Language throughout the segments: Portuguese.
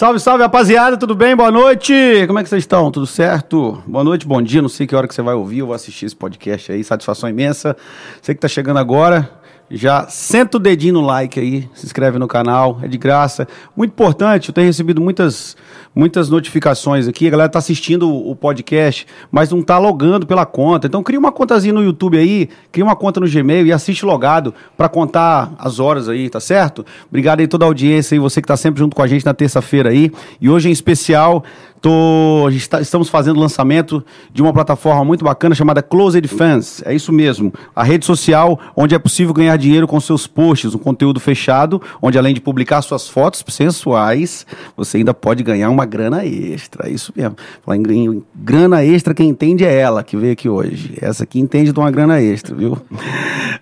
Salve, salve, rapaziada, tudo bem? Boa noite! Como é que vocês estão? Tudo certo? Boa noite, bom dia, não sei que hora que você vai ouvir, vou assistir esse podcast aí, satisfação imensa. Você que tá chegando agora, já senta o dedinho no like aí, se inscreve no canal, é de graça. Muito importante, eu tenho recebido muitas, muitas notificações aqui, a galera tá assistindo o podcast, mas não tá logando pela conta. Então cria uma contazinha no YouTube aí, cria uma conta no Gmail e assiste logado para contar as horas aí, tá certo? Obrigado aí toda a audiência aí, você que tá sempre junto com a gente na terça-feira aí. E hoje em especial, Tô, está, estamos fazendo o lançamento de uma plataforma muito bacana chamada Closed Fans. É isso mesmo. A rede social onde é possível ganhar dinheiro com seus posts, um conteúdo fechado, onde além de publicar suas fotos sensuais, você ainda pode ganhar uma grana extra. É isso mesmo. Falar em, em grana extra, quem entende é ela que veio aqui hoje. Essa aqui entende de uma grana extra, viu?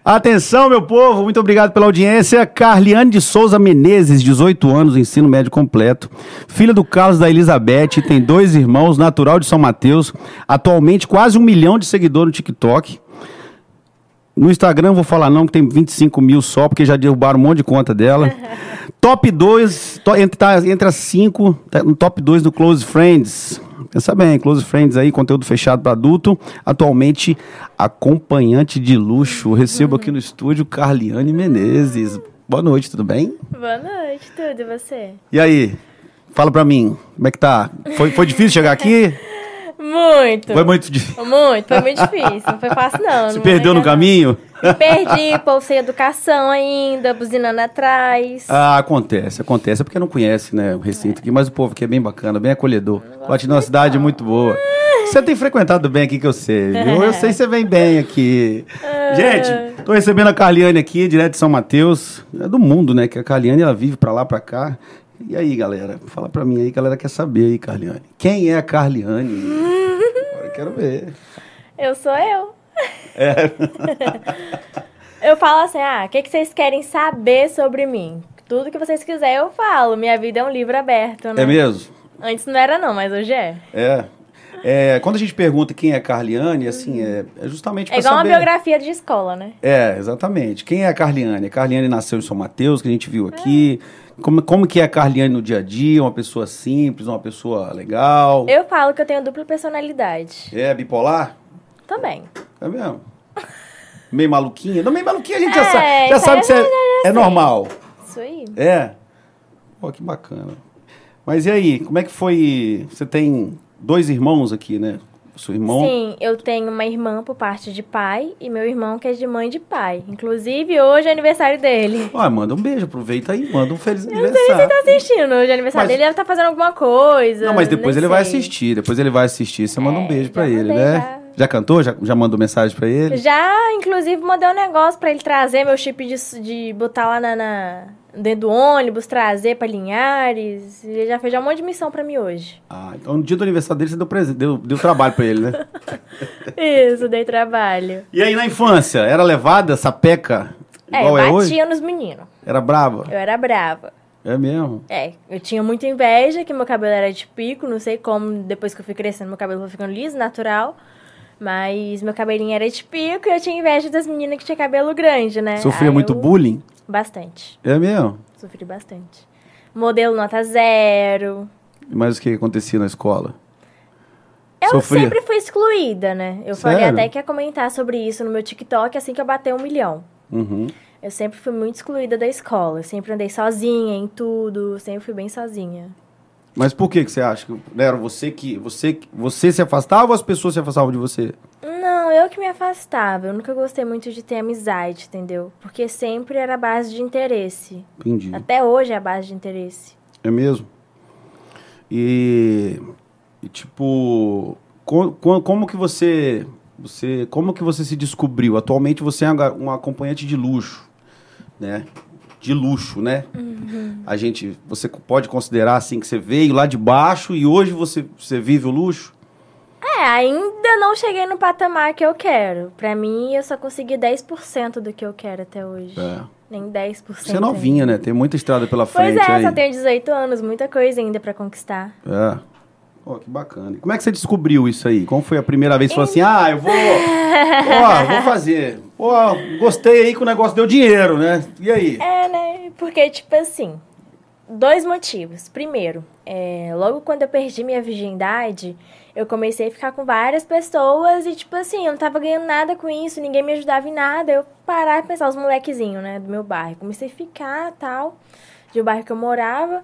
Atenção, meu povo, muito obrigado pela audiência. Carliane de Souza Menezes, 18 anos, ensino médio completo. Filha do Carlos da Elizabeth tem dois irmãos, natural de São Mateus, atualmente quase um milhão de seguidores no TikTok. No Instagram, vou falar não, que tem 25 mil só, porque já derrubaram um monte de conta dela. top 2, to, entre, tá, entre as 5, tá no top 2 do Close Friends. Pensa bem, Close Friends aí, conteúdo fechado para adulto. Atualmente, acompanhante de luxo. Recebo aqui no estúdio Carliane Menezes. Boa noite, tudo bem? Boa noite, tudo, e você? E aí? Fala pra mim, como é que tá? Foi, foi difícil chegar aqui? Muito. Foi muito difícil. Muito, foi muito difícil. Não foi fácil, não. Se não perdeu no não. caminho? Me perdi, povo sem educação ainda, buzinando atrás. Ah, acontece, acontece. É porque não conhece, né, o recinto aqui, mas o povo aqui é bem bacana, bem acolhedor. Platina é uma cidade muito boa. Você tem frequentado bem aqui que eu sei, viu? Eu sei que você vem bem aqui. Gente, tô recebendo a Carliane aqui, direto de São Mateus. É do mundo, né? Que a Carliane, ela vive pra lá, pra cá. E aí, galera? Fala pra mim aí, galera quer saber aí, Carliane. Quem é a Carliane? Agora eu quero ver. Eu sou eu. É. Eu falo assim, ah, o que, que vocês querem saber sobre mim? Tudo que vocês quiserem eu falo. Minha vida é um livro aberto, né? É mesmo? Antes não era não, mas hoje é. É. É, quando a gente pergunta quem é Carliane, assim, é, é justamente É para igual saber... uma biografia de escola, né? É, exatamente. Quem é a Carliane? A Carliane nasceu em São Mateus, que a gente viu aqui. Como, como que é a Carliane no dia a dia? Uma pessoa simples, uma pessoa legal? Eu falo que eu tenho dupla personalidade. É bipolar? Também. É mesmo? Meio maluquinha? Não, meio maluquinha a gente já É, sabe. Já sabe que é, já- já é sei. normal. Isso aí. É? Pô, que bacana. Mas e aí, como é que foi... Você tem dois irmãos aqui, né? Seu irmão... Sim, eu tenho uma irmã por parte de pai e meu irmão que é de mãe de pai. Inclusive, hoje é aniversário dele. Ó, manda um beijo, aproveita aí, manda um feliz Não sei se aniversário. ele tá assistindo hoje é aniversário Mas- dele, ele deve estar fazendo alguma coisa. Não, mas depois ele vai sei. assistir, depois ele vai assistir, você manda um É, beijo pra já ele, né? Já. cantou? Já, já mandou mensagem pra ele? Já, inclusive, mandei um negócio pra ele trazer meu chip de, de botar lá na, na- dentro do ônibus, trazer pra Linhares. Ele já fez já um monte de missão pra mim hoje. Ah, então no dia do aniversário dele você deu, presente, deu, deu trabalho pra ele, né? Isso, dei trabalho. e aí na infância, era levada, sapeca, É, eu igual é hoje? batia nos meninos. Era brava? Eu era brava. É mesmo? É, eu tinha muita inveja que meu cabelo era de pico, não sei como, depois que eu fui crescendo, meu cabelo foi ficando liso, natural. Mas meu cabelinho era de pico e eu tinha inveja das meninas que tinha cabelo grande, né? Sofria Aí muito eu- bullying? Bastante. É mesmo? Sofri bastante. Modelo nota zero. Mas o que acontecia na escola? Eu Sofria? sempre fui excluída, né? Eu falei Sério? até que ia comentar sobre isso no meu TikTok assim que eu bater um milhão. Uhum. Eu sempre fui muito excluída da escola. Eu sempre andei sozinha em tudo. Sempre fui bem sozinha. Mas por que que você acha? que né, Era você que você, você se afastava ou as pessoas se afastavam de você? Não, eu que me afastava. Eu nunca gostei muito de ter amizade, entendeu? Porque sempre era a base de interesse. Entendi. Até hoje é a base de interesse. É mesmo? E, e, tipo, co- co- como que você, você, como que você se descobriu? Atualmente você é uma acompanhante de luxo, né? De luxo, né? A gente, você pode considerar assim que você veio lá de baixo e hoje você, você vive o luxo? É, ainda não cheguei no patamar que eu quero. Pra mim, eu só consegui 10% do que eu quero até hoje. É. Nem 10%. Você é novinha, né? Tem muita estrada pela Pois frente é, aí. só tenho 18 anos, muita coisa ainda pra conquistar. É. Pô, que bacana. E como é que você descobriu isso aí? Como foi a primeira vez que você falou assim, ah, eu vou, ó, vou fazer. Pô, gostei aí que o negócio deu dinheiro, né? E aí? É, né? Porque, tipo assim, dois motivos. Primeiro, é, logo quando eu perdi minha virgindade, eu comecei a ficar com várias pessoas e, tipo assim, eu não tava ganhando nada com isso, ninguém me ajudava em nada. Eu parar e pensar, os molequezinhos, né, do meu bairro. Comecei a ficar tal, de um bairro que eu morava.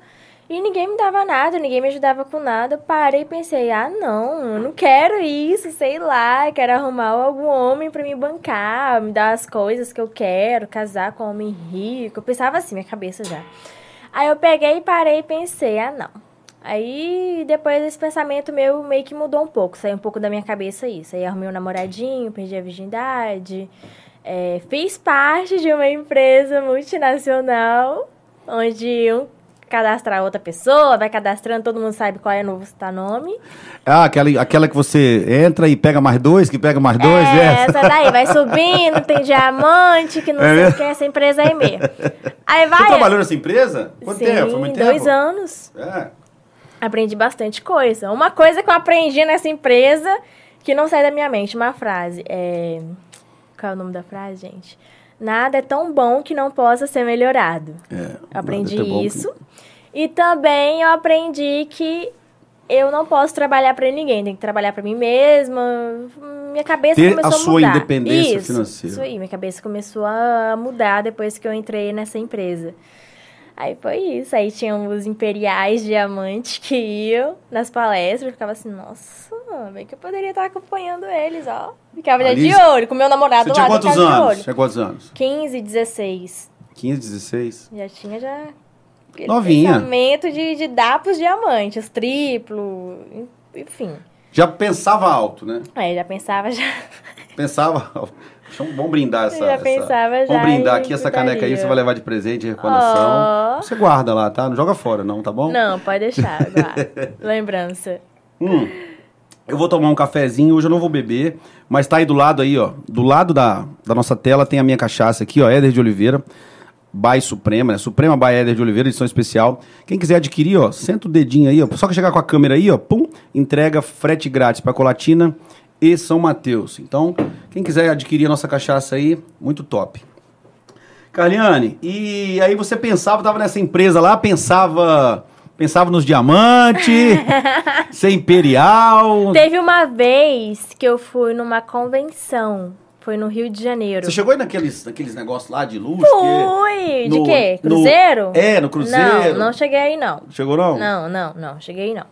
E ninguém me dava nada, ninguém me ajudava com nada. Eu parei e pensei, ah, não, eu não quero isso, sei lá, quero arrumar algum homem para me bancar, me dar as coisas que eu quero, casar com um homem rico. Eu pensava assim, minha cabeça já. Aí eu peguei e parei e pensei, ah, não. Aí depois esse pensamento meu meio que mudou um pouco, saiu um pouco da minha cabeça isso. Aí arrumei um namoradinho, perdi a virgindade, é, fiz parte de uma empresa multinacional onde um cadastrar outra pessoa, vai cadastrando, todo mundo sabe qual é o novo nome. Ah, aquela, aquela que você entra e pega mais dois, que pega mais dois, é, é. essa daí, vai subindo, tem diamante, que não é sei o que, essa empresa aí mesmo. Aí vai... Você trabalhou nessa empresa? Quanto Sim, tempo? Foi muito tempo? dois anos. É. Aprendi bastante coisa. Uma coisa que eu aprendi nessa empresa, que não sai da minha mente, uma frase, é... Qual é o nome da frase, gente? Nada é tão bom que não possa ser melhorado. É, aprendi é isso. Que... E também eu aprendi que eu não posso trabalhar para ninguém, tem que trabalhar para mim mesma. Minha cabeça Ter começou a sua mudar. independência isso, financeira. Isso aí, minha cabeça começou a mudar depois que eu entrei nessa empresa. Aí foi isso. Aí tinham os imperiais diamantes que iam nas palestras. Eu ficava assim, nossa, bem que eu poderia estar acompanhando eles, ó. Ficava já de olho, com meu namorado Você lá. Tinha quantos anos? Tinha quantos anos? 15, 16. 15, 16? Já tinha já. Novinha. Pensamento de, de dar pros diamantes, triplo, enfim. Já pensava alto, né? É, já pensava já. Pensava alto. Vamos brindar essa. Eu já pensava essa... já. Vamos brindar aqui essa caneca aí, você vai levar de presente, de recordação. Oh. Você guarda lá, tá? Não joga fora, não, tá bom? Não, pode deixar, Lembrança. Hum. Eu vou tomar um cafezinho, hoje eu não vou beber, mas tá aí do lado aí, ó. Do lado da, da nossa tela tem a minha cachaça aqui, ó, Éder de Oliveira. By Suprema, né? Suprema by Éder de Oliveira, edição especial. Quem quiser adquirir, ó, senta o dedinho aí, ó. Só que chegar com a câmera aí, ó, pum, entrega frete grátis para Colatina e São Mateus. Então, quem quiser adquirir a nossa cachaça aí, muito top. Carliane, e aí você pensava, tava nessa empresa lá, pensava pensava nos diamantes, ser imperial. Teve uma vez que eu fui numa convenção. Foi no Rio de Janeiro. Você chegou aí naqueles, naqueles negócios lá de luz? Fui! de quê? Cruzeiro? No, é, no Cruzeiro. Não, não cheguei aí não. Chegou não? Não, não, não. Cheguei aí não.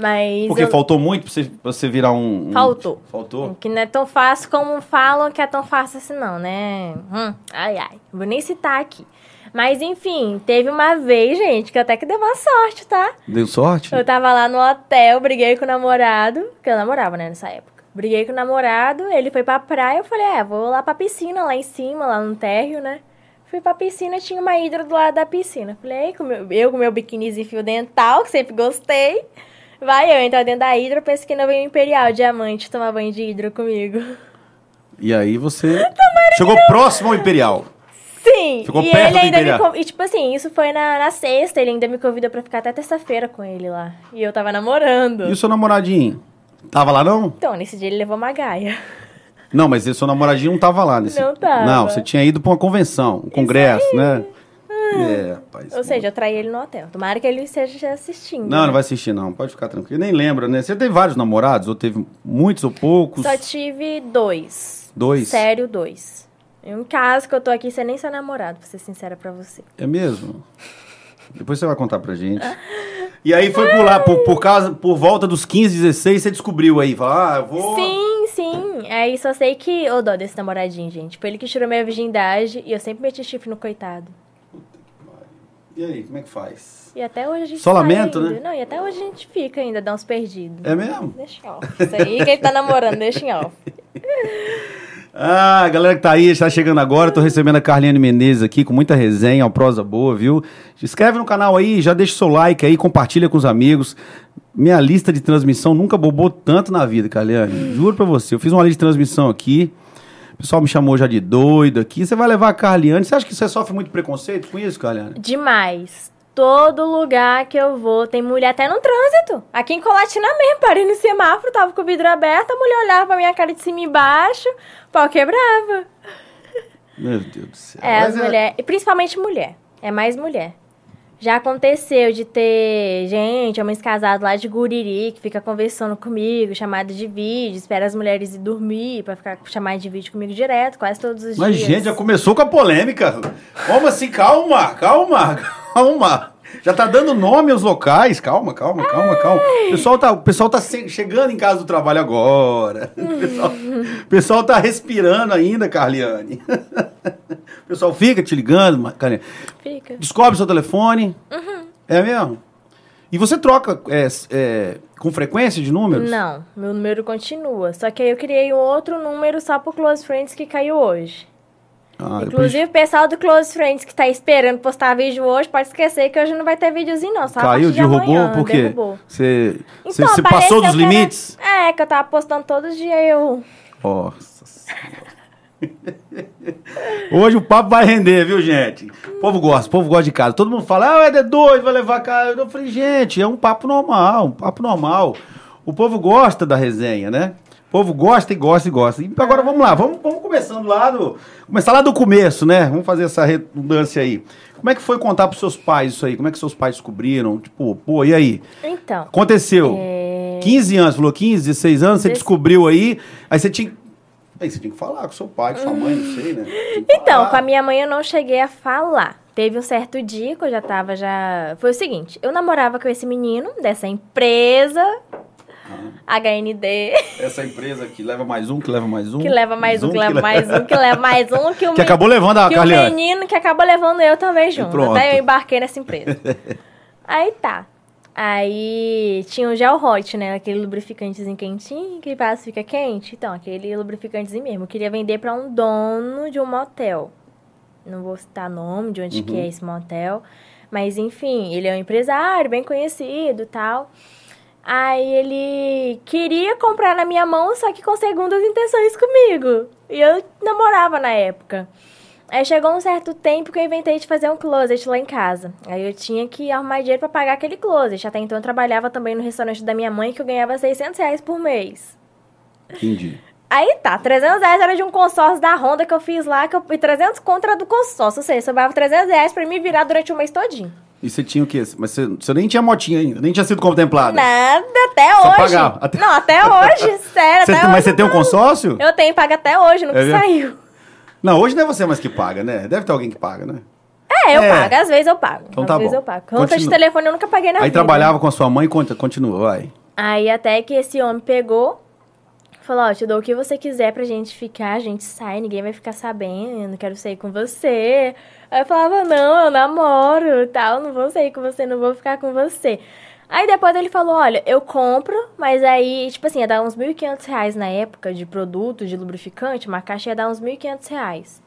Mas Porque eu... faltou muito pra você, pra você virar um, um, Faltou. Faltou? Que não é tão fácil como falam que é tão fácil assim não, né? Hum, ai, ai. Vou nem citar aqui. Mas enfim, teve uma vez, gente, que até que deu uma sorte, tá? Deu sorte? Eu tava lá no hotel, briguei com o namorado, que eu namorava, né, nessa época. Briguei com o namorado, ele foi pra praia, eu falei, é, vou lá pra piscina, lá em cima, lá no térreo, né? Fui pra piscina, tinha uma hidra do lado da piscina. Falei, com meu, eu com meu biquínizinho fio dental, que sempre gostei. Vai eu entrar dentro da hidra, penso que não veio Imperial Diamante tomar banho de hidra comigo. E aí você chegou próximo ao Imperial. Sim. Ficou e perto ele ainda Imperial. me E tipo assim, isso foi na, na sexta, ele ainda me convidou pra ficar até terça-feira com ele lá. E eu tava namorando. E o seu namoradinho? Tava lá não? Então, nesse dia ele levou uma gaia. Não, mas seu namoradinho não tava lá nesse. Não tava. Não, você tinha ido pra uma convenção, um congresso, né? É, rapaz. Ou seja, eu traí ele no hotel. Tomara que ele esteja assistindo. Não, né? não vai assistir, não. Pode ficar tranquilo. Nem lembra, né? Você teve vários namorados? Ou teve muitos ou poucos? Só tive dois. Dois? Sério, dois. Em um caso que eu tô aqui, você nem seu namorado, pra ser sincera pra você. É mesmo? Depois você vai contar pra gente. E aí foi por lá, por, por, causa, por volta dos 15, 16, você descobriu aí. Falou, ah, eu vou... Sim, sim. Aí só sei que... Ô, dó desse namoradinho, gente. Foi ele que tirou minha virgindade e eu sempre meti chifre no coitado. E aí, como é que faz? E até hoje a gente Só sai lamento, né? Não, e até hoje a gente fica ainda, dá uns perdidos. É mesmo? Deixa em off. Isso aí, quem tá namorando, deixa em off. Ah, galera que tá aí, está chegando agora, tô recebendo a Carliane Menezes aqui com muita resenha, uma prosa boa, viu? Se inscreve no canal aí, já deixa o seu like aí, compartilha com os amigos. Minha lista de transmissão nunca bobou tanto na vida, Carliane. Juro pra você, eu fiz uma lista de transmissão aqui. O pessoal me chamou já de doido aqui. Você vai levar a Carliane. Você acha que você sofre muito preconceito com isso, Carliane? Demais. Todo lugar que eu vou tem mulher até no trânsito. Aqui em Colatina mesmo, parei no semáforo, tava com o vidro aberto, a mulher olhava pra minha cara de cima e embaixo, pau quebrava. Meu Deus do céu. É, Mas as mulheres. E principalmente mulher. É mais mulher. Já aconteceu de ter gente, homens casados lá de Guriri, que fica conversando comigo, chamada de vídeo, espera as mulheres ir dormir pra ficar chamada de vídeo comigo direto, quase todos os Mas, dias. gente, já começou com a polêmica. Como assim? Calma, calma, calma. Já tá dando nome aos locais. Calma, calma, calma, calma. O pessoal tá, o pessoal tá chegando em casa do trabalho agora. O pessoal, o pessoal tá respirando ainda, Carliane. O pessoal fica te ligando, Carliane. Fica. Descobre seu telefone. Uhum. É mesmo? E você troca é, é, com frequência de números? Não, meu número continua. Só que aí eu criei um outro número só pro Close Friends que caiu hoje. Ah, depois- Inclusive, o pessoal do Close Friends que tá esperando postar vídeo hoje, pode esquecer que hoje não vai ter videozinho, não. Só Caiu, de derrubou, amanhã, por quê? Você, Então, passou dos que era- limites? É, que eu tava postando todo dia eu. Nossa. Hoje o papo vai render, viu, gente? O povo gosta, o povo gosta de casa. Todo mundo fala, ah, é doido, vai levar casa. Eu falei, gente, é um papo normal, um papo normal. O povo gosta da resenha, né? O povo gosta e gosta e gosta. E agora vamos lá, vamos, vamos começando lá do. Começar lá do começo, né? Vamos fazer essa redundância aí. Como é que foi contar pros seus pais isso aí? Como é que seus pais descobriram? Tipo, pô, e aí? Então. Aconteceu. É... 15 anos, falou 15, 16 anos, você descobriu aí, aí você tinha. Aí você tinha que falar com seu pai, com sua mãe, não sei, né? Então, falar. com a minha mãe eu não cheguei a falar. Teve um certo dia que eu já tava já. Foi o seguinte, eu namorava com esse menino dessa empresa. HND, Essa empresa que leva mais um, que leva mais um. que leva mais um, que leva le- mais um, que leva mais um, que o Que acabou levando a que o menino que acabou levando eu também junto. pronto. Até eu embarquei nessa empresa. Aí tá. Aí tinha o gel hot, né? Aquele lubrificantezinho quentinho que faz fica quente. Então, aquele lubrificantezinho mesmo. Eu queria vender pra um dono de um motel. Não vou citar nome de onde que Uhum. é esse motel. Mas enfim, ele é um empresário bem conhecido e tal. Aí ele queria comprar na minha mão, só que com segundas intenções comigo. E eu namorava na época. Aí chegou um certo tempo que eu inventei de fazer um closet lá em casa. Aí eu tinha que arrumar dinheiro pra pagar aquele closet. Até então eu trabalhava também no restaurante da minha mãe, que eu ganhava 600 reais por mês. Entendi. Aí tá, 300 reais era de um consórcio da Honda que eu fiz lá, que eu, e 300 contra do consórcio. Ou seja, sobrava 300 reais pra me virar durante o mês todinho. E você tinha o quê? Mas você, você nem tinha motinha ainda, nem tinha sido contemplada. Nada, até Só hoje. pagava, até- Não, até hoje, sério, Você até tem- mas hoje você tem um consórcio? Eu tenho, paga até hoje, nunca É saiu. Não, hoje não é você mais que paga, né? Deve ter alguém que paga, né? É, eu É. pago, às vezes eu pago. Então às tá vezes bom. eu pago. Conta de telefone eu nunca paguei na Aí vida. trabalhava com a sua mãe, conta, continua, vai. Aí até que esse homem pegou, falou, ó, te dou o que você quiser pra gente ficar, a gente sai, ninguém vai ficar sabendo, quero sair com você. Aí eu falava, não, eu namoro, tal, não vou sair com você, não vou ficar com você. Aí depois ele falou, olha, eu compro, mas aí, tipo assim, ia dar uns 1.500 reais na época de produto, de lubrificante, uma caixa ia dar uns 1.500 reais.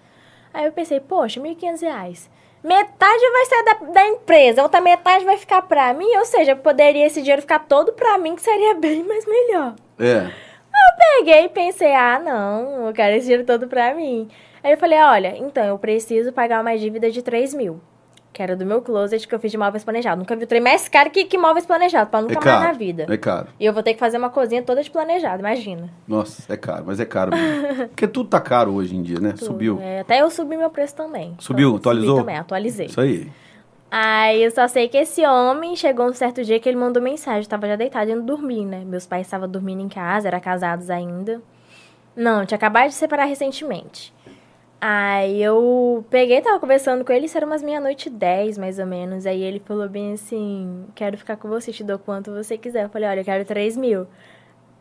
Aí eu pensei, poxa, 1.500 reais. Metade vai ser da, da empresa, outra metade vai ficar pra mim, ou seja, poderia esse dinheiro ficar todo pra mim, que seria bem mais melhor. É. Peguei e pensei, ah, não, eu quero esse dinheiro todo pra mim. Aí eu falei, olha, então eu preciso pagar uma dívida de 3 mil. Que era do meu closet que eu fiz de móveis planejados. Nunca vi o trem mais caro que, que móveis planejados, pra nunca é mais caro. na vida. É caro. E eu vou ter que fazer uma cozinha toda de planejado, imagina. Nossa, é caro, mas é caro mesmo. Porque tudo tá caro hoje em dia, né? Tudo. Subiu. É, até eu subi meu preço também. Subiu? Subi Atualizou? também, atualizei. Isso aí. Aí eu só sei que esse homem chegou um certo dia que ele mandou mensagem. Eu tava já deitado indo dormir, né? Meus pais estavam dormindo em casa, eram casados ainda. Não, tinha acabado de separar recentemente. Aí eu peguei, tava conversando com ele, isso era umas meia-noite dez, mais ou menos. Aí ele falou bem assim: quero ficar com você, te dou quanto você quiser. Eu falei, olha, eu quero 3 mil.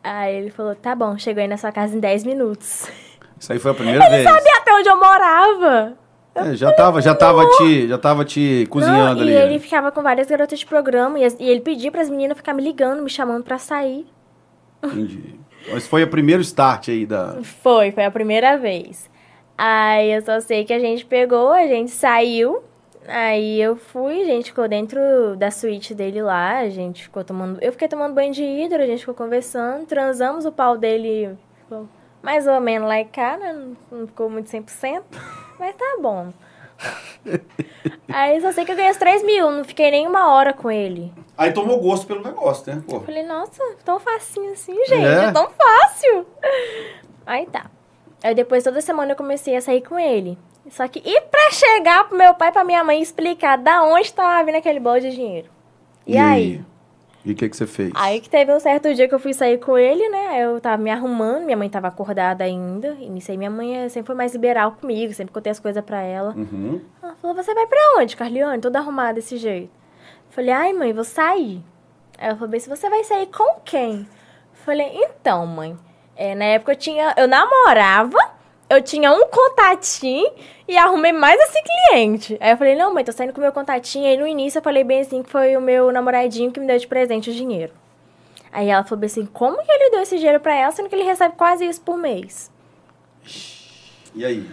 Aí ele falou, tá bom, chegou aí na sua casa em 10 minutos. Isso aí foi a primeira vez. Sabia até onde eu morava. É, já tava, já tava te, já tava te cozinhando Não, ali. E né? ele ficava com várias garotas de programa e, as- e ele pedia pras meninas ficar me ligando, me chamando pra sair. Entendi. Mas foi o primeiro start aí da. Foi, foi a primeira vez. Aí eu só sei que a gente pegou, a gente saiu. Aí eu fui, a gente ficou dentro da suíte dele lá, a gente ficou tomando. Eu fiquei tomando banho de hidro, a gente ficou conversando, transamos, o pau dele mais ou menos lá e cá, né? Não- Não ficou muito 100%, mas tá bom. Aí só sei que eu ganhei os 3 mil, não fiquei nem uma hora com ele. Aí tomou gosto pelo negócio, né? Pô. Falei, nossa, tão facinho assim, gente, É? é tão fácil. Aí tá. Aí depois toda semana eu comecei a sair com ele. Só que, e pra chegar pro meu pai e pra minha mãe explicar da onde tava vindo aquele bolo de dinheiro? E, aí? E o que, que você fez? Aí que teve um certo dia que eu fui sair com ele, né? Eu tava me arrumando, minha mãe tava acordada ainda. E nisso aí minha mãe é- sempre foi mais liberal comigo, sempre contei as coisas pra ela. Uhum. Ela falou, você vai pra onde, Carliane? Toda arrumada desse jeito. Eu falei, ai, mãe, vou sair. Ela falou, bem, se você vai sair com quem? Eu falei, então, mãe, é, na época eu tinha. Eu namorava, eu tinha um contatinho e arrumei mais esse cliente. Aí eu falei, não, mãe, tô saindo com o meu contatinho. Aí no início eu falei bem assim que foi o meu namoradinho que me deu de presente o dinheiro. Aí ela falou bem assim, como que ele deu esse dinheiro pra ela, sendo que ele recebe quase isso por mês? E aí?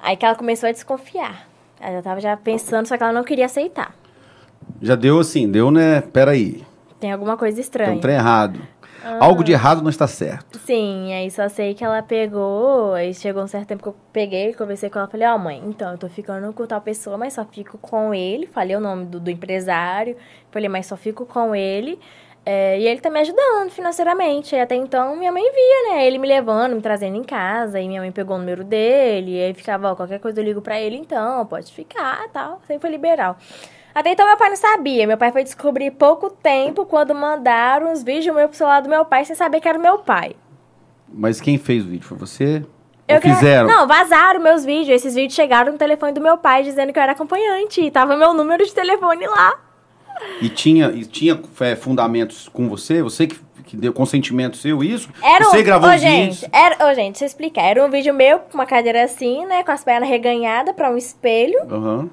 Aí que ela começou a desconfiar. Ela tava já pensando, só que ela não queria aceitar. Já deu assim, deu, né? Peraí. Tem alguma coisa Tem estranha. um trem errado. Algo de errado não está certo. Sim, aí só sei que ela pegou, aí chegou um certo tempo que eu peguei, conversei com ela, falei, ó mãe, então, eu tô ficando com tal pessoa, mas só fico com ele, falei o nome do, do empresário, falei, mas só fico com ele, é, e ele tá me ajudando financeiramente, e até então minha mãe via, né, ele me levando, me trazendo em casa, aí minha mãe pegou o número dele, e aí ficava, ó, qualquer coisa eu ligo pra ele então, pode ficar, tal, sempre foi liberal. Até então meu pai não sabia. Meu pai foi descobrir pouco tempo quando mandaram os vídeos meu pro celular do meu pai sem saber que era o meu pai. Mas quem fez o vídeo? Foi você? Eu fizeram? Não, vazaram meus vídeos. Esses vídeos chegaram no telefone do meu pai dizendo que eu era acompanhante. E tava meu número de telefone lá. E tinha, e tinha é, fundamentos com você? Você que, que deu consentimento seu, isso? Era um... você gravou Ô, os vídeos? gente, era... Ô, gente, deixa eu explicar. Era um vídeo meu com uma cadeira assim, né? Com as pernas reganhadas pra um espelho. Aham.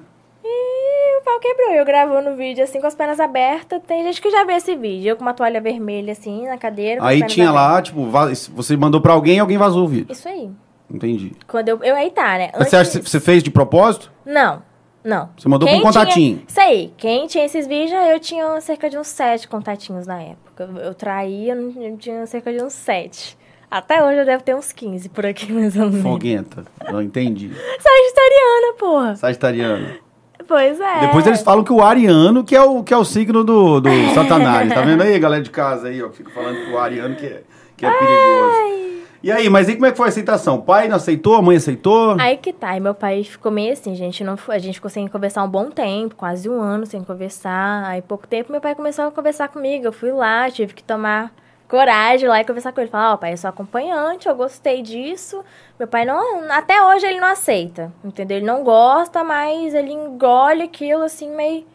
E o pau quebrou. Eu gravando o vídeo assim com as pernas abertas. Tem gente que já viu esse vídeo. Eu com uma toalha vermelha assim na cadeira. Aí tinha abertas. lá, tipo, você mandou pra alguém e alguém vazou o vídeo. Isso aí. Entendi. Quando eu, eu aí tá, né? Mas você acha que você fez de propósito? Não, não. Você mandou pra um tinha- contatinho. Isso aí. Quem tinha esses vídeos, eu tinha cerca de uns sete contatinhos na época. Eu, eu traía, eu tinha cerca de uns sete. Até hoje eu devo ter uns 15 por aqui, mais ou menos. Foguenta. Eu entendi. Sagitariana, porra. Sagitariano. Pois é. Depois eles falam que o ariano que é o, que é o signo do, do satanás. Tá vendo aí, galera de casa aí, ó? Fico falando que o ariano que é, que é perigoso. E aí, mas aí como é que foi a aceitação? O pai não aceitou? A mãe aceitou? Aí que tá, e meu pai ficou meio assim, gente, não, a gente ficou sem conversar um bom tempo, quase um ano sem conversar. Aí pouco tempo meu pai começou a conversar comigo, eu fui lá, tive que tomar coragem lá e conversar com ele. Falar, ó, pai, eu sou acompanhante, eu gostei disso. Meu pai não, até hoje ele não aceita, entendeu? Ele não gosta, mas ele engole aquilo assim meio...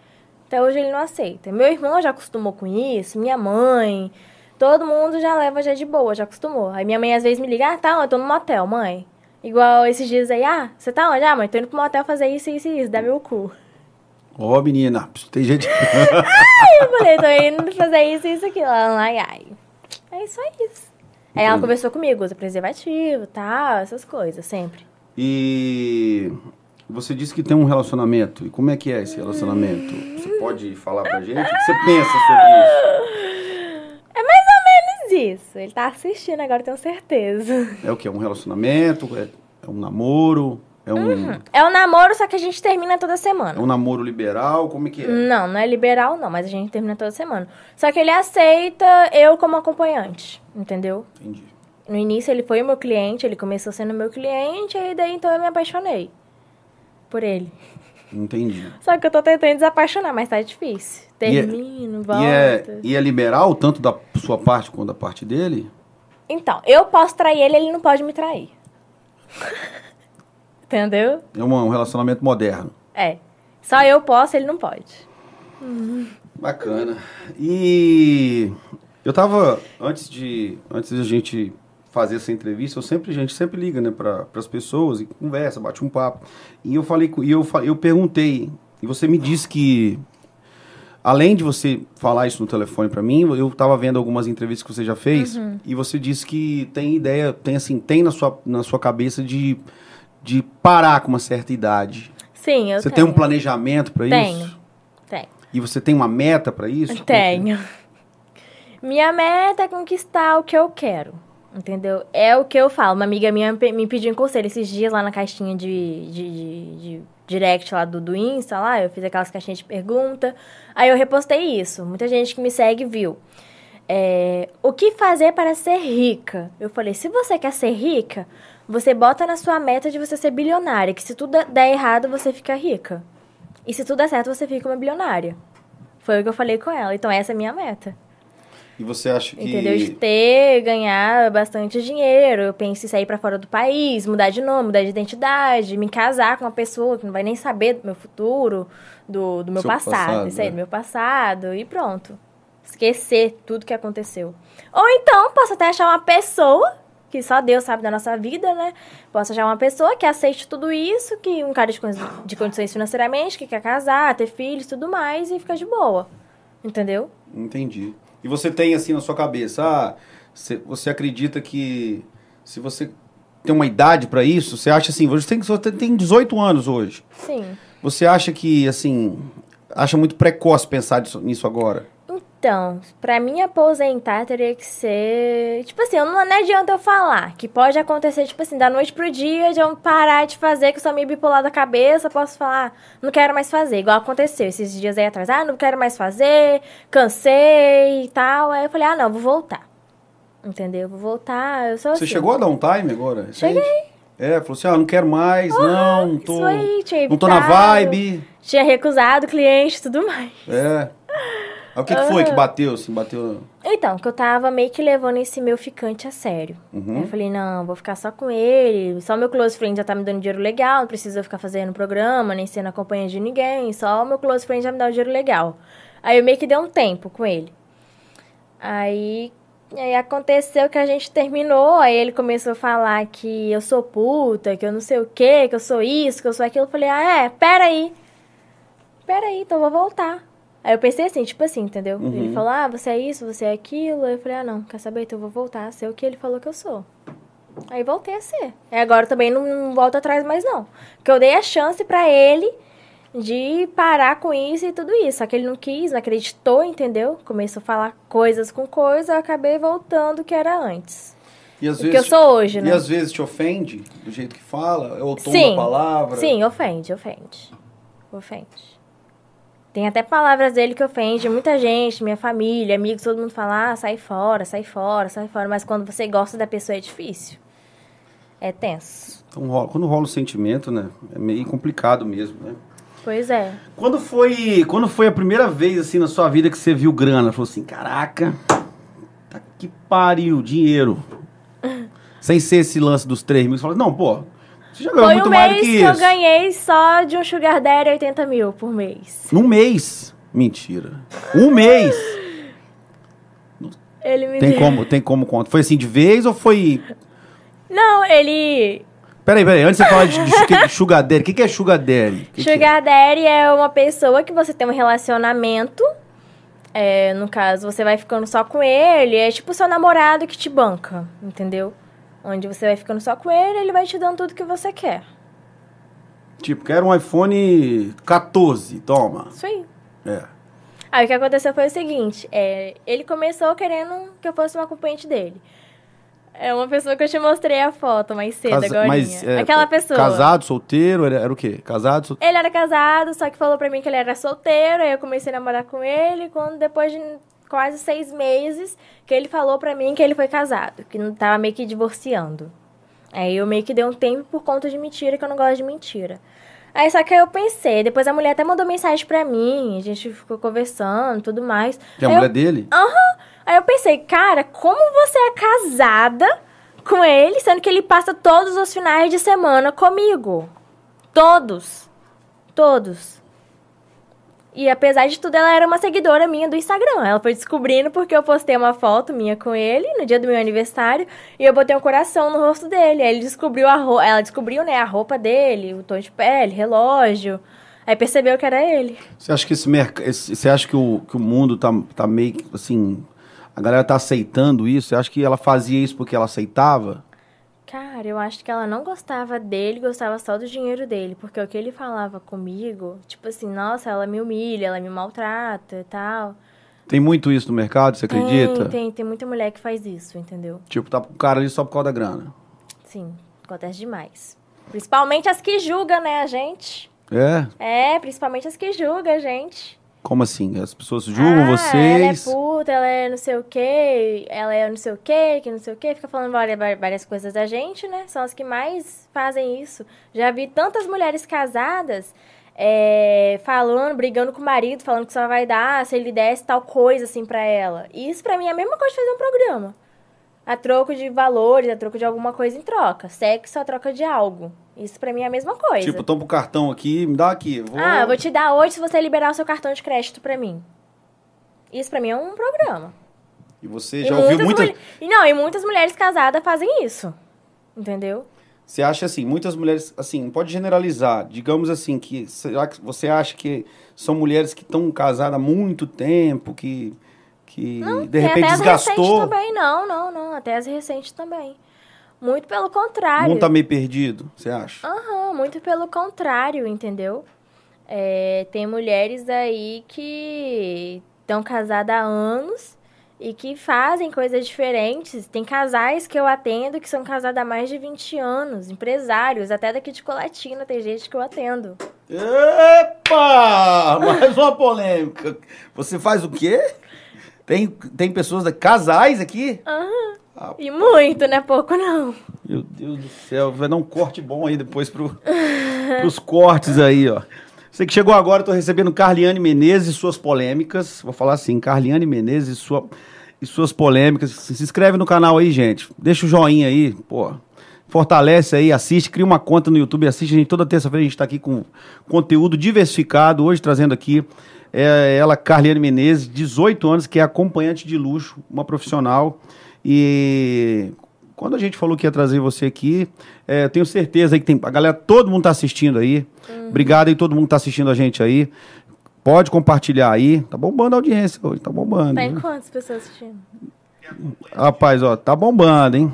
Até hoje ele não aceita. Meu irmão já acostumou com isso, minha mãe... Todo mundo já leva já de boa, já acostumou. Aí minha mãe às vezes me liga, ah, tá, eu tô no motel, mãe. Igual esses dias aí, ah, você tá onde? Ah, mãe, tô indo pro motel fazer isso, isso e isso, dá meu cu. Ó, menina, tem gente. Aí eu falei, tô indo fazer isso, isso, aquilo. Ela, ai, ai. É isso. Aí ela Entendi. conversou comigo, usa preservativo, tal, essas coisas, sempre. E você disse que tem um relacionamento. E como é que é esse relacionamento? Você pode falar pra gente? O que você pensa sobre isso? É mais ou menos isso. Ele tá assistindo agora, eu tenho certeza. É o que? É um relacionamento? É, é um namoro? É um, É um namoro, só que a gente termina toda é semana. um namoro liberal? Como é que é? Não, não é liberal, não, mas a gente termina toda semana. Só que ele aceita eu como acompanhante, entendeu? Entendi. No início ele foi o meu cliente, ele começou sendo meu cliente, e daí então eu me apaixonei por ele. Entendi. Só que eu tô tentando desapaixonar, mas tá difícil. E é- Termino, volta. E é, e é liberal, tanto da sua parte quanto da parte dele? Então, eu posso trair ele, ele não pode me trair. Entendeu? É um relacionamento moderno. É. Só eu posso, ele não pode. Bacana. E eu tava antes de antes de a gente fazer essa entrevista, eu sempre a gente sempre liga, né, para as pessoas e conversa, bate um papo. E eu falei e eu eu perguntei e você me disse que além de você falar isso no telefone pra mim, eu tava vendo algumas entrevistas que você já fez e você disse que tem ideia, tem assim, tem na sua na sua cabeça de de parar com uma certa idade. Sim, eu você tenho. tem um planejamento pra Tenho. isso? Tenho. E você tem uma meta pra isso? Tenho. Minha meta é conquistar o que eu quero. Entendeu? É o que eu falo. Uma amiga minha me pediu um conselho esses dias lá na caixinha de, de, de- de direct lá do, do Insta, lá, eu fiz aquelas caixinhas de pergunta. Aí eu repostei isso. Muita gente que me segue viu. É, o que fazer para ser rica? Eu falei, se você quer ser rica, você bota na sua meta de você ser bilionária, que se tudo der errado, você fica rica. E se tudo der certo, você fica uma bilionária. Foi o que eu falei com ela. Então, essa é a minha meta. E você acha que. Entendeu? De ter, ganhar bastante dinheiro. Eu penso em sair para fora do país, mudar de nome, mudar de identidade, me casar com uma pessoa que não vai nem saber do meu futuro, do, do meu Seu passado. passado, isso aí, né? do meu passado. E pronto. Esquecer tudo que aconteceu. Ou então, posso até achar uma pessoa, que só Deus sabe da nossa vida, né? Posso achar uma pessoa que aceite tudo isso, que um cara de, de condições financeiramente, que quer casar, ter filhos, tudo mais, e fica de boa. Entendeu? Entendi. E você tem assim na sua cabeça, ah, cê- você acredita que se você tem uma idade pra isso, você acha assim, você tem, você tem 18 anos hoje. Sim. Você acha que, assim, acha muito precoce pensar nisso agora? Então, pra mim aposentar teria que ser. Tipo assim, eu não, não adianta eu falar que pode acontecer, tipo assim, da noite pro dia, de eu parar de fazer, que eu sou meio bipolar da cabeça, posso falar, não quero mais fazer, igual aconteceu esses dias aí atrás. Ah, não quero mais fazer, cansei e tal. Aí eu falei, ah, não, vou voltar. Entendeu? Vou voltar. Eu sou Você assim. chegou a dar um time agora? Cheguei. É, falou assim, ah, não quero mais, não, não tô, Isso aí, tinha não tô na vibe. Tinha recusado cliente e tudo mais. É. O que, que foi que bateu, assim, bateu... Então, que eu tava meio que levando esse meu ficante a sério. Uhum. Eu falei, não, vou ficar só com ele. Só meu close friend já tá me dando dinheiro legal. Não precisa ficar fazendo programa, nem sendo a companhia de ninguém. Só o meu close friend já me dá um dinheiro legal. Aí eu meio que dei um tempo com ele. Aí, aí aconteceu que a gente terminou. Aí ele começou a falar que eu sou puta, que eu não sei o quê, que eu sou isso, que eu sou aquilo. Eu falei, ah, é, peraí. Peraí, então eu vou voltar. Aí eu pensei assim, tipo assim, entendeu? Uhum. Ele falou, ah, você é isso, você é aquilo. Aí eu falei, ah, não, quer saber? Então eu vou voltar a ser o que ele falou que eu sou. Aí voltei a ser. Aí agora também não, não volto atrás mais, não. Porque eu dei a chance pra ele de parar com isso e tudo isso. Só que ele não quis, não acreditou, entendeu? Começou a falar coisas com coisas, eu acabei voltando o que era antes. E às O que eu sou hoje, E né? às vezes te ofende do jeito que fala, ou tom Sim, da palavra. Sim, ofende, ofende. Ofende. Tem até palavras dele que ofende muita gente, minha família, amigos, todo mundo fala, ah, sai fora, sai fora, sai fora. Mas quando você gosta da pessoa é difícil. É tenso. Então, rola- quando rola o sentimento, né? É meio complicado mesmo, né? Pois é. Quando foi, quando foi a primeira vez, assim, na sua vida que você viu grana? Falou assim, caraca, tá que pariu, dinheiro. Sem ser esse lance dos 3 mil. Você fala, não, pô, você já ganhou Foi muito um mais mês que que, eu ganhei só de um Sugar Daddy 80 mil por mês. Num mês. Mentira. Um mês. Ele me Tem deu- como, tem como conta. Foi assim de vez ou foi... Não, ele. Peraí, peraí, antes de você falar de, de, de Sugar Daddy, o que, que é Sugar Daddy? Que que é? Sugar Daddy é uma pessoa que você tem um relacionamento. É, no caso, você vai ficando só com ele. É tipo o seu namorado que te banca, entendeu? Onde você vai ficando só com ele, ele vai te dando tudo que você quer. Tipo, quero um iPhone 14, toma. Isso aí. É. Aí o que aconteceu foi o seguinte: é, ele começou querendo que eu fosse uma acompanhante dele. É uma pessoa que eu te mostrei a foto mais cedo, Casa- agora. mas, é, Aquela pessoa. Casado, solteiro, era, era o quê? Casado, solteiro? Ele era casado, só que falou pra mim que ele era solteiro, aí eu comecei a namorar com ele, quando depois de quase seis meses, que ele falou pra mim que ele foi casado, que não tava meio que divorciando. Aí eu meio que dei um tempo por conta de mentira, que eu não gosto de mentira. Aí só que aí eu pensei, depois a mulher até mandou mensagem pra mim, a gente ficou conversando tudo mais. Que é a Aí eu- mulher dele? Aham. Aí eu pensei, cara, como você é casada com ele, sendo que ele passa todos os finais de semana comigo? Todos. Todos. E apesar de tudo, ela era uma seguidora minha do Instagram. Ela foi descobrindo porque eu postei uma foto minha com ele no dia do meu aniversário e eu botei um coração no rosto dele. Aí ele descobriu a ro- ela descobriu, né, a roupa dele, o tom de pele, relógio. Aí percebeu que era ele. Você acha que esse mercado. Você acha que o, que o mundo tá, tá meio assim. A galera tá aceitando isso? Você acha que ela fazia isso porque ela aceitava? Cara, eu acho que ela não gostava dele, gostava só do dinheiro dele. Porque o que ele falava comigo, tipo assim, nossa, ela me humilha, ela me maltrata e tal. Tem muito isso no mercado, você acredita? Tem, tem, tem muita mulher que faz isso, entendeu? Tipo, tá com o cara ali só por causa da grana. Sim, acontece demais. Principalmente as que julgam, né, a gente? É? É, principalmente as que julgam a gente. Como assim? As pessoas julgam ah, vocês? Ela é puta, ela é não sei o quê, ela é não sei o quê, que não sei o quê, fica falando várias, várias coisas da gente, né? São as que mais fazem isso. Já vi tantas mulheres casadas é, falando, brigando com o marido, falando que só vai dar se ele desse tal coisa assim pra ela. E isso pra mim é a mesma coisa de fazer um programa. A troco de valores, a troco de alguma coisa em troca. Sexo a troca de algo. Isso pra mim é a mesma coisa. Tipo, toma o cartão aqui, me dá aqui. Vou... Ah, vou te dar hoje se você liberar o seu cartão de crédito pra mim. Isso pra mim é um programa. E você e já ouviu muitas... Mulher... Não, e muitas mulheres casadas fazem isso. Entendeu? Você acha assim, muitas mulheres, assim, pode generalizar, digamos assim, que será que você acha que são mulheres que estão casadas há muito tempo, que, que não, de repente até desgastou? As também, não, não, não, até as recentes também. Muito pelo contrário. Não tá meio perdido, você acha? Aham, uhum, muito pelo contrário, entendeu? É, tem mulheres aí que estão casadas há anos e que fazem coisas diferentes. Tem casais que eu atendo que são casados há mais de 20 anos, empresários, até daqui de Colatina tem gente que eu atendo. Epa! Mais uma polêmica. Você faz o quê? Tem, tem pessoas, casais aqui? Aham. Ah, e muito, né? Pouco não. Meu Deus do céu, vai dar um corte bom aí depois pro, pros cortes aí, ó. Você que chegou agora, eu tô recebendo Carliane Menezes e suas polêmicas. Vou falar assim, Carliane Menezes e, sua, e suas polêmicas. Se inscreve no canal aí, gente. Deixa o joinha aí, pô. Fortalece aí, assiste, cria uma conta no YouTube, assiste a gente toda terça-feira. A gente está aqui com conteúdo diversificado. Hoje trazendo aqui é, ela, Carliane Menezes, 18 anos, que é acompanhante de luxo, uma profissional e quando a gente falou que ia trazer você aqui, é, tenho certeza aí que tem a galera, todo mundo está assistindo aí. Uhum. Obrigado aí todo mundo está assistindo a gente aí. Pode compartilhar aí. Tá bombando a audiência hoje, tá bombando. Tem quantas pessoas assistindo? Rapaz, ó, tá bombando, hein?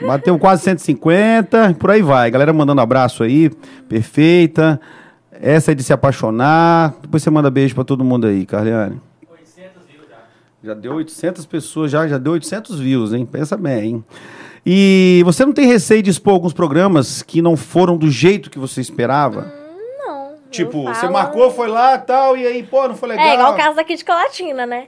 Bateu quase 150, por aí vai. Galera mandando abraço aí, perfeita. Essa é de se apaixonar. Depois você manda beijo para todo mundo aí, Carliane. Já deu 800 pessoas, já, já deu 800 views, hein? Pensa bem, hein? E você não tem receio de expor alguns programas que não foram do jeito que você esperava? Hum, não. Tipo, você marcou, foi lá tal, e aí, pô, não foi legal. É igual o caso daqui de Colatina, né?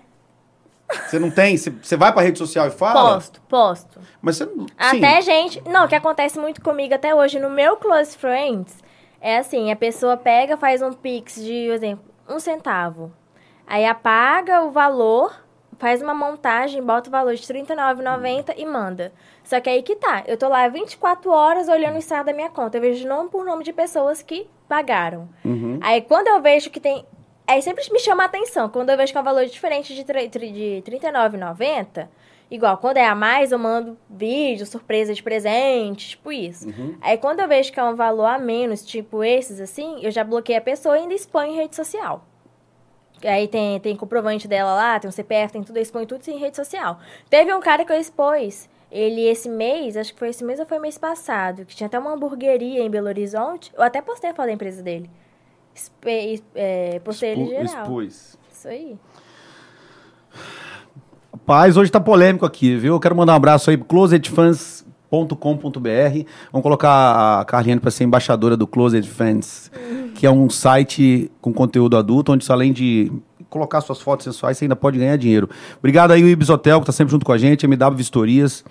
Você não tem? Você vai pra rede social e fala? Posto, posto. Mas você Até gente. Não, o que acontece muito comigo até hoje no meu Close Friends é assim: a pessoa pega, faz um pix de, por exemplo, um centavo. Aí apaga o valor faz uma montagem, bota o valor de R$39,90 e manda. Só que aí que tá, eu tô lá 24 horas olhando o estado da minha conta. Eu vejo nome por nome de pessoas que pagaram. Uhum. Aí quando eu vejo que tem. Aí sempre me chama a atenção. Quando eu vejo que é um valor diferente de, de R$39,90, igual, quando é a mais, eu mando vídeo, surpresa de presente, tipo isso. Uhum. Aí quando eu vejo que é um valor a menos, tipo esses assim, eu já bloqueio a pessoa e ainda exponho em rede social. Aí tem, tem comprovante dela lá, tem um CPF, tem tudo, eu exponho tudo em rede social. Teve um cara que eu expus, ele esse mês, acho que foi esse mês ou foi mês passado, que tinha até uma hamburgueria em Belo Horizonte. Eu até postei a foto da empresa dele. É, postei Expo, ele geral. Expus. Isso aí. Rapaz, hoje tá polêmico aqui, viu? Eu quero mandar um abraço aí pro closetfans.com.br. Vamos colocar a Carliane para ser embaixadora do Closet Fans. Que é um site com conteúdo adulto, onde além de colocar suas fotos sensuais, você ainda pode ganhar dinheiro. Obrigado aí, o Ibis Hotel, que está sempre junto com a gente, MW Vistorias,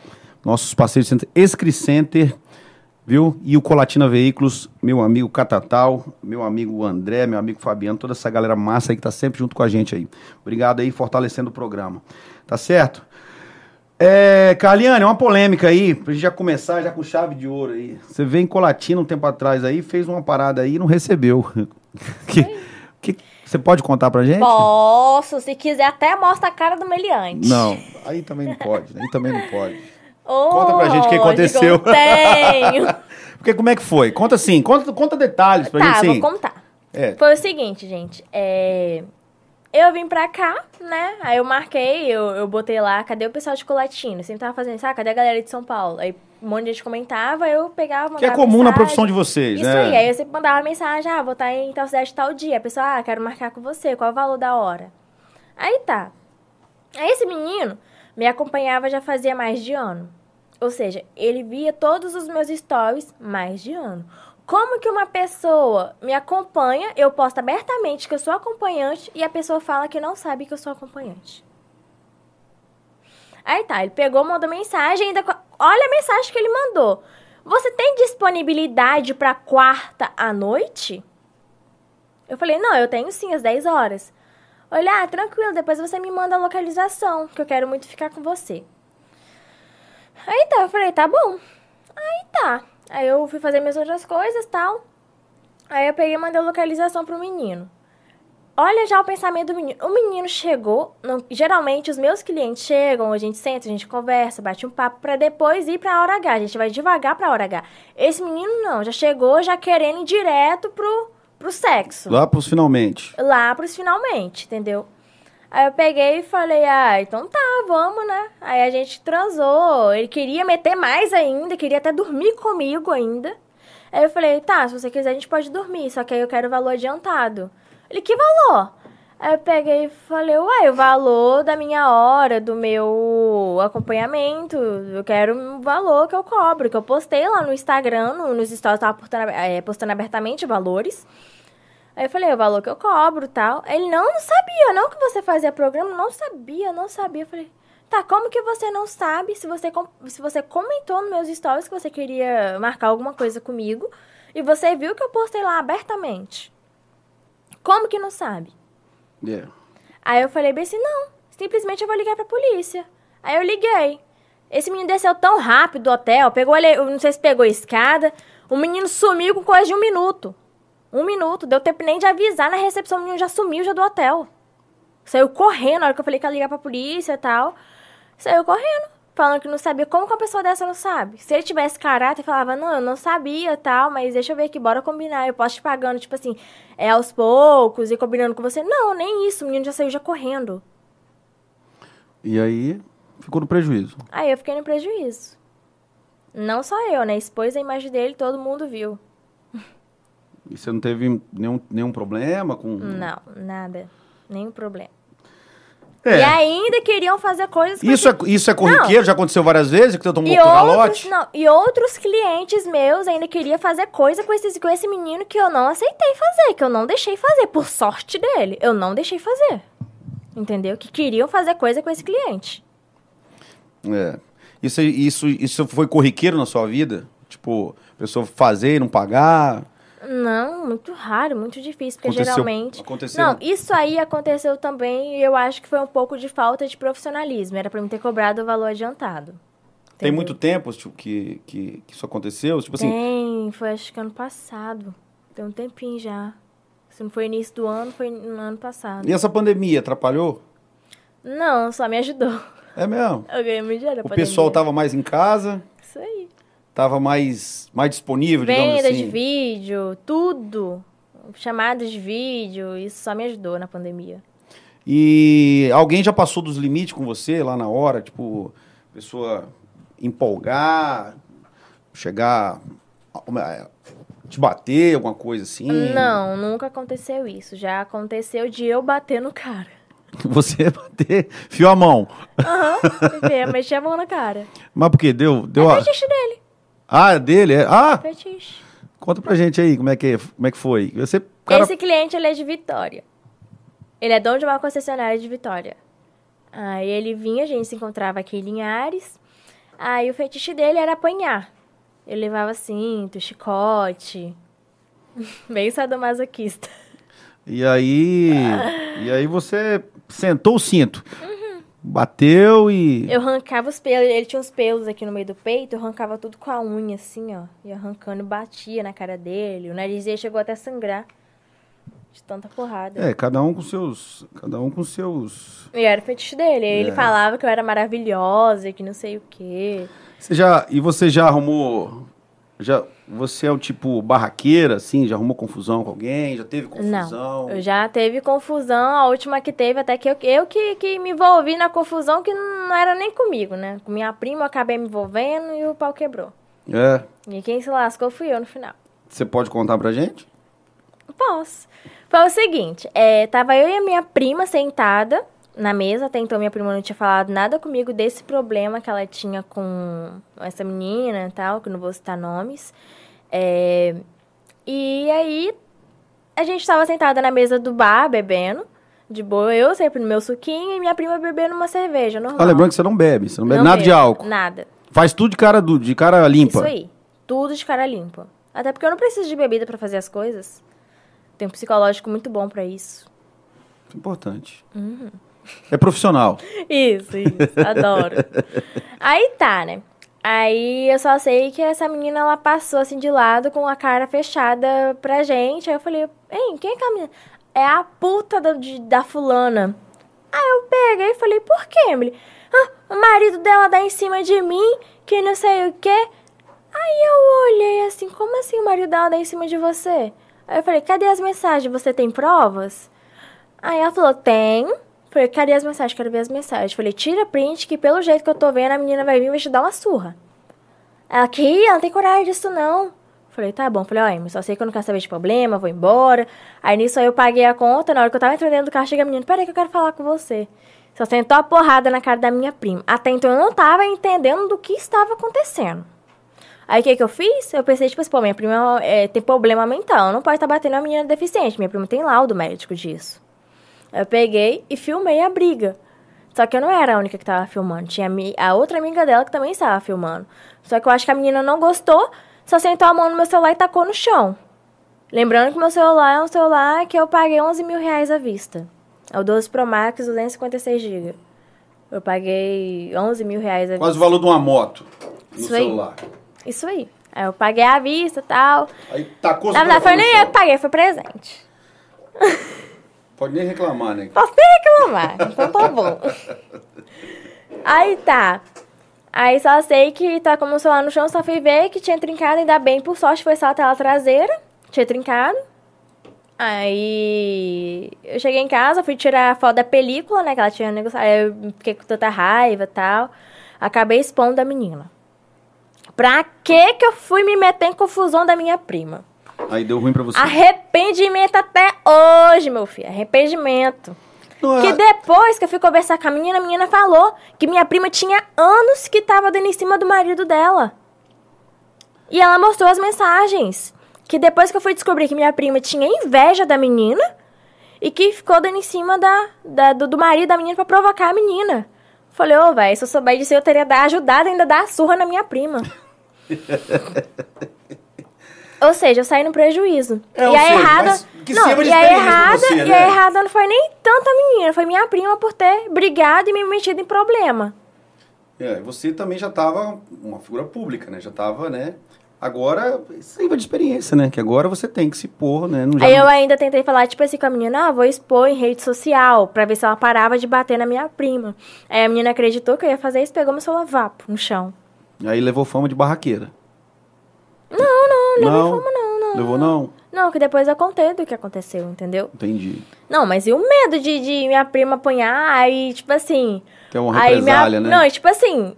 nossos parceiros do Escri Center, viu? E o Colatina Veículos, meu amigo Catatal, meu amigo André, meu amigo Fabiano, toda essa galera massa aí que está sempre junto com a gente aí. Obrigado aí, fortalecendo o programa. Tá certo? É, Carliane, uma polêmica aí, pra gente já começar já com chave de ouro aí. Você veio em Colatina um tempo atrás aí, fez uma parada aí e não recebeu. que, que, você pode contar pra gente? Posso, se quiser até mostra a cara do meliante. Não, aí também não pode, aí também não pode. Oh, conta pra gente o que aconteceu. Tenho. Porque como é que foi? Conta assim, conta, conta detalhes pra tá, gente. Tá, vou contar. É. Foi o seguinte, gente, é... Eu vim pra cá, né? Aí eu marquei, eu, eu botei lá, cadê o pessoal de Colatina? Sempre tava fazendo isso, ah, cadê a galera de São Paulo? Aí um monte de gente comentava, eu pegava, Que é comum mensagem. na profissão de vocês, isso né? Isso aí, aí eu sempre mandava mensagem, ah, vou estar em tal cidade tal dia. A pessoa, ah, quero marcar com você, qual é o valor da hora? Aí tá. Aí esse menino me acompanhava já fazia mais de ano. Ou seja, ele via todos os meus stories mais de ano. Como que uma pessoa me acompanha, eu posto abertamente que eu sou acompanhante e a pessoa fala que não sabe que eu sou acompanhante? Aí tá, ele pegou, mandou mensagem, ainda. Olha a mensagem que ele mandou. Você tem disponibilidade para quarta à noite? Eu falei, não, eu tenho sim, às 10 horas. Olha, ah, tranquilo, depois você me manda a localização, que eu quero muito ficar com você. Aí tá, eu falei, tá bom. Aí tá. Aí eu fui fazer minhas outras coisas tal. Aí eu peguei e mandei a localização pro menino. Olha já o pensamento do menino. O menino chegou. Não, geralmente os meus clientes chegam, a gente senta, a gente conversa, bate um papo para depois ir pra hora H. A gente vai devagar pra hora H. Esse menino não, já chegou já querendo ir direto pro, pro sexo. Lá pros finalmente. Lá pros finalmente, entendeu? Aí eu peguei e falei, ah, então tá, vamos, né? Aí a gente transou. Ele queria meter mais ainda, queria até dormir comigo ainda. Aí eu falei, tá, se você quiser a gente pode dormir, só que aí eu quero valor adiantado. Ele, que valor? Aí eu peguei e falei, uai, o valor da minha hora, do meu acompanhamento, eu quero um valor que eu cobro, que eu postei lá no Instagram, no, nos stories, tava postando, é, postando abertamente valores. Aí eu falei, o valor que eu cobro tal. Ele, não, não sabia, não que você fazia programa, não sabia, não sabia. Eu falei, tá, como que você não sabe se você, se você comentou nos meus stories que você queria marcar alguma coisa comigo e você viu que eu postei lá abertamente? Como que não sabe? Yeah. Aí eu falei bem assim, não, simplesmente eu vou ligar pra polícia. Aí eu liguei. Esse menino desceu tão rápido do hotel, pegou ele, não sei se pegou a escada, o menino sumiu com coisa de um minuto. Um minuto, deu tempo nem de avisar na recepção, o menino já sumiu já do hotel. Saiu correndo, na hora que eu falei que ia ligar pra polícia e tal. Saiu correndo falando que não sabia. Como que uma pessoa dessa não sabe? Se ele tivesse caráter, falava, não, eu não sabia tal, mas deixa eu ver aqui, bora combinar. Eu posso te pagando, tipo assim, é aos poucos e combinando com você. Não, nem isso. O menino já saiu já correndo. E aí, ficou no prejuízo. Aí eu fiquei no prejuízo. Não só eu, né? Expôs a imagem dele, todo mundo viu. E você não teve nenhum, nenhum problema com. Não, nada. Nenhum problema. É. E ainda queriam fazer coisas com Isso é, isso é corriqueiro, já aconteceu várias vezes, que você tomou E outros, calote. não, e outros clientes meus ainda queriam fazer coisa com esse, com esse menino que eu não aceitei fazer, que eu não deixei fazer, por sorte dele. Eu não deixei fazer. Entendeu? Que queriam fazer coisa com esse cliente. É. Isso, isso, isso foi corriqueiro na sua vida? Tipo, a pessoa fazer e não pagar? Não, muito raro, muito difícil, porque Aconteceu- geralmente. aconteceu- Não, isso aí aconteceu também e eu acho que foi um pouco de falta de profissionalismo. Era pra mim ter cobrado o valor adiantado. Tem Entendeu? muito tempo tipo, que, que, que isso aconteceu? Tipo assim, Tem, foi acho que ano passado. Tem um tempinho já. Se não foi início do ano, foi no ano passado. e essa pandemia atrapalhou? Não, só me ajudou. É mesmo? Eu ganhei muito dinheiro. O pessoal pandemia. tava mais em casa, Isso aí. Tava mais, mais disponível, digamos Venda assim. de vídeo, tudo. Chamadas de vídeo, isso só me ajudou na pandemia. E alguém já passou dos limites com você lá na hora? Tipo, pessoa empolgar, chegar, te bater, alguma coisa assim? Não, nunca aconteceu isso. Já aconteceu de eu bater no cara. Você bater, fio a mão. Aham, uhum, mexer a mão na cara. Mas por quê? Deu, deu é a... dele. Ah, é dele? É? Ah, Fetiche. conta pra gente aí como é que, como é que foi. Você, cara... Esse cliente, ele é de Vitória. Ele é dono de uma concessionária de Vitória. Aí ele vinha, a gente se encontrava aqui em Linhares. Aí o fetiche dele era apanhar. Ele levava cinto, chicote. Bem sadomasoquista. E aí, e aí você sentou o cinto, bateu e... Eu arrancava os pelos, ele tinha uns pelos aqui no meio do peito, eu arrancava tudo com a unha, assim, ó. E arrancando, batia na cara dele. O nariz dele chegou até a sangrar. De tanta porrada. É, cada um com seus, cada um com seus... E era o fetiche dele. Aí ele É. falava que eu era maravilhosa, que não sei o quê. Você já, e você já arrumou, já, você é o tipo barraqueira, assim, já arrumou confusão com alguém, já teve confusão? Não, eu já teve confusão, a última que teve, até que eu, eu que, que me envolvi na confusão, que não era nem comigo, né? Com minha prima eu acabei me envolvendo e o pau quebrou. É, E quem se lascou fui eu no final. você pode contar pra gente? Posso. Foi o seguinte, é, tava eu e a minha prima sentada na mesa, até então minha prima não tinha falado nada comigo desse problema que ela tinha com essa menina e tal, que eu não vou citar nomes. É, E aí, a gente tava sentada na mesa do bar, bebendo. De boa, eu sempre no meu suquinho e minha prima bebendo uma cerveja, normal. Ah, lembrando que você não bebe, você não bebe Não nada de bebo, álcool. Nada. Faz tudo de cara, du- de cara limpa. Isso aí. Tudo de cara limpa. Até porque eu não preciso de bebida pra fazer as coisas. Tem um psicológico muito bom pra isso. Isso é importante. Uhum. É profissional. Isso, isso. Adoro. Aí tá, né? Aí eu só sei que essa menina, ela passou assim de lado com a cara fechada pra gente. Aí eu falei, hein, quem é que é a menina? É a puta da, de- da fulana. Aí eu peguei e falei, por quê, Emily? Ah, o marido dela dá em cima de mim, que não sei o quê. Aí eu olhei assim, como assim o marido dela dá em cima de você? Aí eu falei, cadê as mensagens? Você tem provas? Aí ela falou, tenho. Falei, cadê as mensagens? Quero ver as mensagens. Falei, tira print, que pelo jeito que eu tô vendo, a menina vai vir e vai te dar uma surra. Ela, que? Ela tem coragem disso, não. Falei, tá bom. Falei, Amy, só sei que eu não quero saber de problema, vou embora. Aí nisso aí eu paguei a conta, na hora que eu tava entrando dentro do carro, chega a menina, peraí que eu quero falar com você. Só sentou a porrada na cara da minha prima. Até então eu não tava entendendo do que estava acontecendo. Aí o que que eu fiz? Eu pensei, tipo assim, pô, minha prima é, tem problema mental, não pode estar batendo a menina deficiente. Minha prima tem laudo médico disso. Eu peguei e filmei a briga. Só que eu não era a única que tava filmando. Tinha a outra amiga dela que também estava filmando. Só que eu acho que a menina não gostou, só sentou a mão no meu celular e tacou no chão. Lembrando que meu celular é um celular que eu paguei 11 mil reais à vista. É o 12 Pro Max 256 GB. Eu paguei 11 mil reais à Quase o vista. valor de uma moto no Isso aí. celular. Isso aí. Aí eu paguei à vista e tal. Aí tacou Na verdade, foi nem eu que paguei, foi presente. Pode nem reclamar, né? Posso nem reclamar, então tá bom. Aí tá. Aí só sei que tá como celular no chão, só fui ver que tinha trincado, ainda bem, por sorte foi só a tela traseira, tinha trincado. Aí eu cheguei em casa, fui tirar a foto da película, né, que ela tinha negociado, aí eu fiquei com tanta raiva e tal. Acabei expondo a menina. Pra que que eu fui me meter em confusão da minha prima? Aí deu ruim pra você. Arrependimento até hoje, meu filho. Arrependimento. Não, Que é- depois que eu fui conversar com a menina, a menina falou que minha prima tinha anos que tava dando em cima do marido dela. E ela mostrou as mensagens. Que depois que eu fui descobrir que minha prima tinha inveja da menina e que ficou dando em cima da, da- do, do marido da menina pra provocar a menina. Falei, ô, velho, se eu souber disso, eu teria ajudado ainda a dar a surra na minha prima. Ou seja, eu saí no prejuízo. É, e a seja, errada. não, e a errada, você, e né? a errada não foi nem tanto a menina, foi minha prima por ter brigado e me metido em problema. É, você também já tava uma figura pública, né? Já tava, né? Agora, saiba de experiência, né? Que agora você tem que se pôr, né? Não Aí eu ainda tentei falar, tipo assim, com a menina, ah, vou expor em rede social, pra ver se ela parava de bater na minha prima. Aí a menina acreditou que eu ia fazer isso, pegou meu celular vapo no chão. Aí levou fama de barraqueira. Não, não, não Não? levou fama não, não. Levou não? Não, que depois eu contei do que aconteceu, entendeu? Entendi. Não, mas e o medo de, de minha prima apanhar, aí, tipo assim... É uma Aí minha, represália, né? Não, tipo assim,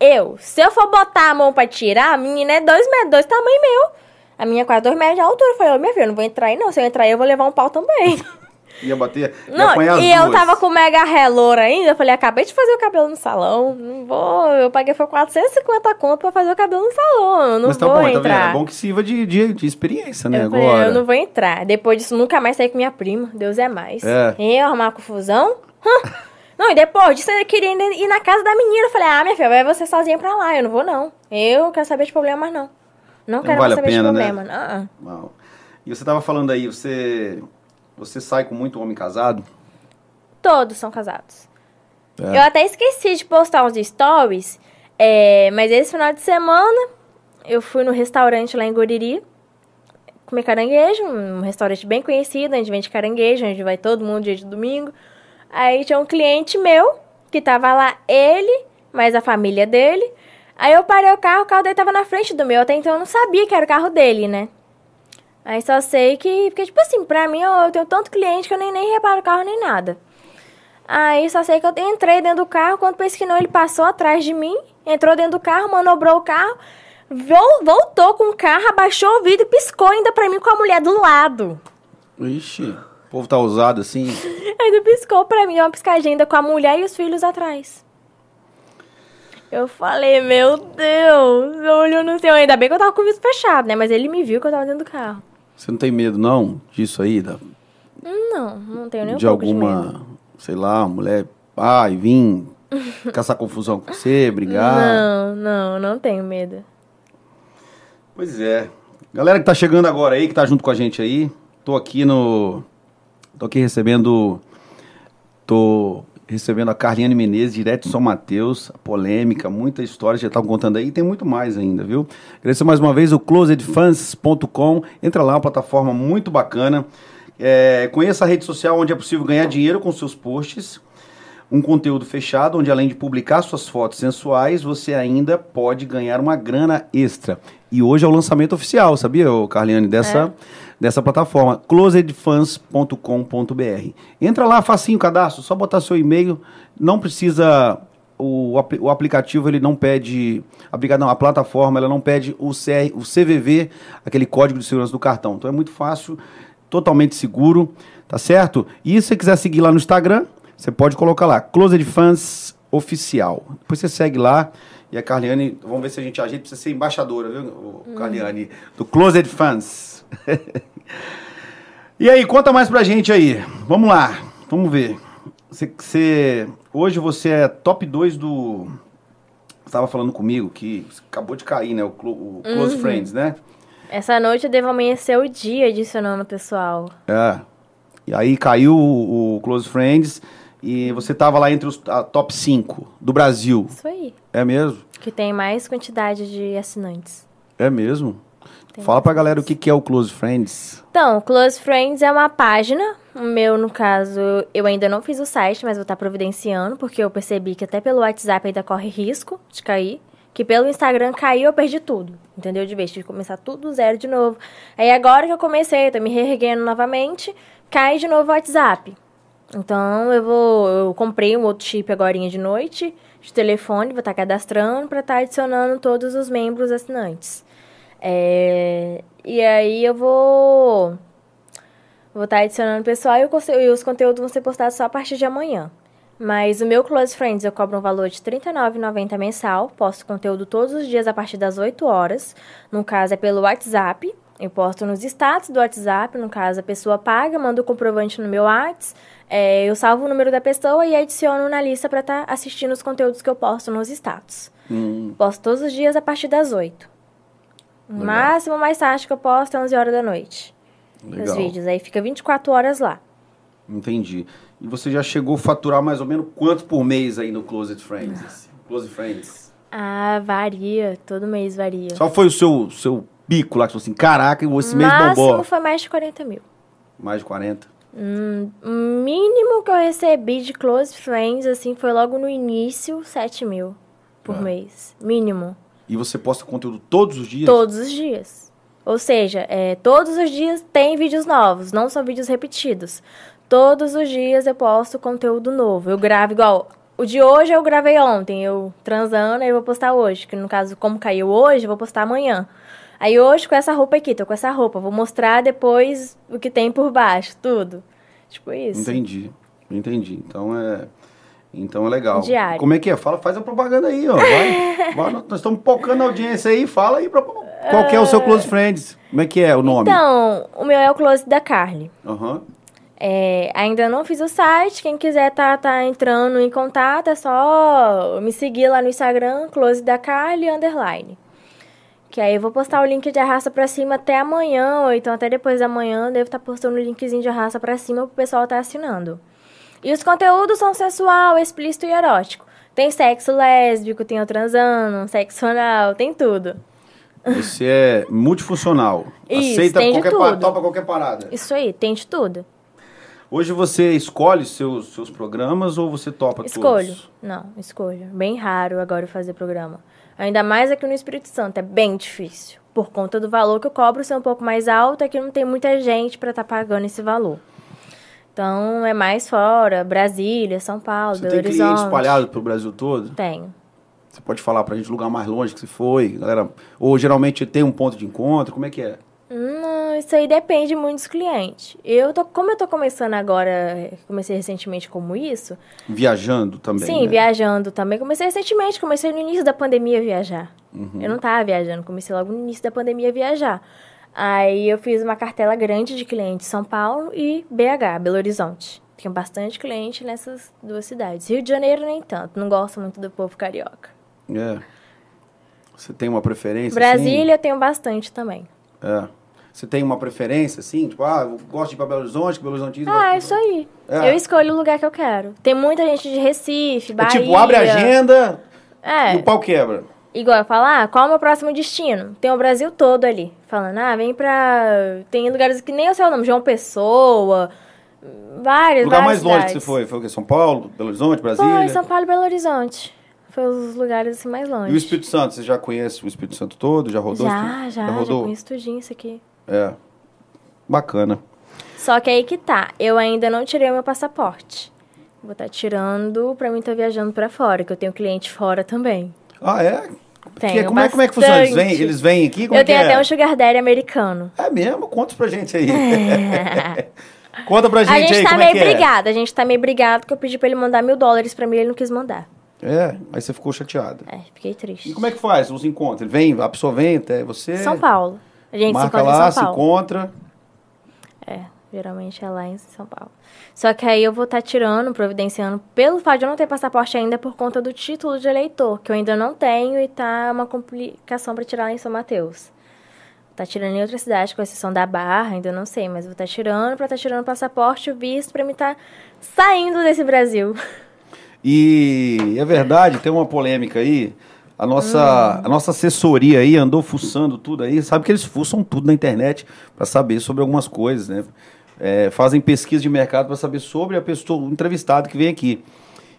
eu, se eu for botar a mão pra tirar, a menina é dois metros, dois tamanho meu. A minha é quase dois metros de altura. Eu falei, ô, minha filha, eu não vou entrar aí não. Se eu entrar aí, eu vou levar um pau também. Ia bater, ia não, apanhar e eu duas. tava com mega relora ainda. Eu falei, acabei de fazer o cabelo no salão. Não vou. Eu paguei foi 450 conto pra fazer o cabelo no salão. Não Mas tá vou bom, tá vendo? entrar. É bom que sirva de, de, de experiência, né? eu falei, agora. eu não vou entrar. Depois disso, nunca mais saí com minha prima. Deus é mais. É. Eu arrumar confusão? Não, e depois disso, eu queria ir na casa da menina. Eu falei, ah, minha filha, vai você sozinha pra lá. Eu não vou, não. Eu não quero saber de problema mais, não. Não quero vale saber pena, de né? problema. Não. Não. E você tava falando aí, você, você sai com muito homem casado? Todos são casados. É. Eu até esqueci de postar uns stories, é, mas esse final de semana eu fui no restaurante lá em Guriri comer caranguejo, um restaurante bem conhecido, onde vende caranguejo, onde vai todo mundo dia de domingo. Aí tinha um cliente meu, que tava lá, ele, mais a família dele. Aí eu parei o carro, o carro dele tava na frente do meu, até então eu não sabia que era o carro dele, né? Aí só sei que, porque tipo assim, pra mim eu, eu tenho tanto cliente que eu nem, nem reparo o carro nem nada. Aí só sei que eu entrei dentro do carro, quando pensei que não, ele passou atrás de mim, entrou dentro do carro, manobrou o carro, vol- voltou com o carro, abaixou o vidro e piscou ainda pra mim com a mulher do lado. Ixi, o povo tá ousado assim. Ainda piscou pra mim, uma piscadinha ainda com a mulher e os filhos atrás. Eu falei, meu Deus, eu olhando no céu. Ainda bem que eu tava com o vidro fechado, né? Mas ele me viu que eu tava dentro do carro. Você não tem medo, não, disso aí? Da, Não, não tenho nem um de alguma, de sei lá, mulher, ai, vim caçar confusão com você, brigar? Não, não, não tenho medo. Pois é. Galera que tá chegando agora aí, que tá junto com a gente aí, tô aqui no. Tô aqui recebendo. Tô recebendo a Carliane Menezes, direto de São Mateus, polêmica, muita história, já estavam contando aí, e tem muito mais ainda, viu? Agradecer mais uma vez o closedfans.com, entra lá, uma plataforma muito bacana. É, conheça a rede social onde é possível ganhar dinheiro com seus posts. Um conteúdo fechado, onde além de publicar suas fotos sensuais, você ainda pode ganhar uma grana extra. E hoje é o lançamento oficial, sabia, Carliane, dessa, dessa plataforma, closedfans.com.br. Entra lá, facinho o cadastro, só botar seu e-mail, não precisa o, o aplicativo ele não pede, não, a plataforma ela não pede o, CR, o CVV, aquele código de segurança do cartão. Então é muito fácil, totalmente seguro, tá certo? E se você quiser seguir lá no Instagram, você pode colocar lá, Closed Fans Oficial. Depois você segue lá e a Carliane, vamos ver se a gente ajeita você ser embaixadora, viu, ô, Carliane, do Closed Fans. e aí, conta mais pra gente aí. Vamos lá, vamos ver. Você, você- hoje você é top 2 do. Você estava falando comigo que acabou de cair, né? O, Clo- o Close Friends, né? Essa noite eu devo amanhecer o dia adicionando o pessoal. É. E aí caiu o, o Close Friends e você tava lá entre os a top 5 do Brasil. Isso aí. É mesmo? Que tem mais quantidade de assinantes. É mesmo? Tem Fala pra galera o que, que é o Close Friends. Então, Close Friends é uma página. O meu, no caso, eu ainda não fiz o site, mas vou estar providenciando, porque eu percebi que até pelo WhatsApp ainda corre risco de cair. Que pelo Instagram caiu, eu perdi tudo. Entendeu? De vez, tive que começar tudo do zero de novo. Aí agora que eu comecei, tô me reerguendo novamente, cai de novo o WhatsApp. Então eu vou. Eu comprei um outro chip agora de noite, de telefone, vou estar cadastrando para estar adicionando todos os membros assinantes. É, e aí eu vou. Vou estar adicionando o pessoal e, o e os conteúdos vão ser postados só a partir de amanhã. Mas o meu Close Friends eu cobro um valor de R$ 39,90 mensal. Posto conteúdo todos os dias a partir das 8 horas. No caso é pelo WhatsApp. Eu posto nos status do WhatsApp. No caso, a pessoa paga, manda o comprovante no meu WhatsApp. É, eu salvo o número da pessoa e adiciono na lista para estar assistindo os conteúdos que eu posto nos status. Hum, Posto todos os dias a partir das 8. O Legal. máximo mais tarde que eu posto é 11 horas da noite. Os legal. vídeos. Aí fica 24 horas lá. Entendi. E você já chegou a faturar mais ou menos quanto por mês aí no Closed Friends? assim? Close Friends. Ah, varia. Todo mês varia. Só foi o seu, seu pico lá que você falou assim, caraca, esse mês máximo bombou. foi mais de 40 mil. Mais de 40. Hum, o mínimo que eu recebi de Close Friends, assim, foi logo no início, 7 mil por Ah. mês. Mínimo. E você posta conteúdo todos os dias? Todos os dias. Ou seja, é, todos os dias tem vídeos novos, não são vídeos repetidos. Todos os dias eu posto conteúdo novo. Eu gravo igual. O de hoje eu gravei ontem, eu transando, aí eu vou postar hoje. Que no caso, como caiu hoje, eu vou postar amanhã. Aí hoje com essa roupa aqui, tô com essa roupa. Vou mostrar depois o que tem por baixo, tudo. Tipo isso. Entendi, entendi. Então é, então é legal. Diário. Como é que é? Fala, faz a propaganda aí, ó. Vai, vai, nós estamos pocando a audiência aí. Fala aí pra, qual que é o seu Close Friends. Como é que é o nome? Então, o meu é o Close da Carly. Aham. É, ainda não fiz o site. Quem quiser tá, tá entrando em contato, é só me seguir lá no Instagram, Close da Carly Underline. Que aí eu vou postar o link de arrasta pra cima até amanhã, ou então até depois da manhã, devo estar postando o linkzinho de arrasta pra cima pro pessoal tá assinando. E os conteúdos são sensual, explícito e erótico. Tem sexo lésbico, tem o transando, sexo anal, tem tudo. Você é multifuncional. Isso, Aceita tem qualquer tudo. topa qualquer parada. Isso aí, tem de tudo. Hoje você escolhe seus, seus programas ou você topa Escolho. todos? Não, escolho. Bem raro agora fazer programa. Ainda mais aqui no Espírito Santo, é bem difícil. Por conta do valor que eu cobro ser um pouco mais alto, aqui não tem muita gente para estar pagando esse valor. Então é mais fora, Brasília, São Paulo, Você Belo tem cliente espalhado pelo Brasil todo? Tenho. Você pode falar pra gente lugar mais longe que você foi, galera? Ou geralmente tem um ponto de encontro? Como é que é? Não, isso aí depende muito dos clientes. Eu tô, como eu tô começando agora, comecei recentemente como isso, Viajando também. Sim, né? viajando também. Comecei recentemente, comecei no início da pandemia a viajar. Uhum. Eu não tava viajando, comecei logo no início da pandemia a viajar. Aí eu fiz uma cartela grande de clientes São Paulo e BH, Belo Horizonte. Tenho bastante cliente nessas duas cidades. Rio de Janeiro nem tanto, não gosto muito do povo carioca. É. Você tem uma preferência? Brasília eu tenho bastante também. Assim? É. Você tem uma preferência, assim? Tipo, ah, eu gosto de ir pra Belo Horizonte, que Belo Horizonte... Ah, isso aí. É. Eu escolho o lugar que eu quero. Tem muita gente de Recife, Bahia... É tipo, abre a agenda é. e o pau quebra. Igual eu falar, ah, qual é o meu próximo destino? Tem o Brasil todo ali. Falando, ah, vem pra... Tem lugares que nem eu sei o nome, João Pessoa... Vários, O lugar mais longe que você foi? Foi o quê? São Paulo, Belo Horizonte, Brasília? Foi, São Paulo e Belo Horizonte. Foi os lugares assim mais longe. E o Espírito Santo, você já conhece o Espírito Santo todo? Já rodou? Já, já, já, rodou? já conheço tudinho isso aqui. É. Bacana. Só que aí que tá, eu ainda não tirei o meu passaporte. Vou estar tá tirando pra mim estar tá viajando pra fora, que eu tenho cliente fora também. Ah, é? Tenho como, é, como é que funciona? Eles vêm, eles vêm aqui? Como eu é tenho é? até um sugar daddy americano. É mesmo? Conta pra gente aí. É. Conta pra gente aí. A gente aí, tá meio é brigado, a gente tá meio brigado que eu pedi pra ele mandar mil dólares pra mim e ele não quis mandar. É, aí você ficou chateada. É, fiquei triste. E como é que faz os encontros? Ele vem, a pessoa vem até você? São Paulo. A gente Marca se encontra lá, em São Paulo. se encontra. É, geralmente é lá em São Paulo. Só que aí eu vou estar tá tirando, providenciando, pelo fato de eu não ter passaporte ainda por conta do título de eleitor, que eu ainda não tenho e tá uma complicação para tirar lá em São Mateus. Tá tirando em outra cidade, com exceção da Barra, ainda não sei, mas vou estar tá tirando para estar tá tirando o passaporte, o visto, para me estar tá saindo desse Brasil. E é verdade, tem uma polêmica aí. A nossa, hum. a nossa assessoria aí andou fuçando tudo aí. Sabe que eles fuçam tudo na internet para saber sobre algumas coisas, né? É, fazem pesquisa de mercado para saber sobre a pessoa, o entrevistado que vem aqui.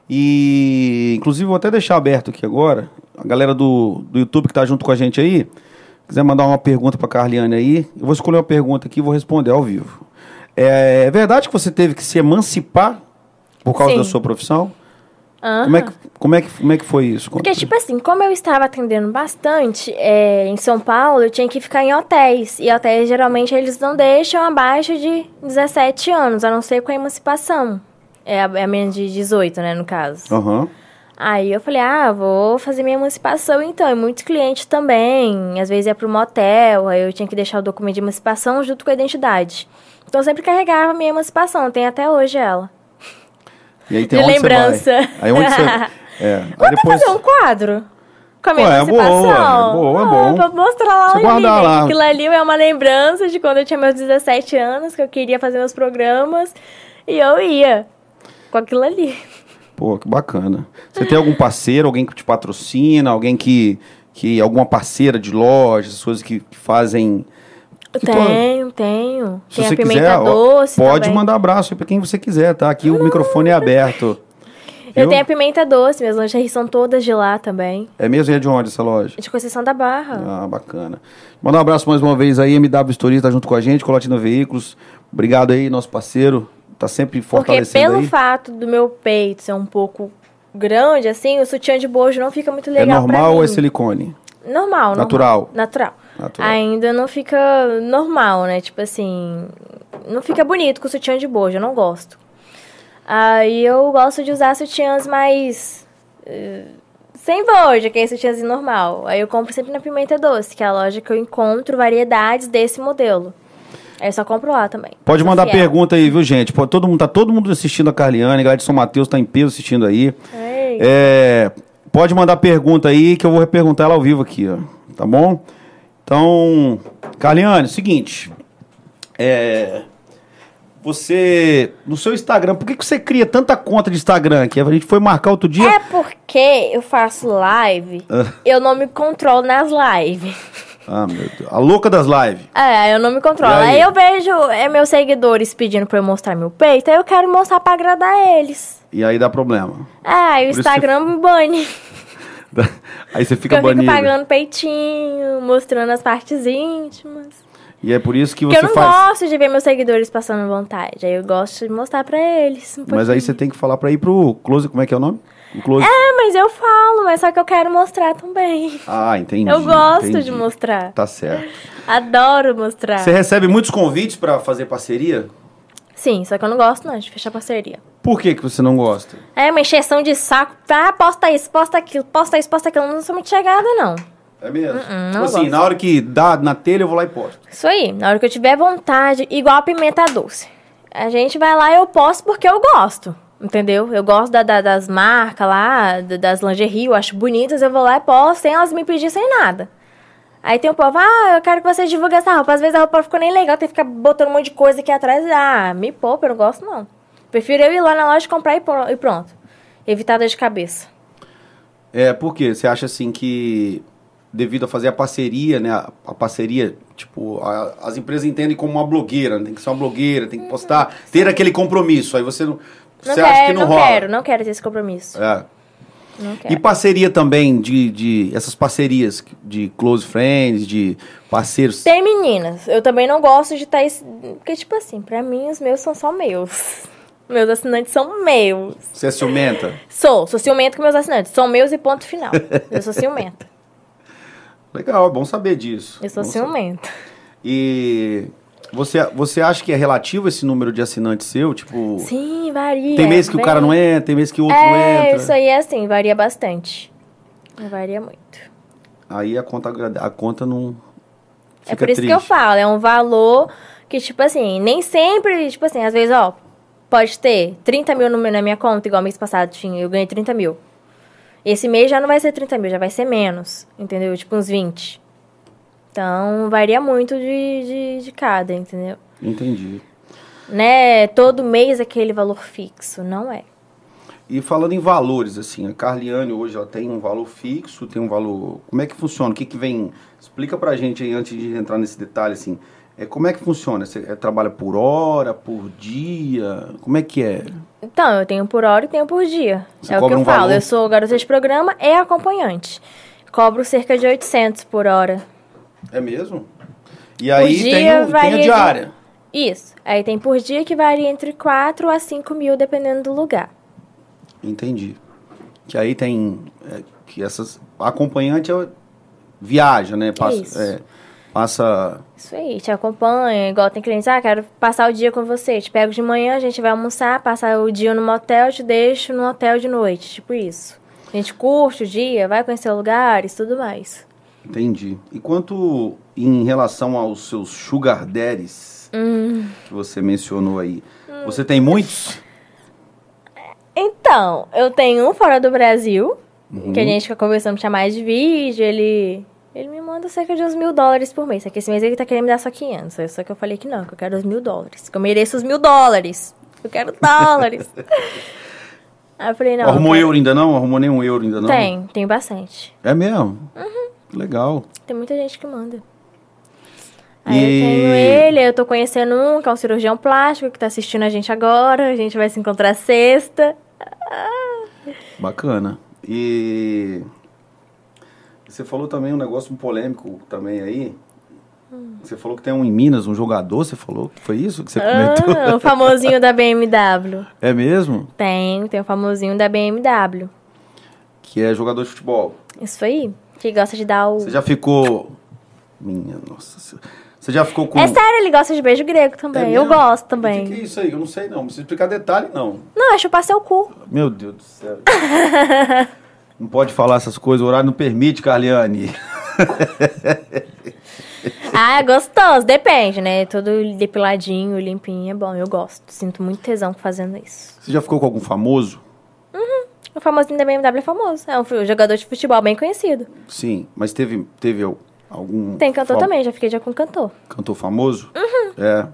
E, inclusive, vou até deixar aberto aqui agora. A galera do, do YouTube que está junto com a gente aí, quiser mandar uma pergunta para Carliane aí, eu vou escolher uma pergunta aqui e vou responder ao vivo. É, é verdade que você teve que se emancipar por causa Sim. da sua profissão? Uhum. Como, é que, como, é que, como é que foi isso? Porque, tipo assim, como eu estava atendendo bastante é, em São Paulo, eu tinha que ficar em hotéis. E hotéis, geralmente, eles não deixam abaixo de 17 anos, a não ser com a emancipação. É a, é a menos de 18, né, no caso. Uhum. Aí eu falei, ah, vou fazer minha emancipação então. E muitos clientes também. Às vezes ia para um motel, aí eu tinha que deixar o documento de emancipação junto com a identidade. Então eu sempre carregava minha emancipação, tem até hoje ela. E aí tem de onde lembrança. Você vai? Aí onde você. É. Aí depois... fazer um quadro com a minha Ué, é boa, é boa, é bom. Pra mostrar lá Você o lá. Aquilo ali é uma lembrança de quando eu tinha meus 17 anos, que eu queria fazer meus programas. E eu ia com aquilo ali. Pô, que bacana. Você tem algum parceiro, alguém que te patrocina, alguém que. que alguma parceira de loja, essas coisas que fazem. Que Tenho, tenho. Se Tem você a pimenta quiser, ó, doce pode também. mandar abraço aí pra quem você quiser, tá? Aqui o microfone é aberto. Eu Viu? tenho a pimenta doce, minhas lingeries são todas de lá também. É mesmo? E é de onde essa loja? De Conceição da Barra. Ah, bacana. Mandar um abraço mais uma vez aí, MW Stories tá junto com a gente, Colatina Veículos. Obrigado aí, nosso parceiro. Tá sempre Porque fortalecendo pelo aí. fato do meu peito ser um pouco grande, assim, o sutiã de bojo não fica muito É legal pra normal ou é silicone? Normal, normal. Natural? Natural. Ainda não fica normal, né? Tipo assim, não fica bonito com sutiã de bojo, eu não gosto. Aí eu gosto de usar sutiãs mais... eh, sem bojo, que é sutiãzinho normal. Aí eu compro sempre na Pimenta Doce, que é a loja que eu encontro variedades desse modelo. Aí eu só compro lá também. Pode mandar fiel. pergunta aí, viu, gente? Pô, todo mundo, tá todo mundo assistindo a Carliane, a galera de São Mateus tá em peso assistindo aí. É, pode mandar pergunta aí que eu vou reperguntar ela ao vivo aqui, ó. Tá bom? Então, Carliane, seguinte. É, você, no seu Instagram, por que, que você cria tanta conta de Instagram? Que a gente foi marcar outro dia. É porque eu faço live, Ah. eu não me controlo nas lives. Ah, meu Deus. A louca das lives. É, eu não me controlo. E aí? Aí? eu vejo é, meus seguidores pedindo pra eu mostrar meu peito, aí eu quero mostrar pra agradar eles. E aí dá problema. É, aí o Por Instagram me bane. Aí você fica eu fico pagando peitinho, mostrando as partes íntimas. E é por isso que Porque você eu não faz. gosto de ver meus seguidores passando vontade. Aí eu gosto de mostrar pra eles. um Mas aí você tem que falar pra ir pro Close, como é que é o nome? O Close. É, mas eu falo, mas só que eu quero mostrar também. Ah, entendi. Eu gosto entendi. de mostrar. Tá certo. Adoro mostrar. Você recebe muitos convites pra fazer parceria? Sim, só que eu não gosto não de fechar parceria. Por que, que você não gosta? É uma encheção de saco. Ah, posta isso, posta aquilo, posta isso, posta aquilo. Eu não sou muito chegada, não. É mesmo? não tipo assim, gosto. na hora que dá na telha, eu vou lá e posto. Isso aí, na hora que eu tiver vontade, igual a pimenta doce. A gente vai lá e eu posto porque eu gosto. Entendeu? Eu gosto da- da- das marcas lá, da- das lingerie, eu acho bonitas, eu vou lá e posto sem elas me pedir sem nada. Aí tem o povo, ah, eu quero que você divulgue essa roupa. Às vezes a roupa ficou nem legal, tem que ficar botando um monte de coisa aqui atrás. Ah, me poupa, eu não gosto não. Prefiro eu ir lá na loja comprar e pro- pronto. Evitar dor de cabeça. É, por quê? Você acha assim que devido a fazer a parceria, né? A, parceria, tipo, a- as empresas entendem como uma blogueira, né? tem que ser uma blogueira, tem que postar, ter aquele compromisso. Aí você não. Uhum. Não você quero, acha que não, não rola? quero, não quero ter esse compromisso. É. Não quero. E parceria também de, de essas parcerias de close friends, de parceiros. Tem meninas. Eu também não gosto de estar. Porque, tipo assim, pra mim os meus são só meus. Meus assinantes são meus. Você é ciumenta? Sou, sou ciumenta com meus assinantes. São meus e ponto final. Eu sou ciumenta. Legal, é bom saber disso. Eu sou Bom saber. ciumenta. E você, você acha que é relativo esse número de assinantes seu? Tipo, Sim, varia. tem mês que o cara não é. entra, tem mês que o outro não É, entra. isso aí é assim, varia bastante. Varia muito. Aí a conta, a conta não. é por isso triste. que eu falo, é um valor que, tipo assim, nem sempre, tipo assim, às vezes, ó, pode ter 30 mil no na minha conta, igual mês passado tinha, eu ganhei 30 mil. Esse mês já não vai ser 30 mil, já vai ser menos, entendeu? Tipo uns 20. Então, varia muito de, de, de cada, entendeu? Entendi. Né, todo mês aquele valor fixo, não é. E falando em valores, assim, a Carliane hoje ela tem um valor fixo, tem um valor. Como é que funciona? O que, que vem. Explica pra gente aí antes de entrar nesse detalhe, assim. É, como é que funciona? Você é, trabalha por hora, por dia? Como é que é? Então, eu tenho por hora e tenho por dia. Você é o que eu um falo. valor? Eu sou garota de programa e acompanhante. Cobro cerca de 800 por hora. É mesmo? E aí tem, o, tem a de- diária. Isso. Aí tem por dia que varia entre 4 a 5 mil, dependendo do lugar. Entendi. Que aí tem. é, que essas. Acompanhante é- viaja, né? Passa. Isso. é, passa. Isso aí, te acompanha. Igual tem clientes, ah, quero passar o dia com você. Te pego de manhã, a gente vai almoçar, passar o dia no motel, te deixo no hotel de noite. Tipo isso. A gente curte o dia, vai conhecer lugares, tudo mais. Entendi. E quanto em relação aos seus sugar daddies Hum. que você mencionou aí? Você tem muitos? Então, eu tenho um fora do Brasil, Uhum. que a gente fica conversando, chamar de vídeo, ele... Ele me manda cerca de uns mil dólares por mês. Só que esse mês ele tá querendo me dar só 500. Só que eu falei que não, que eu quero os mil dólares. Que eu mereço os mil dólares. Eu quero dólares. Aí eu falei, não. Arrumou eu euro ainda não? Arrumou nenhum euro ainda não? quero- Tem, tem bastante. É mesmo? Uhum. Legal. Tem muita gente que manda. Aí E- eu tenho ele, eu tô conhecendo um, que é um cirurgião plástico, que tá assistindo a gente agora. A gente vai se encontrar sexta. Bacana. E você falou também um negócio um polêmico também aí. Hum. Você falou que tem um em Minas, um jogador, você falou? Foi isso que você comentou? Ah, o famosinho da BMW. É mesmo? Tem, tem o famosinho da BMW. Que é jogador de futebol. Isso aí. Que gosta de dar o. Você já ficou. Minha nossa senhora. Você já ficou com. É sério, ele gosta de beijo grego também. É eu gosto O também. que, que é isso aí? Eu não sei não. Não precisa explicar detalhe, não. Não, é chupar seu cu. Meu Deus do céu. não pode falar essas coisas, o horário não permite, Carliane. Ah, é gostoso. Depende, né? Todo depiladinho, limpinho, é bom. Eu gosto. Sinto muito tesão fazendo isso. Você já ficou com algum famoso? O famosinho da BMW é famoso. É um jogador de futebol bem conhecido. Sim, mas teve, teve algum. Tem cantor fam- também, já fiquei já com cantor. Cantor famoso? É.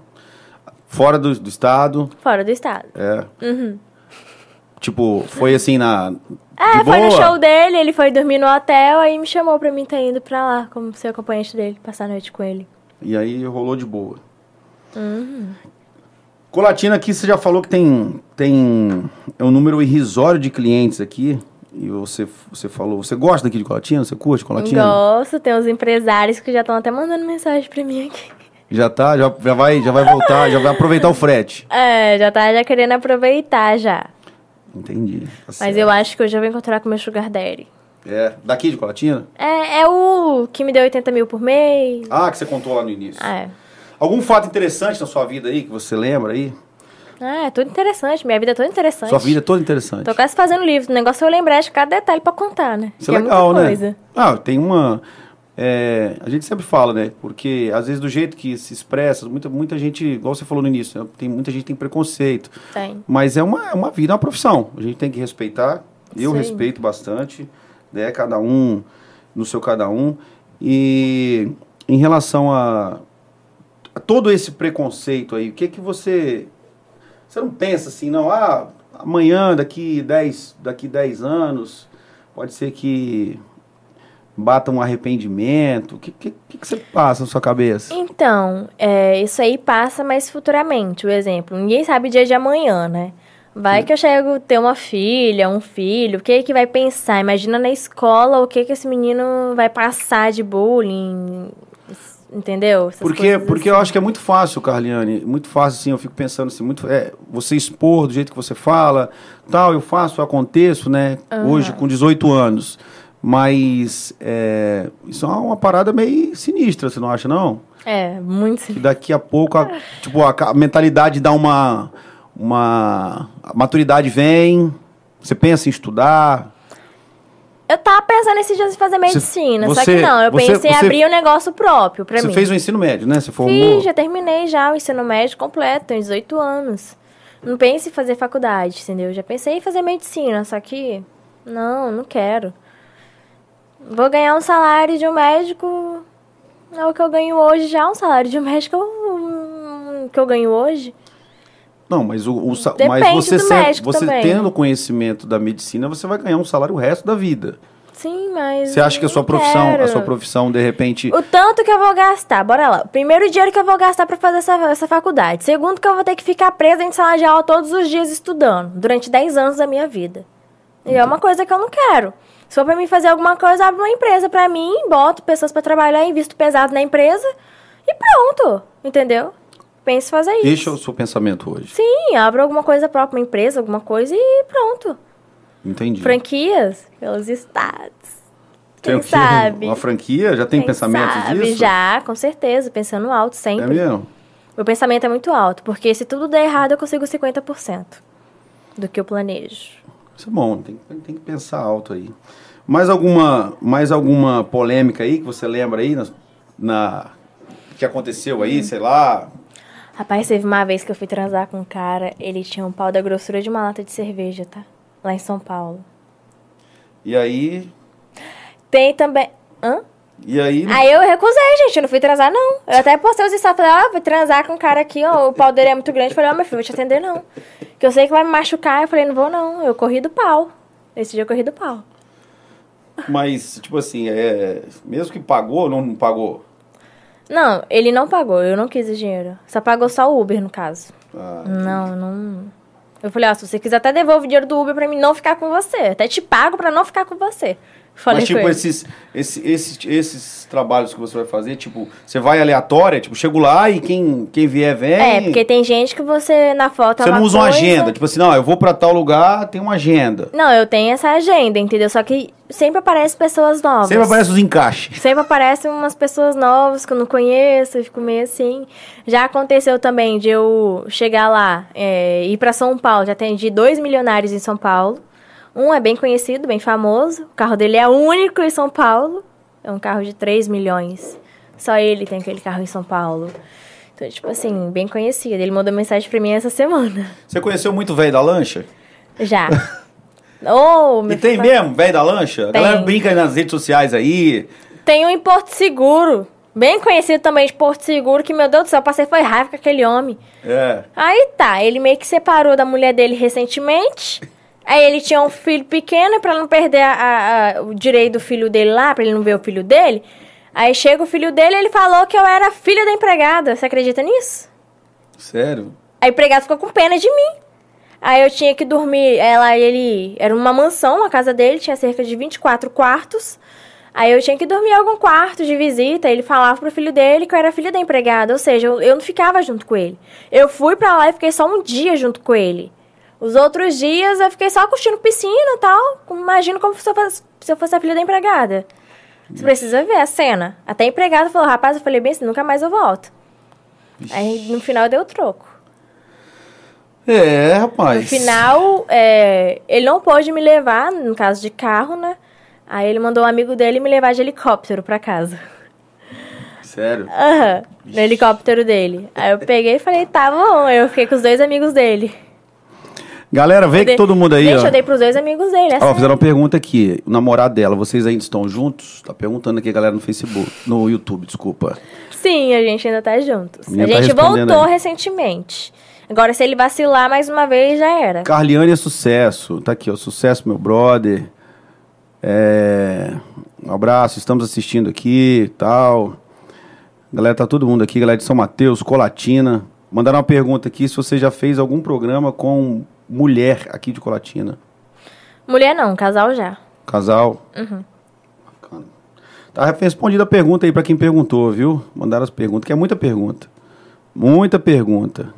Fora do, do estado? Fora do estado. É. Tipo, foi assim na. É, foi no show dele, ele foi dormir no hotel, aí me chamou pra mim estar indo pra lá, como ser acompanhante dele, passar a noite com ele. E aí rolou de boa. Uhum. Colatina aqui, você já falou que tem, tem é um número irrisório de clientes aqui. E você, você falou, você gosta daqui de Colatina? Você curte Colatina? Gosto, tem uns empresários que já estão até mandando mensagem pra mim aqui. Já tá, já, já, vai, já vai voltar, já vai aproveitar o frete. É, já tá já querendo aproveitar já. Entendi. tá Mas certo. eu acho que hoje eu vou encontrar com o meu sugar daddy. É, daqui de Colatina? É, é o que me deu 80 mil por mês. Ah, que você contou lá no início. É. Algum fato interessante na sua vida aí, que você lembra aí? Ah, é tudo interessante. Minha vida é toda interessante. Sua vida é toda interessante. Tô quase fazendo livro. O negócio é eu lembrar de cada detalhe pra contar, né? Isso é Que legal, né? Ah, tem uma, é, a gente sempre fala, né? Porque às vezes do jeito que se expressa, muita, muita gente, igual você falou no início, né? tem muita gente tem preconceito. Tem. Mas é uma, é uma vida, é uma profissão. A gente tem que respeitar. Eu Sim. respeito bastante, né? Cada um no seu cada um. E em relação a, a todo esse preconceito aí, o que que você você não pensa assim, não, ah, amanhã, daqui 10, daqui 10 anos, pode ser que bata um arrependimento. O que, que, que você passa na sua cabeça? Então, é, isso aí passa mais futuramente, o exemplo. Ninguém sabe o dia de amanhã, né? Vai que eu chego a ter uma filha, um filho, o que que vai pensar? Imagina na escola o que que esse menino vai passar de bullying, entendeu? Essas Porque, porque eu assim. acho que é muito fácil, Carliane, muito fácil assim, eu fico pensando assim, muito, é, você expor do jeito que você fala, tal, eu faço, eu aconteço, né, hoje com 18 anos, mas é, isso é uma parada meio sinistra, você não acha não? É, muito Que daqui a pouco, a, tipo, a, a mentalidade dá uma, uma, a maturidade vem, você pensa em estudar, Eu tava pensando esses dias em fazer medicina, só você- que não, eu você- pensei em você- abrir um negócio próprio pra você mim. fez o ensino médio, né, você formou... Fiz, já terminei já o ensino médio completo, tenho 18 anos. Não pense em fazer faculdade, entendeu? Já pensei em fazer medicina, só que não, não quero. Vou ganhar um salário de um médico, é o que eu ganho hoje já, um salário de um médico que eu ganho hoje. Não, mas o, o mas você, do se- médico você também. tendo conhecimento da medicina, você vai ganhar um salário o resto da vida. Sim, mas Você acha que a sua profissão, a quero. sua profissão de repente, O tanto que eu vou gastar, bora lá. O primeiro dinheiro que eu vou gastar pra fazer essa, essa faculdade. Segundo que eu vou ter que ficar presa em sala de aula todos os dias estudando, durante 10 anos da minha vida. E é uma coisa que eu não quero. Se for pra mim fazer alguma coisa, abro uma empresa pra mim, boto pessoas pra trabalhar, invisto pesado na empresa e pronto, entendeu? Penso em fazer isso. esse é o seu pensamento hoje. Sim, abro alguma coisa própria, uma empresa, alguma coisa e pronto. Entendi. Franquias pelos estados. Quem sabe? Uma franquia? Já tem Quem pensamentos sabe? disso? Já, com certeza, pensando alto É sempre. mesmo? Meu pensamento é muito alto, porque se tudo der errado, eu consigo 50% do que eu planejo. Isso é bom, tem, tem que pensar alto aí. Mais alguma, mais alguma polêmica aí que você lembra aí na, na- que aconteceu Hum. aí, sei lá? Rapaz, teve uma vez que eu fui transar com um cara, ele tinha um pau da grossura de uma lata de cerveja, tá? Lá em São Paulo. E aí, Tem também. Hã? E aí, Aí eu recusei, gente, eu não fui transar, não. Eu até postei os stories, falei, ó, vou transar com um cara aqui, ó, o pau dele é muito grande. Falei, ó, meu filho, vou te atender, não. Que eu sei que vai me machucar. Eu falei, não vou, não. Eu corri do pau. Esse dia eu corri do pau. mas tipo assim, é, mesmo que pagou, não, não pagou? Não, ele não pagou, eu não quis o dinheiro. Só pagou só o Uber, no caso. Ah, Não, não. Eu falei, ó, se você quiser até devolve o dinheiro do Uber pra mim não ficar com você. Até te pago pra não ficar com você. Falei Mas, tipo, ele. esses, esses, esses, esses trabalhos que você vai fazer, tipo, você vai aleatória, tipo, chego lá e quem, quem vier, vem. É, porque tem gente que você na foto Você não uma usa uma coisa- agenda, tipo assim, não, eu vou pra tal lugar, tem uma agenda. Não, eu tenho essa agenda, entendeu? Só que sempre aparecem pessoas novas. Sempre aparece os encaixes. Sempre aparecem umas pessoas novas que eu não conheço, eu fico meio assim. Já aconteceu também de eu chegar lá, é, ir pra São Paulo. Já atendi dois milionários em São Paulo. Um é bem conhecido, bem famoso. O carro dele é único em São Paulo. É um carro de 3 milhões. Só ele tem aquele carro em São Paulo. Então, tipo assim, bem conhecido. Ele mandou mensagem pra mim essa semana. Você conheceu muito velho da lancha? Já. oh, E tem fa- mesmo, velho da lancha? A Tem. galera brinca aí nas redes sociais aí. Tem um em Porto Seguro. Bem conhecido também de Porto Seguro, que, meu Deus do céu, passei foi raiva com aquele homem. É. Aí tá, ele meio que separou da mulher dele recentemente. Aí ele tinha um filho pequeno, pra não perder a- a- a- o direito do filho dele lá, pra ele não ver o filho dele. Aí chega o filho dele e ele falou que eu era filha da empregada. Você acredita nisso? Sério? Aí o empregado ficou com pena de mim. Aí eu tinha que dormir. Ela, ele era uma mansão, a casa dele tinha cerca de 24 quartos. Aí eu tinha que dormir em algum quarto de visita. Ele falava pro filho dele que eu era filha da empregada. Ou seja, eu, eu não ficava junto com ele. Eu fui pra lá e fiquei só um dia junto com ele. Os outros dias eu fiquei só curtindo piscina e tal. Imagino como se eu fosse, se eu fosse a filha da empregada. Você precisa ver a cena. Até a empregada falou, rapaz, eu falei bem assim, nunca mais eu volto. Aí no final deu o troco. É, rapaz. No final, é, ele não pôde me levar, no caso de carro, né? Aí ele mandou um amigo dele me levar de helicóptero pra casa. Sério? Aham, no helicóptero dele. Aí eu peguei e falei, tá bom. Eu fiquei com os dois amigos dele. Galera, vê Eu que todo mundo aí, Gente, ó. eu dei pros dois amigos dele. é Ó, fizeram uma pergunta aqui. O namorado dela, vocês ainda estão juntos? Tá perguntando aqui a galera no Facebook, no YouTube, desculpa. Sim, a gente ainda tá juntos. Menina a tá gente voltou aí. recentemente. Agora, se ele vacilar mais uma vez, já era. Carliane é sucesso. Tá aqui, ó. Sucesso, meu brother. É, Um abraço, estamos assistindo aqui e tal. Galera, tá todo mundo aqui, galera de São Mateus, Colatina. Mandaram uma pergunta aqui se você já fez algum programa com mulher aqui de Colatina. Mulher não, casal já. Casal. Uhum. Bacana. Tá respondida a pergunta aí pra quem perguntou, viu? Mandaram as perguntas, que é muita pergunta. Muita pergunta.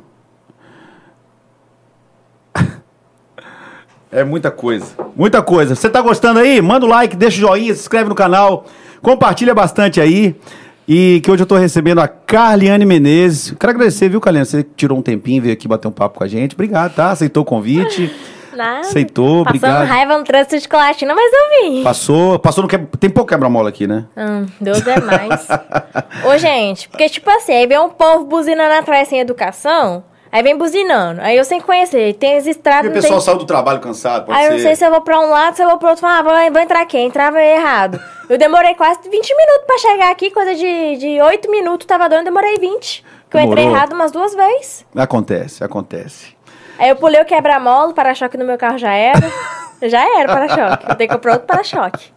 É muita coisa. Muita coisa. Você tá gostando aí? Manda o like, deixa o joinha, se inscreve no canal, compartilha bastante aí. E que hoje eu tô recebendo a Carliane Menezes. Quero agradecer, viu, Carliane? Você tirou um tempinho, veio aqui bater um papo com a gente. Obrigado, tá? Aceitou o convite. Nada. Aceitou, Passando obrigado. raiva no trânsito de Colatina, mas eu vim. Passou, passou no quebra... Tem pouco quebra-mola aqui, né? Hum, Deus é mais. Ô, gente, porque tipo assim, aí vem um povo buzinando atrás sem educação, aí vem buzinando. Aí eu sem conhecer, tem as E estradas, o não pessoal tem... saiu do trabalho cansado, pode Aí eu ser. não sei se eu vou pra um lado, se eu vou pro outro, ah, vou, vou entrar aqui, entrava errado. Eu demorei quase 20 minutos pra chegar aqui, coisa de, de 8 minutos tava dando, demorei 20. Que eu entrei errado umas duas vezes. Acontece, acontece. Aí eu pulei o quebra-mola, o para-choque no meu carro já era. já era o para-choque. Eu tenho que comprar outro para-choque.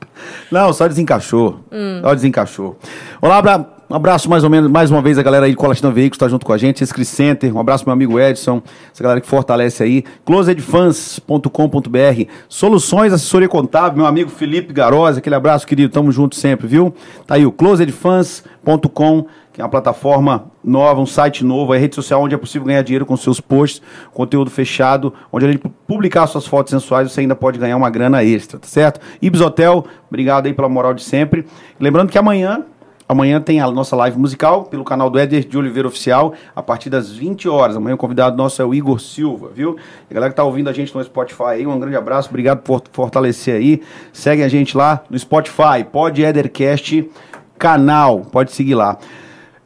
Não, só desencaixou. Hum. Só desencaixou. Olá, abra... um abraço mais ou menos, mais uma vez a galera aí de Colatina Veículos tá junto com a gente, esse Cris Center, um abraço meu amigo Edson, essa galera que fortalece aí, closedfans.com.br, soluções, assessoria contábil, meu amigo Felipe Garosa, aquele abraço querido, tamo junto sempre, viu? Tá aí o closedfans.com, que é uma plataforma nova, um site novo, é rede social onde é possível ganhar dinheiro com seus posts, conteúdo fechado, onde a gente publicar suas fotos sensuais, você ainda pode ganhar uma grana extra, tá certo? Ibis Hotel, obrigado aí pela moral de sempre. Lembrando que amanhã, amanhã tem a nossa live musical pelo canal do Éder de Oliveira Oficial, a partir das 20 horas. Amanhã o convidado nosso é o Igor Silva, viu? E a galera que tá ouvindo a gente no Spotify aí, um grande abraço, obrigado por fortalecer aí. Segue a gente lá no Spotify, pode Edercast canal, pode seguir lá.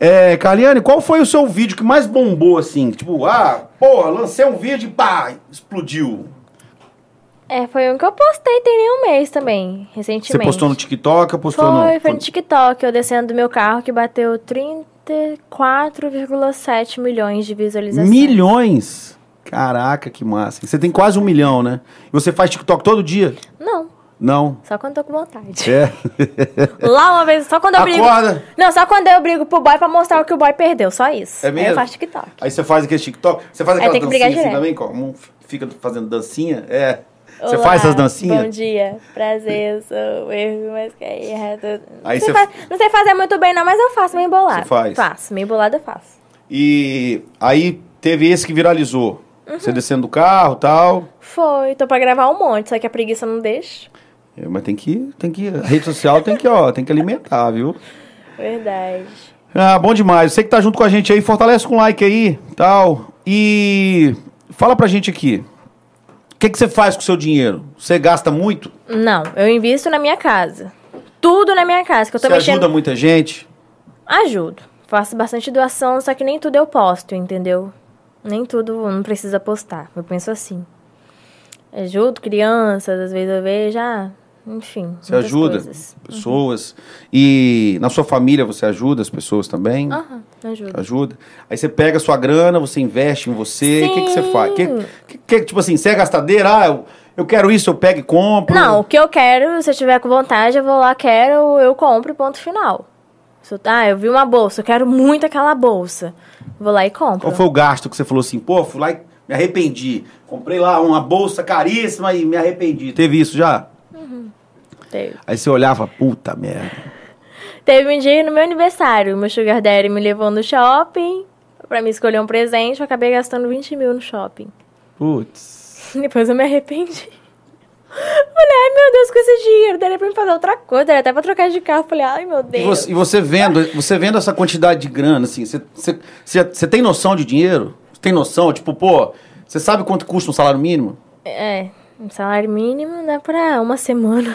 É, Carliane, qual foi o seu vídeo que mais bombou, assim? Tipo, ah, porra, lancei um vídeo e pá, explodiu. É, foi um que eu postei tem nem um mês também, recentemente. Você postou no TikTok ou postou Foi, no... foi no TikTok, eu descendo do meu carro que bateu 34,7 milhões de visualizações. Milhões? Caraca, que massa. Você tem quase um milhão, né? E você faz TikTok todo dia? Não, Não. só quando tô com vontade. É. Lá uma vez, só quando eu brigo. Acorda. Não, só quando eu brigo pro boy pra mostrar o que o boy perdeu, só isso. É Aí mesmo? eu faço TikTok. Aí você faz aquele TikTok. Você faz Aí aquela dancinha assim direto. também? Como fica fazendo dancinha? É. Você Olá, faz essas dancinhas? Bom dia, prazer, sou o erro, mas que é. Aí não, sei fa- não sei fazer muito bem, não, mas eu faço meio bolado. Você faz? Faço, meio bolado eu faço. E aí teve esse que viralizou. Uhum. Você descendo do carro e tal. Foi, tô pra gravar um monte, só que a preguiça não deixa. É, Mas tem que, tem que. A rede social tem que, ó, tem que alimentar, viu? Verdade. Ah, bom demais. Você que tá junto com a gente aí, fortalece com like aí, tal. E fala pra gente aqui. O que, que você faz com o seu dinheiro? Você gasta muito? Não, eu invisto na minha casa. Tudo na minha casa, que eu tô Você mexendo. ajuda muita gente? Ajudo. Faço bastante doação, só que nem tudo eu posto, entendeu? Nem tudo não precisa postar. Eu penso assim. Ajudo crianças, às vezes eu vejo, ah, enfim. Você ajuda coisas. pessoas? E na sua família você ajuda as pessoas também? Aham, ajudo. Ajuda. Aí você pega a sua grana, você investe em você. O que, que você faz? Que, que, que- tipo assim, você é gastadeira? Ah, eu, eu quero isso, eu pego e compro. Não, o que eu quero, se eu tiver com vontade, eu vou lá, quero, eu compro, ponto final. Eu- ah, eu vi uma bolsa, eu quero muito aquela bolsa. Vou lá e compro. Qual foi o gasto que você falou assim, pô, fui lá e me arrependi. Comprei lá uma bolsa caríssima e me arrependi. Teve isso já? Teve. Aí você olhava, puta merda. Teve um dia no meu aniversário, meu sugar daddy me levou no shopping pra me escolher um presente, eu acabei gastando 20 mil no shopping. Putz. Depois eu me arrependi. Falei, ai meu Deus, com esse dinheiro, daria pra me fazer outra coisa, daria até pra trocar de carro. Falei, ai meu E Deus. você, e você vendo, você vendo essa quantidade de grana, assim, você, tem noção de dinheiro? Você tem noção? Tipo, pô, você sabe quanto custa um salário mínimo? É, um salário mínimo dá pra uma semana.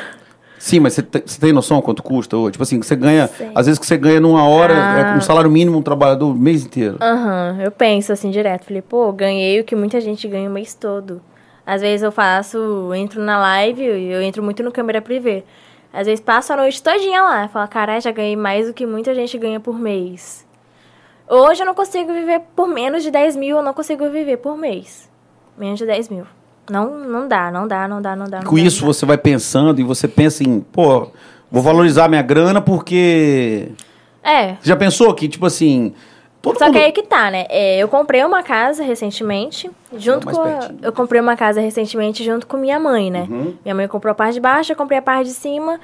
Sim, mas você tem, noção quanto custa? Ou, tipo assim, você ganha. Sei. Às vezes que você ganha numa hora, Ah. é um salário mínimo um trabalhador o mês inteiro. Aham, eu penso assim direto. Falei, pô, ganhei o que muita gente ganha o mês todo. Às vezes eu faço, entro na live, eu entro muito no câmera privê. Às vezes passo a noite todinha lá. Falo, caralho, já ganhei mais do que muita gente ganha por mês. Hoje eu não consigo viver por menos de 10 mil, eu não consigo viver por mês. Menos de 10 mil. Não, não dá, não dá, não dá, não dá. não Com dá, isso não dá. você vai pensando e você pensa em, pô, vou valorizar minha grana porque. É, Você já pensou que, tipo assim. Todo Só mundo... que aí que tá, né? É, eu comprei uma casa recentemente, junto com. a- eu comprei uma casa recentemente junto com minha mãe, né? Uhum. Minha mãe comprou a parte de baixo, eu comprei a parte de cima.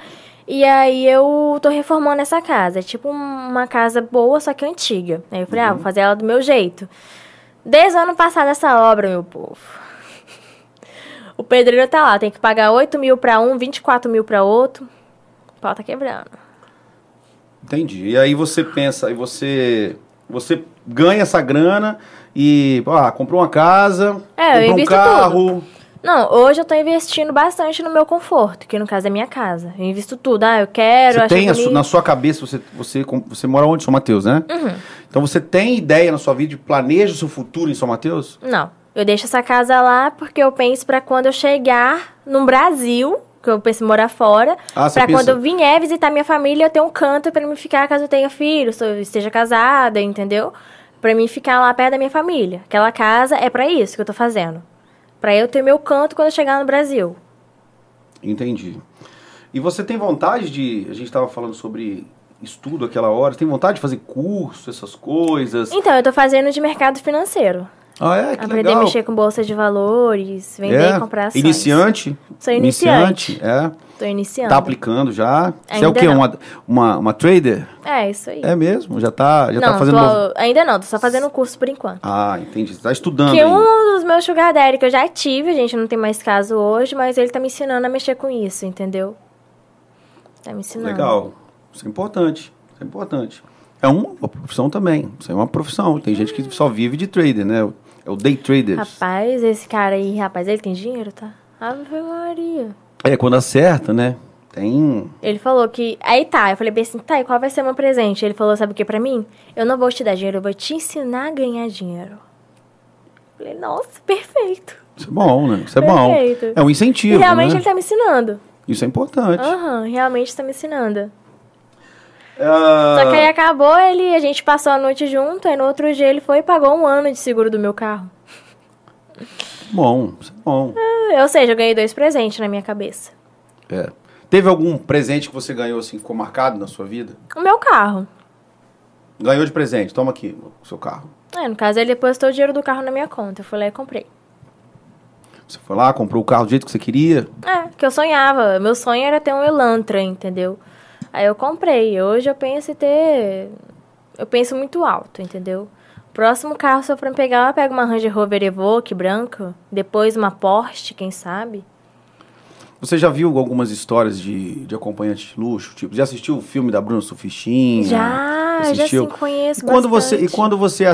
E aí eu tô reformando essa casa. É tipo um- uma casa boa, só que antiga. Aí eu falei, ah, Uhum. vou fazer ela do meu jeito. Desde o ano passado essa obra, meu povo. O pedreiro tá lá, tem que pagar 8 mil pra um, 24 mil pra outro. O pau tá quebrando. Entendi. E aí você pensa, aí você. Você ganha essa grana e. Ah, comprou uma casa, É, comprou um carro. Não, hoje eu tô investindo bastante no meu conforto, que no caso é minha casa. Eu invisto tudo. Ah, eu quero, Você tem su- na sua cabeça, você, você, você mora onde, São Mateus, né? Uhum. Então você tem ideia na sua vida de planeja o seu futuro em São Mateus? Não, eu deixo essa casa lá porque eu penso pra quando eu chegar no Brasil, que eu penso em morar fora, Ah, pensa- quando eu vier visitar minha família, eu ter um canto pra mim ficar caso eu tenha filho, se eu esteja casada, entendeu? Pra mim ficar lá perto da minha família. Aquela casa é pra isso que eu tô fazendo. Pra eu ter meu canto quando eu chegar no Brasil. Entendi. E você tem vontade de. A gente estava falando sobre estudo aquela hora. Você tem vontade de fazer curso, essas coisas? Então, eu tô fazendo de mercado financeiro. Ah, é? Que Aprender legal. a mexer com bolsa de valores, vender é? e comprar ações. Iniciante? Sou iniciante. É. Tô iniciando. Tá aplicando já. Você é o Ainda quê? não. Uma, uma, uma trader? É, isso aí. É mesmo? Já tá, já não, tá fazendo. tô- mov- ainda não, tô só fazendo curso por enquanto. Ah, entendi. Você tá estudando. Que ainda. um dos meus sugar daddy que eu já tive, a gente não tem mais caso hoje, mas ele tá me ensinando a mexer com isso, entendeu? Tá me ensinando. Legal. Isso é importante. Isso é importante. É uma, uma profissão também. Isso é uma profissão. Tem gente que só vive de trader, né? É o day trader. Rapaz, esse cara aí, rapaz, ele tem dinheiro, tá? Ave Maria. É, quando acerta, né? Tem. Ele falou que. Aí tá, eu falei bem assim, tá, e qual vai ser o meu presente? Ele falou, sabe o que pra mim? Eu não vou te dar dinheiro, eu vou te ensinar a ganhar dinheiro. Eu falei, nossa, perfeito. Isso é bom, né? Isso é bom. Perfeito. É um E incentivo. realmente né? ele tá me ensinando. Isso é importante. Aham, realmente tá me ensinando. Ah, Só que aí acabou, ele, a gente passou a noite junto, aí no outro dia ele foi e pagou um ano de seguro do meu carro. Bom, isso é bom. Ah, Ou seja, eu ganhei dois presentes na minha cabeça. É. Teve algum presente que você ganhou assim, ficou marcado na sua vida? O meu carro. Ganhou de presente, toma aqui o seu carro. É, no caso, ele depositou o dinheiro do carro na minha conta. Eu fui lá e comprei. Você foi lá, comprou o carro do jeito que você queria. É, que eu sonhava. Meu sonho era ter um Elantra, entendeu? Aí eu comprei. Hoje eu penso em ter. Eu penso muito alto, entendeu? Próximo carro, se eu for pegar, eu pego uma Range Rover Evoque branca. Depois uma Porsche, quem sabe? Você já viu algumas histórias de, de acompanhante de luxo? Tipo, já assistiu o filme da Bruna Sufistinha? Já, já sim, conheço e quando você E bastante. quando você...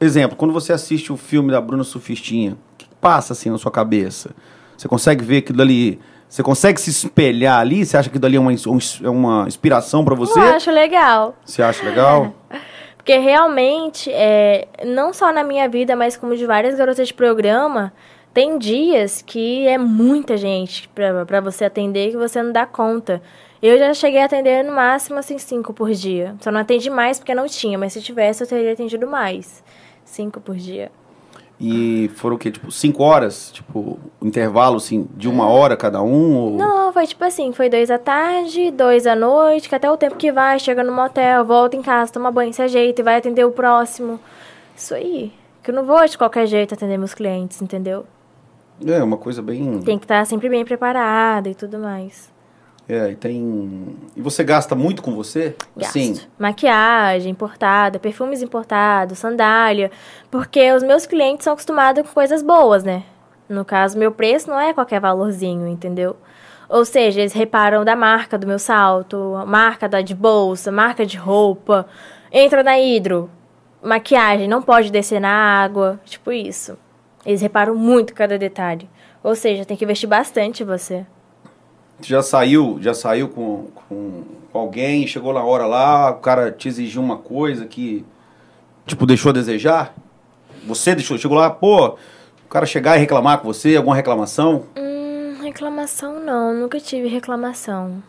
Exemplo, quando você assiste o filme da Bruna Sufistinha, o que passa assim na sua cabeça? Você consegue ver aquilo ali... Você consegue se espelhar ali? Você acha que aquilo ali é uma, um é uma inspiração pra você? Eu acho legal. Você acha legal? Porque realmente, é, não só na minha vida, mas como de várias garotas de programa, tem dias que é muita gente pra, pra você atender que você não dá conta. Eu já cheguei a atender no máximo, assim, cinco por dia. Só não atendi mais porque não tinha, mas se tivesse eu teria atendido mais. Cinco por dia. E foram o quê? Tipo, cinco horas? Tipo, intervalo, assim, de uma hora cada um? Ou... Não, foi tipo assim, foi dois à tarde, dois à noite, que até o tempo que vai, chega no motel, volta em casa, toma banho, se ajeita e vai atender o próximo. Isso aí. Que eu não vou de qualquer jeito atender meus clientes, entendeu? É, uma coisa bem... Tem que estar sempre bem preparada e tudo mais. É, e tem... E você gasta muito com você? Gasto. Assim, Maquiagem importada, perfumes importados, sandália. Porque os meus clientes são acostumados com coisas boas, né? No caso, meu preço não é qualquer valorzinho, entendeu? Ou seja, eles reparam da marca do meu salto, a marca da de bolsa, marca de roupa. Entra na hidro, maquiagem, não pode descer na água, tipo isso. Eles reparam muito cada detalhe. Ou seja, tem que investir bastante em você. Já saiu, já saiu com, com alguém, chegou na hora lá, o cara te exigiu uma coisa que, tipo, deixou a desejar? Você deixou, chegou lá, pô, o cara chegar e reclamar com você, alguma reclamação? Hum, reclamação não, nunca tive reclamação.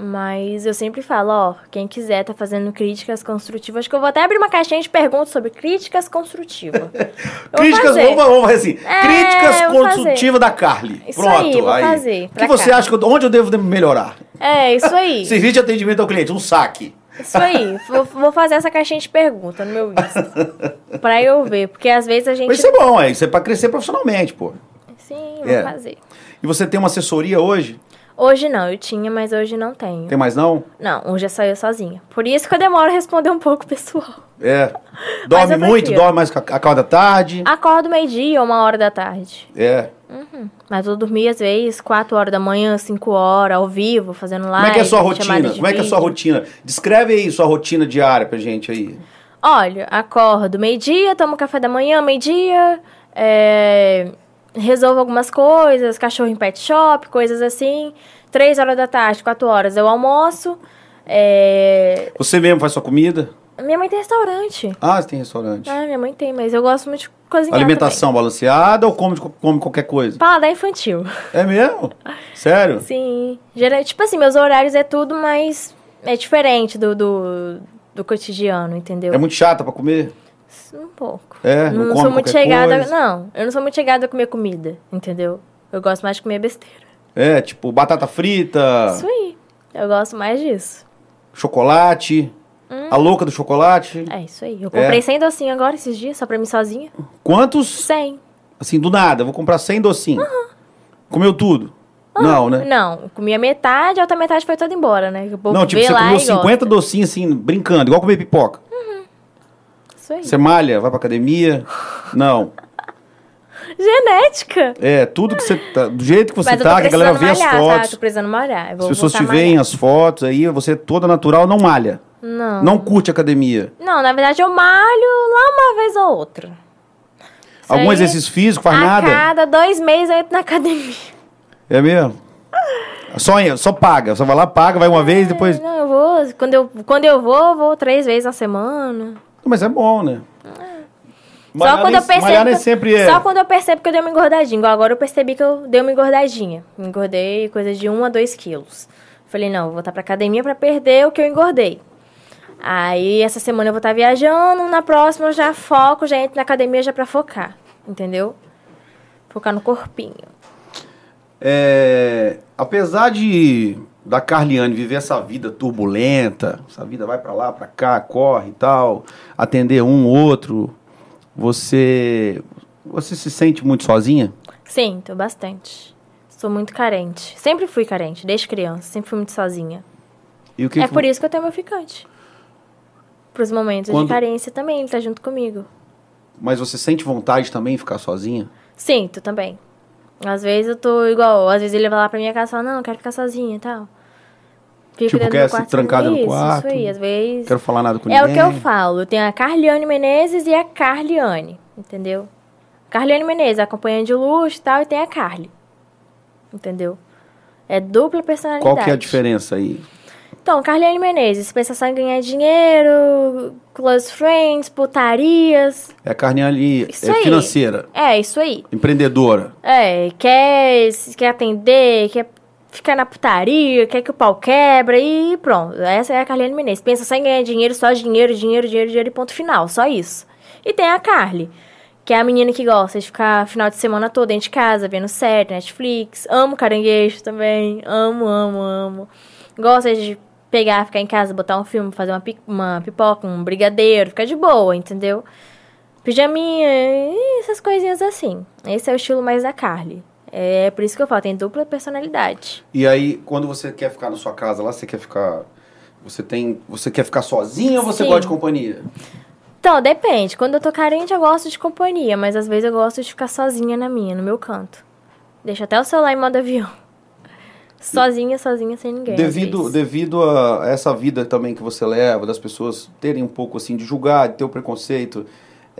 Mas eu sempre falo, ó, quem quiser tá fazendo críticas construtivas, acho que eu vou até abrir uma caixinha de perguntas sobre críticas construtivas. críticas, vamos, vamos fazer assim, é, críticas construtivas da Carly. Isso Pronto, aí, vou aí. fazer. O que você acha, que, onde eu devo melhorar? É, isso aí. Serviço de atendimento ao cliente, um saque. Isso aí, vou, fazer essa caixinha de perguntas no meu Insta. pra eu ver, porque às vezes a gente... Mas isso é bom, é, isso é pra crescer profissionalmente, pô. Sim, vou É. fazer. E você tem uma assessoria hoje? Hoje não, eu tinha, mas hoje não tenho. Tem mais não? Não, hoje é só eu sozinha. Por isso que eu demoro a responder um pouco, pessoal. É. Dorme muito, dorme mais acorda tarde. Acordo meio-dia ou uma hora da tarde. É. Mas eu dormi às vezes 4 horas da manhã, 5 horas, ao vivo, fazendo live. Como é que é a sua rotina? Como é que é a sua rotina? Descreve aí sua rotina diária pra gente aí. Olha, acordo meio-dia, tomo café da manhã, meio-dia, é, resolvo algumas coisas, cachorro em pet shop, coisas assim. Três horas da tarde, quatro horas eu almoço. é, Você mesmo faz sua comida? Minha mãe tem restaurante. Ah, você tem restaurante. Ah, minha mãe tem, mas eu gosto muito de cozinhar Alimentação balanceada ou come, come qualquer coisa? também. Paladar infantil. É mesmo? Sério? Sim. Geral, tipo assim, meus horários é tudo mais... É diferente do, do, do cotidiano, entendeu? É muito chata pra comer? Um pouco. É, não não sou muito chegada. coisa? Não, eu não sou muito chegada a comer comida, entendeu? Eu gosto mais de comer besteira. É, tipo batata frita, Isso aí. Eu gosto mais disso. chocolate. A louca do chocolate. É isso aí. Eu comprei É. 100 docinhos agora esses dias, só pra mim sozinha. Quantos? 100. Assim, do nada, vou comprar 100 docinhos. Comeu tudo? Não, né? Não, eu comi a metade, a outra metade foi toda embora, né? Não, tipo, você comeu e 50 gosta. docinhos assim, brincando, igual comer pipoca. Isso aí. Você malha, vai pra academia. Não. Genética. É, tudo que você tá. Do jeito que você Mas tá, que a galera vê as malhar, fotos. Tá? Tô precisando malhar. As pessoas te a veem as fotos aí, você é toda natural, não malha. Não. Não curte academia. Não, na verdade eu malho lá uma vez ou outra. Isso Algum aí, exercício físico, faz a nada. cada dois meses eu entro na academia. É mesmo? Só, só paga. Você vai lá, paga, vai uma vez, depois. Não, eu vou. Quando eu, quando eu vou, eu vou três vezes na semana. Mas é bom, né? só quando eu percebo. sempre é. Só quando eu percebo que eu dei uma engordadinha. Igual agora eu percebi que eu dei uma engordadinha. Engordei coisa de 1 a 2 quilos. Falei, não, vou voltar pra academia pra perder o que eu engordei. Aí essa semana eu vou estar viajando, na próxima eu já foco, já entro na academia já pra focar. Entendeu? Focar no corpinho. É, apesar de da Carliane viver essa vida turbulenta, essa vida vai pra lá, pra cá, corre e tal, atender um outro, você você se sente muito sozinha? Sinto bastante. Sou muito carente. Sempre fui carente, desde criança. Sempre fui muito sozinha. E o que é que- por isso que eu tenho meu ficante. Pros momentos Quando- de carência também, ele tá junto comigo. Mas você sente vontade também de ficar sozinha? Sinto também. Às vezes eu tô igual, às vezes ele vai lá pra minha casa e fala, não, eu quero ficar sozinha e tal. Fico Tipo, quer se trancar dentro do quarto? Isso aí, às vezes. Quero falar nada com É o ninguém. que eu falo. Tem a Carliane Menezes e a Carliane, entendeu? Carliane Menezes, acompanhante de luxo e tal, e tem a Carly. Entendeu? É dupla personalidade. Qual que é a diferença aí? Então, Carliane Menezes, pensa só em ganhar dinheiro, close friends, putarias. É a Carliane é aí. financeira, É, isso aí. empreendedora. É, quer, quer atender, quer ficar na putaria, quer que o pau quebra e pronto. Essa é a Carliane Menezes. Pensa só em ganhar dinheiro, só dinheiro, dinheiro, dinheiro, dinheiro e ponto final. Só isso. E tem a Carly, que é a menina que gosta de ficar final de semana todo dentro de casa, vendo série, Netflix. Amo caranguejo também. Amo, amo, amo. Gosta de pegar, ficar em casa, botar um filme, fazer uma, pi- uma pipoca, um brigadeiro, ficar de boa, entendeu? Pijaminha, essas coisinhas assim. Esse é o estilo mais da Carly. É por isso que eu falo, tem dupla personalidade. E aí, quando você quer ficar na sua casa lá, você quer ficar. Você tem. Você quer ficar sozinha ou você Sim. gosta de companhia? Então, depende. Quando eu tô carente, eu gosto de companhia, mas às vezes eu gosto de ficar sozinha na minha, no meu canto. Deixa até o celular em modo avião. Sozinha, sozinha, sem ninguém. Devido, devido a essa vida também que você leva, das pessoas terem um pouco assim de julgar, de ter o preconceito,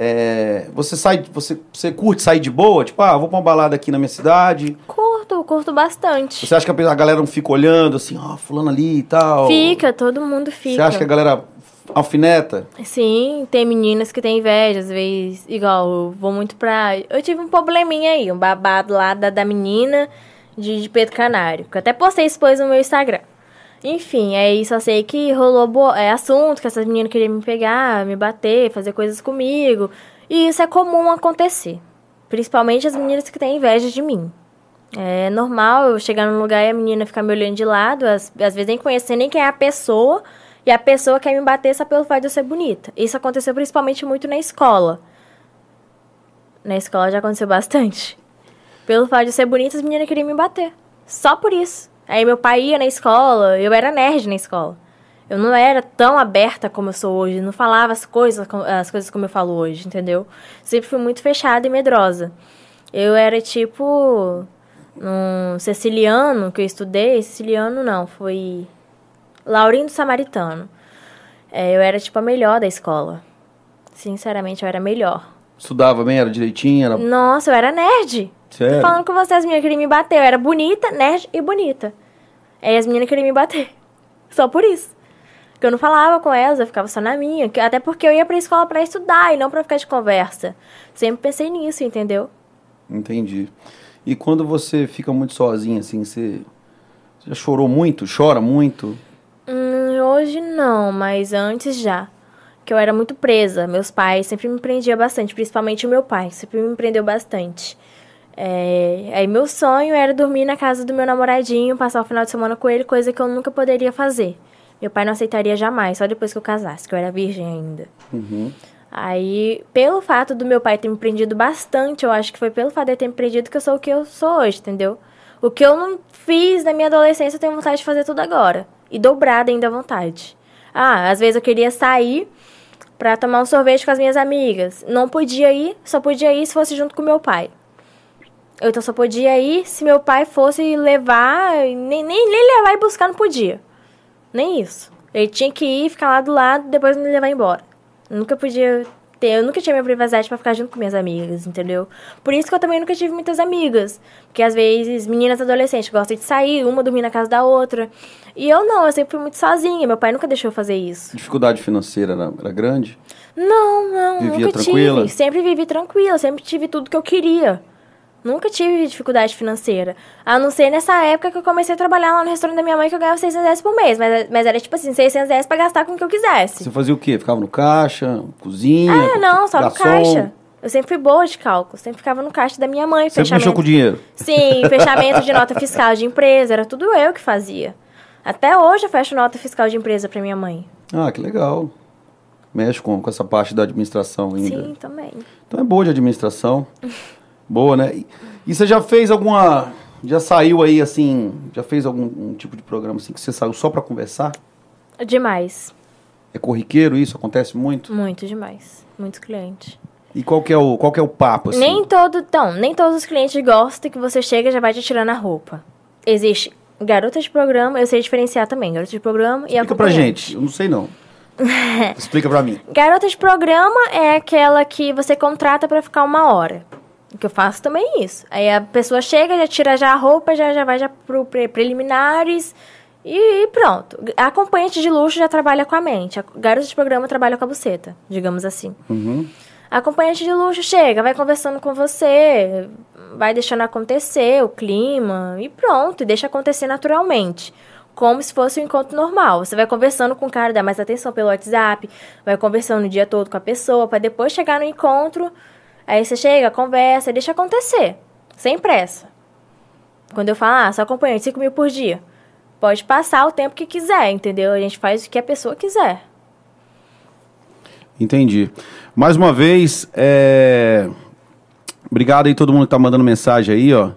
é, você sai, você, você curte sair de boa? Tipo, ah, vou pra uma balada aqui na minha cidade. Curto. Curto, bastante. Você acha que a galera não fica olhando assim, ó, fulano ali e tal? Fica, todo mundo fica. Você acha que a galera alfineta? Sim, tem meninas que têm inveja, às vezes, igual, eu vou muito pra... Eu tive um probleminha aí, um babado lá da, da menina de, de Pedro Canário, que eu até postei isso depois no meu Instagram. Enfim, aí só sei que rolou bo... é, assunto, que essas meninas queriam me pegar, me bater, fazer coisas comigo. E isso é comum acontecer. Principalmente as meninas que têm inveja de mim. É normal eu chegar num lugar e a menina ficar me olhando de lado, às, às vezes nem conhecer nem quem é a pessoa, e a pessoa quer me bater só pelo fato de eu ser bonita. Isso aconteceu principalmente muito na escola. Na escola já aconteceu bastante. Pelo fato de eu ser bonita, as meninas queriam me bater. Só por isso. Aí meu pai ia na escola, eu era nerd na escola. Eu não era tão aberta como eu sou hoje, não falava as coisas, as coisas como eu falo hoje, entendeu? Sempre fui muito fechada e medrosa. Eu era tipo um siciliano que eu estudei, siciliano não, foi Laurindo Samaritano. É, eu era tipo a melhor da escola. Sinceramente, eu era melhor. Estudava bem, era direitinho? Era... Nossa, eu era nerd. Sério? Tô falando com vocês, as meninas queriam me bater. Eu era bonita, nerd e bonita. Aí as meninas queriam me bater. Só por isso. Porque eu não falava com elas, eu ficava só na minha. Até porque eu ia pra escola pra estudar e não pra ficar de conversa. Sempre pensei nisso, entendeu? Entendi. E quando você fica muito sozinha, assim, você, você já chorou muito? Chora muito? Hum, hoje não, mas antes já. Que eu era muito presa. Meus pais sempre me prendiam bastante, principalmente o meu pai, sempre me prendeu bastante. É, aí meu sonho era dormir na casa do meu namoradinho, passar o final de semana com ele, coisa que eu nunca poderia fazer. Meu pai não aceitaria jamais, só depois que eu casasse, que eu era virgem ainda. Uhum. Aí, pelo fato do meu pai ter me prendido bastante, eu acho que foi pelo fato de ter me prendido que eu sou o que eu sou hoje, entendeu? O que eu não fiz na minha adolescência, eu tenho vontade de fazer tudo agora. E dobrada ainda a vontade. Ah, às vezes eu queria sair pra tomar um sorvete com as minhas amigas. Não podia ir, só podia ir se fosse junto com meu pai. Eu então só podia ir se meu pai fosse levar, nem, nem, nem levar e buscar não podia. Nem isso. Ele tinha que ir, ficar lá do lado, depois me levar embora. Eu nunca podia ter, eu nunca tinha minha privacidade para ficar junto com minhas amigas, entendeu? Por isso que eu também nunca tive muitas amigas. Porque às vezes meninas adolescentes gostam de sair, uma dormir na casa da outra. E eu não, eu sempre fui muito sozinha. Meu pai nunca deixou eu fazer isso. Dificuldade financeira era, era grande? Não, não, Vivia nunca tranquila? tive. Sempre vivi tranquila, sempre tive tudo que eu queria. Nunca tive dificuldade financeira. A não ser nessa época que eu comecei a trabalhar lá no restaurante da minha mãe, que eu ganhava 600 reais por mês. Mas, mas era tipo assim, 600 reais pra gastar com o que eu quisesse. Você fazia o quê? Ficava no caixa, cozinha? Ah, não, só no garçom? caixa. Eu sempre fui boa de cálculo. Sempre ficava no caixa da minha mãe. Sempre mexeu com dinheiro? Sim, fechamento de nota fiscal de empresa. Era tudo eu que fazia. Até hoje eu fecho nota fiscal de empresa pra minha mãe. Ah, que legal. Mexe com, com essa parte da administração ainda. Sim, também. Então é boa de administração. boa, né? E, e você já fez alguma. Já saiu aí assim. Já fez algum um tipo de programa assim que você saiu só pra conversar? Demais. É corriqueiro isso? Acontece muito? Muito demais. Muitos clientes. E qual que é o, qual que é o papo, assim? Nem todo, então, nem todos os clientes gostam que você chega e já vai te tirando a roupa. Existe garota de programa, eu sei diferenciar também, garota de programa e Explica pra gente. Eu não sei não. Explica pra mim. Garota de programa é aquela que você contrata pra ficar uma hora. Que eu faço também isso. Aí a pessoa chega, já tira já a roupa, já, já vai já pro pre- preliminares e, e pronto. A acompanhante de luxo já trabalha com a mente. A garota de programa trabalha com a buceta, digamos assim. Uhum. A acompanhante de luxo chega, vai conversando com você, vai deixando acontecer o clima e pronto, e deixa acontecer naturalmente. Como se fosse um encontro normal. Você vai conversando com o cara, dá mais atenção pelo WhatsApp, vai conversando o dia todo com a pessoa, para depois chegar no encontro. Aí você chega, conversa, deixa acontecer, sem pressa. Quando eu falo, ah, só acompanhante, 5 mil por dia. Pode passar o tempo que quiser, entendeu? A gente faz o que a pessoa quiser. Entendi. Mais uma vez, é... obrigado aí todo mundo que tá mandando mensagem aí, ó.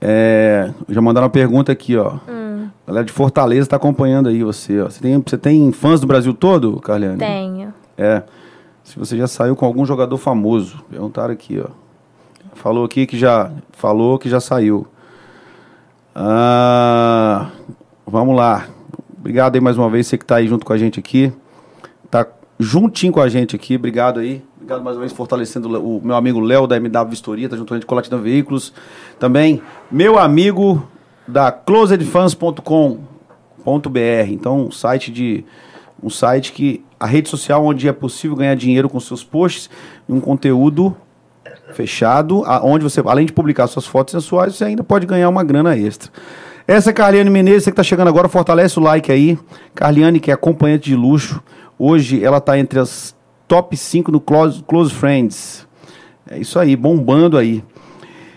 É... Já mandaram uma pergunta aqui, ó. Hum. Galera de Fortaleza tá acompanhando aí você, ó. Você tem, você tem fãs do Brasil todo, Carliane? Tenho. É. Se você já saiu com algum jogador famoso. Perguntaram aqui, ó. Falou aqui que já. Falou que já saiu. Ah, vamos lá. Obrigado aí mais uma vez, você que tá aí junto com a gente aqui. Tá juntinho com a gente aqui. Obrigado aí. Obrigado mais uma vez fortalecendo o meu amigo Léo da MW Vistoria, tá junto com a Latina Veículos. Também meu amigo da closedfans.com.br. Então, site de um site que a rede social onde é possível ganhar dinheiro com seus posts, um conteúdo fechado, onde você, além de publicar suas fotos sensuais, você ainda pode ganhar uma grana extra. Essa é Carliane Menezes, você que está chegando agora, fortalece o like aí. Carliane, que é acompanhante de luxo. Hoje ela está entre as top 5 no Close, Close Friends. É isso aí, bombando aí.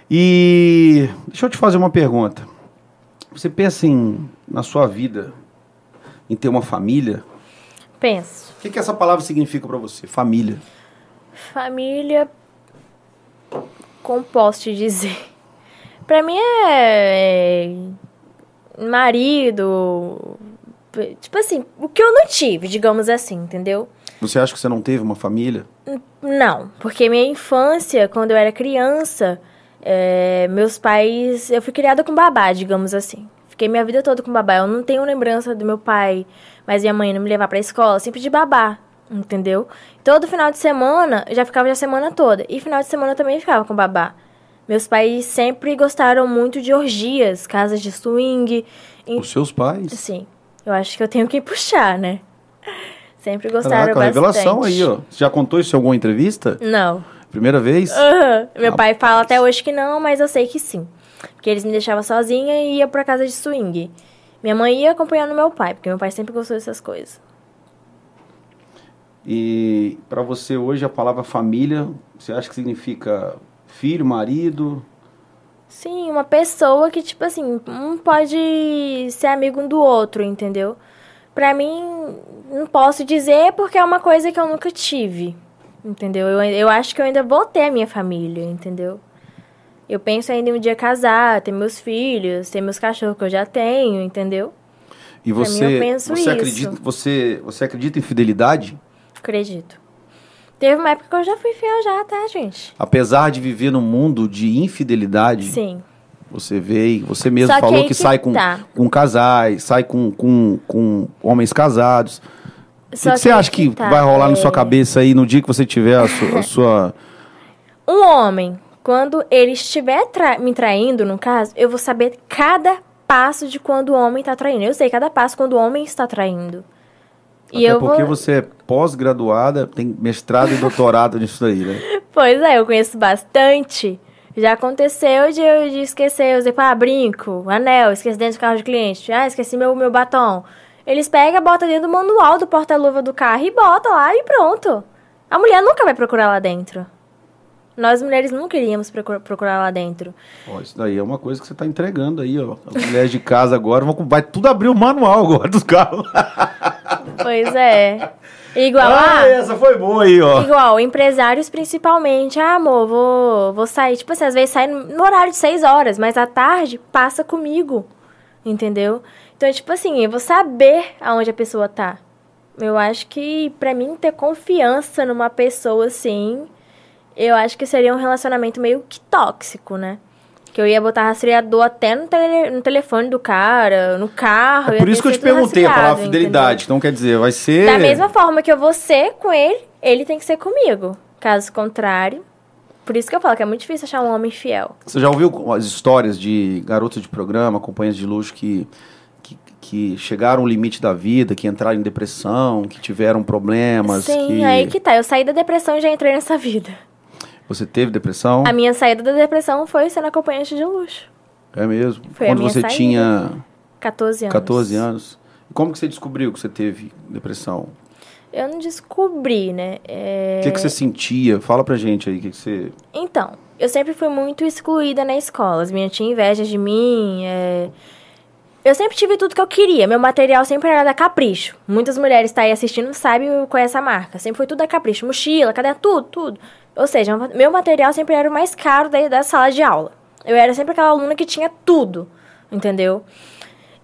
E deixa eu te fazer uma pergunta. Você pensa em, na sua vida, em ter uma família? Penso. O que, que essa palavra significa para você? Família. Família, como posso te dizer? Para mim é, é marido, tipo assim, o que eu não tive, digamos assim, entendeu? Você acha que você não teve uma família? Não, porque minha infância, quando eu era criança, é, meus pais, eu fui criada com babá, digamos assim. Fiquei minha vida toda com babá. Eu não tenho lembrança do meu pai, mas minha mãe não me levar pra escola, sempre de babá, entendeu? Todo final de semana, eu já ficava a semana toda. E final de semana eu também ficava com babá. Meus pais sempre gostaram muito de orgias, casas de swing. Os seus pais? Sim. Eu acho que eu tenho que puxar, né? Sempre gostaram Caraca, bastante. revelação aí, ó. Você já contou isso em alguma entrevista? Não. Primeira vez? Uhum. Meu ah, pai fala até hoje que não, mas eu sei que sim. Porque eles me deixavam sozinha e ia pra casa de swing. Minha mãe ia acompanhando meu pai, porque meu pai sempre gostou dessas coisas. E para você hoje a palavra família, você acha que significa filho, marido? Sim, uma pessoa que, tipo assim, um pode ser amigo um do outro, entendeu? Pra mim, não posso dizer porque é uma coisa que eu nunca tive, entendeu? Eu, eu acho que eu ainda vou ter a minha família, entendeu? Eu penso ainda em um dia casar, ter meus filhos, ter meus cachorros que eu já tenho, entendeu? E você, mim, você isso. acredita, você, você acredita em fidelidade? Acredito. Teve uma época que eu já fui fiel já, tá, gente? Apesar de viver num mundo de infidelidade. Sim. Você vê, você mesmo Só falou que, que, sai com, tá. com casais, sai com, com, com homens casados. o que, que, você acha que, tá. vai rolar é... na sua cabeça aí no dia que você tiver a, su, a sua. Um homem, quando ele estiver tra me traindo, no caso, eu vou saber cada passo de quando o homem está traindo. Eu sei cada passo quando o homem está traindo. Até e eu porque vou... você é pós-graduada, tem mestrado e doutorado nisso aí, né? Pois é, eu conheço bastante. Já aconteceu de eu de esquecer, eu usei, ah, brinco, anel, esqueci dentro do carro de cliente, ah, esqueci meu, meu batom. Eles pegam, botam dentro do manual do porta-luva do carro e botam lá e pronto. A mulher nunca vai procurar lá dentro. Nós mulheres nunca iríamos procurar lá dentro. Ó, isso daí é uma coisa que você está entregando aí, ó. As mulheres de casa agora vão, vai tudo abrir o manual agora dos carros. Pois é. Igual ah, ah, essa foi boa aí, ó. Igual, empresários principalmente. Ah, amor, vou, vou sair. Tipo assim, às vezes sai no horário de seis horas, mas à tarde passa comigo. Entendeu? Então, tipo assim, eu vou saber aonde a pessoa tá. Eu acho que, pra mim, ter confiança numa pessoa assim, eu acho que seria um relacionamento meio que tóxico, né? Que eu ia botar rastreador até no, tele, no telefone do cara, no carro. É por isso que eu te perguntei a palavra fidelidade. Entendeu? Então quer dizer, vai ser. Da mesma forma que eu vou ser com ele, ele tem que ser comigo. Caso contrário. Por isso que eu falo que é muito difícil achar um homem fiel. Você já ouviu as histórias de garotos de programa, companhias de luxo que, que, chegaram ao limite da vida, que entraram em depressão, que tiveram problemas? Sim, que... aí que tá. Eu saí da depressão e já entrei nessa vida. Você teve depressão? A minha saída da depressão foi sendo acompanhante de luxo. É mesmo? Foi Quando você saída. tinha 14 anos. 14 anos. Como que você descobriu que você teve depressão? Eu não descobri, né? É... O que, que você sentia? Fala pra gente aí, o que, que você... Então, eu sempre fui muito excluída na escola. As minhas tinham inveja de mim, é... Eu sempre tive tudo que eu queria. Meu material sempre era da Capricho. Muitas mulheres estão tá aí assistindo sabem qual é essa marca. Sempre foi tudo da Capricho. Mochila, cadê tudo, tudo. Ou seja, meu material sempre era o mais caro da, da sala de aula. Eu era sempre aquela aluna que tinha tudo, entendeu?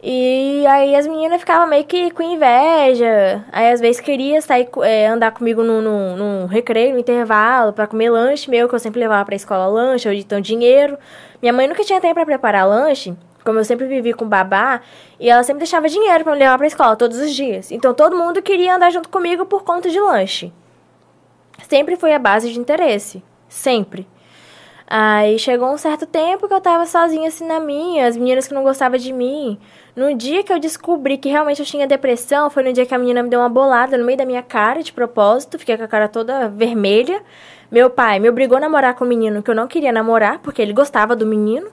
E aí as meninas ficavam meio que com inveja. Aí às vezes queria sair, é, andar comigo no, no, no, recreio, no intervalo, para comer lanche meu, que eu sempre levava pra escola lanche, ou então dinheiro. Minha mãe nunca tinha tempo para preparar lanche, como eu sempre vivi com babá, e ela sempre deixava dinheiro para me levar pra escola todos os dias. Então todo mundo queria andar junto comigo por conta de lanche. Sempre foi a base de interesse. Sempre. Aí chegou um certo tempo que eu tava sozinha assim na minha, as meninas que não gostavam de mim. No dia que eu descobri que realmente eu tinha depressão, foi no dia que a menina me deu uma bolada no meio da minha cara, de propósito, fiquei com a cara toda vermelha. Meu pai me obrigou a namorar com um menino que eu não queria namorar, porque ele gostava do menino.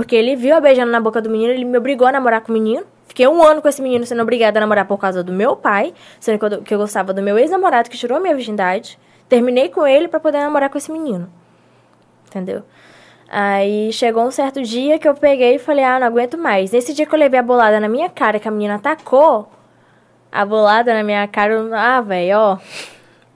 Porque ele viu eu beijando na boca do menino, ele me obrigou a namorar com o menino. Fiquei um ano com esse menino sendo obrigada a namorar por causa do meu pai, sendo que eu, que eu gostava do meu ex-namorado que tirou a minha virgindade. Terminei com ele para poder namorar com esse menino. Entendeu? Aí chegou um certo dia que eu peguei e falei, ah, não aguento mais. Nesse dia que eu levei a bolada na minha cara, que a menina atacou, a bolada na minha cara, ah, velho, ó.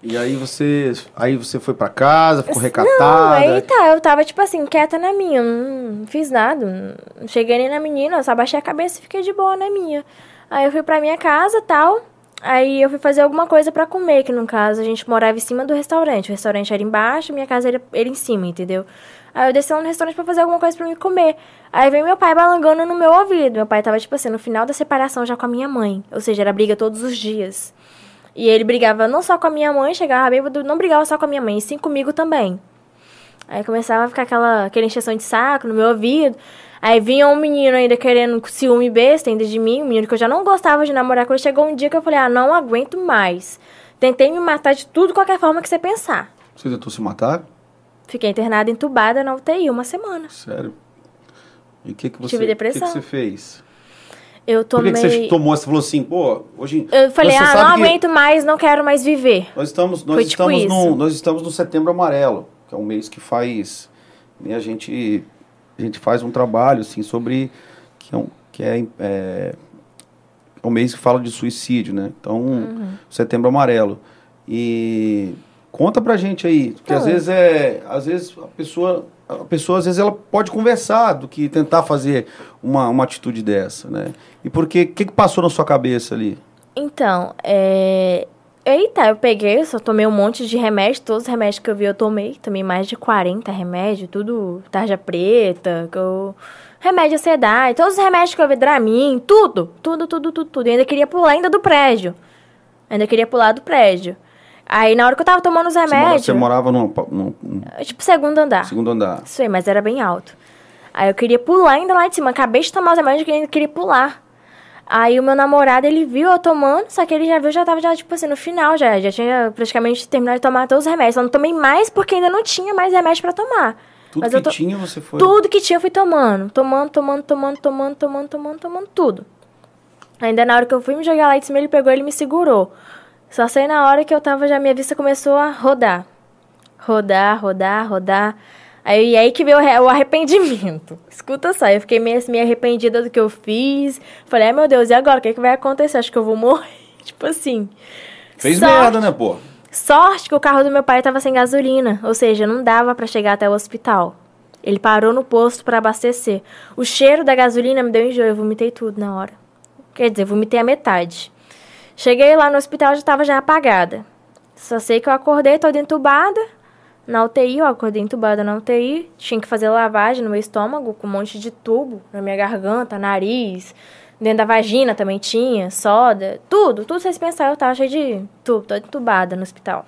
E aí você, aí você foi para casa, ficou Não, recatada. aí tá, eu tava, tipo assim, quieta na minha, não, não fiz nada. Não cheguei nem na menina, eu só baixei a cabeça e fiquei de boa na minha. Aí eu fui pra minha casa tal. Aí eu fui fazer alguma coisa pra comer, que no caso a gente morava em cima do restaurante. O restaurante era embaixo, minha casa era, era em cima, entendeu? Aí eu desci lá no restaurante pra fazer alguma coisa pra me comer. Aí veio meu pai balangando no meu ouvido. Meu pai tava, tipo assim, no final da separação já com a minha mãe. Ou seja, era briga todos os dias. E ele brigava não só com a minha mãe, chegava bêbado, não brigava só com a minha mãe, e sim comigo também. Aí começava a ficar aquela, aquela encheção de saco no meu ouvido. Aí vinha um menino ainda querendo ciúme besta ainda de mim, um menino que eu já não gostava de namorar com ele. Chegou um dia que eu falei, ah, não aguento mais. Tentei me matar de tudo, qualquer forma que você pensar. Você tentou se matar? Fiquei internada, entubada na UTI uma semana. Sério? E o que que você, Tive o que depressão. que você fez? Eu Por tomei. que, que você tomou? Você falou assim, pô, hoje. Eu falei, ah, não que aguento mais, não quero mais viver. Nós estamos, nós Foi tipo estamos isso. no, nós estamos no Setembro Amarelo, que é um mês que faz, né, a gente, a gente faz um trabalho assim sobre que é, um, que é, é, é um mês que fala de suicídio, né? Então, Uhum. Setembro Amarelo. E conta pra gente aí, porque às Então. vezes é, às vezes a pessoa, a pessoa às vezes ela pode conversar do que tentar fazer uma, uma atitude dessa, né? E porque o que, que passou na sua cabeça ali? Então, é. Eita, eu peguei, eu só tomei um monte de remédio, todos os remédios que eu vi eu tomei. Tomei mais de 40 remédios, tudo tarja preta, que eu... remédio ansiedade, todos os remédios que eu vi, Dramin, tudo, tudo, tudo, tudo, tudo. E ainda queria pular ainda do prédio. Ainda queria pular do prédio. Aí na hora que eu tava tomando os Você, mora- remédios, você morava num, num- num tipo segundo andar. segundo andar. Isso aí, mas era bem alto. Aí eu queria pular ainda lá de cima. Acabei de tomar os remédios eu ainda queria pular. Aí o meu namorado, ele viu eu tomando, só que ele já viu, já tava, já, tipo assim, no final já. Já tinha praticamente terminado de tomar todos os remédios. Só não tomei mais porque ainda não tinha mais remédio pra tomar. Tudo Mas que eu tô- tinha você foi. Tudo que tinha eu fui tomando. Tomando, tomando, tomando, tomando, tomando, tomando, tomando, tudo. Ainda na hora que eu fui me jogar lá de cima, ele pegou ele me segurou. Só sei na hora que eu tava, já minha vista começou a rodar. Rodar, rodar, rodar. Aí, e aí que veio o re- o arrependimento. Escuta só, eu fiquei meio, assim, meio arrependida do que eu fiz. Falei, ai meu Deus, e agora? O que, que vai acontecer? Acho que eu vou morrer. Tipo assim. Fez Sorte- merda, né, pô? Sorte que o carro do meu pai estava sem gasolina, ou seja, não dava para chegar até o hospital. Ele parou no posto para abastecer. O cheiro da gasolina me deu enjoo, eu vomitei tudo na hora. Quer dizer, vomitei a metade. Cheguei lá no hospital, já estava já apagada. Só sei que eu acordei toda entubada. Na UTI, eu acordei entubada na UTI. Tinha que fazer lavagem no meu estômago, com um monte de tubo na minha garganta, nariz. Dentro da vagina também tinha, soda, tudo. Tudo vocês pensaram, eu tava cheia de tubo, toda entubada no hospital.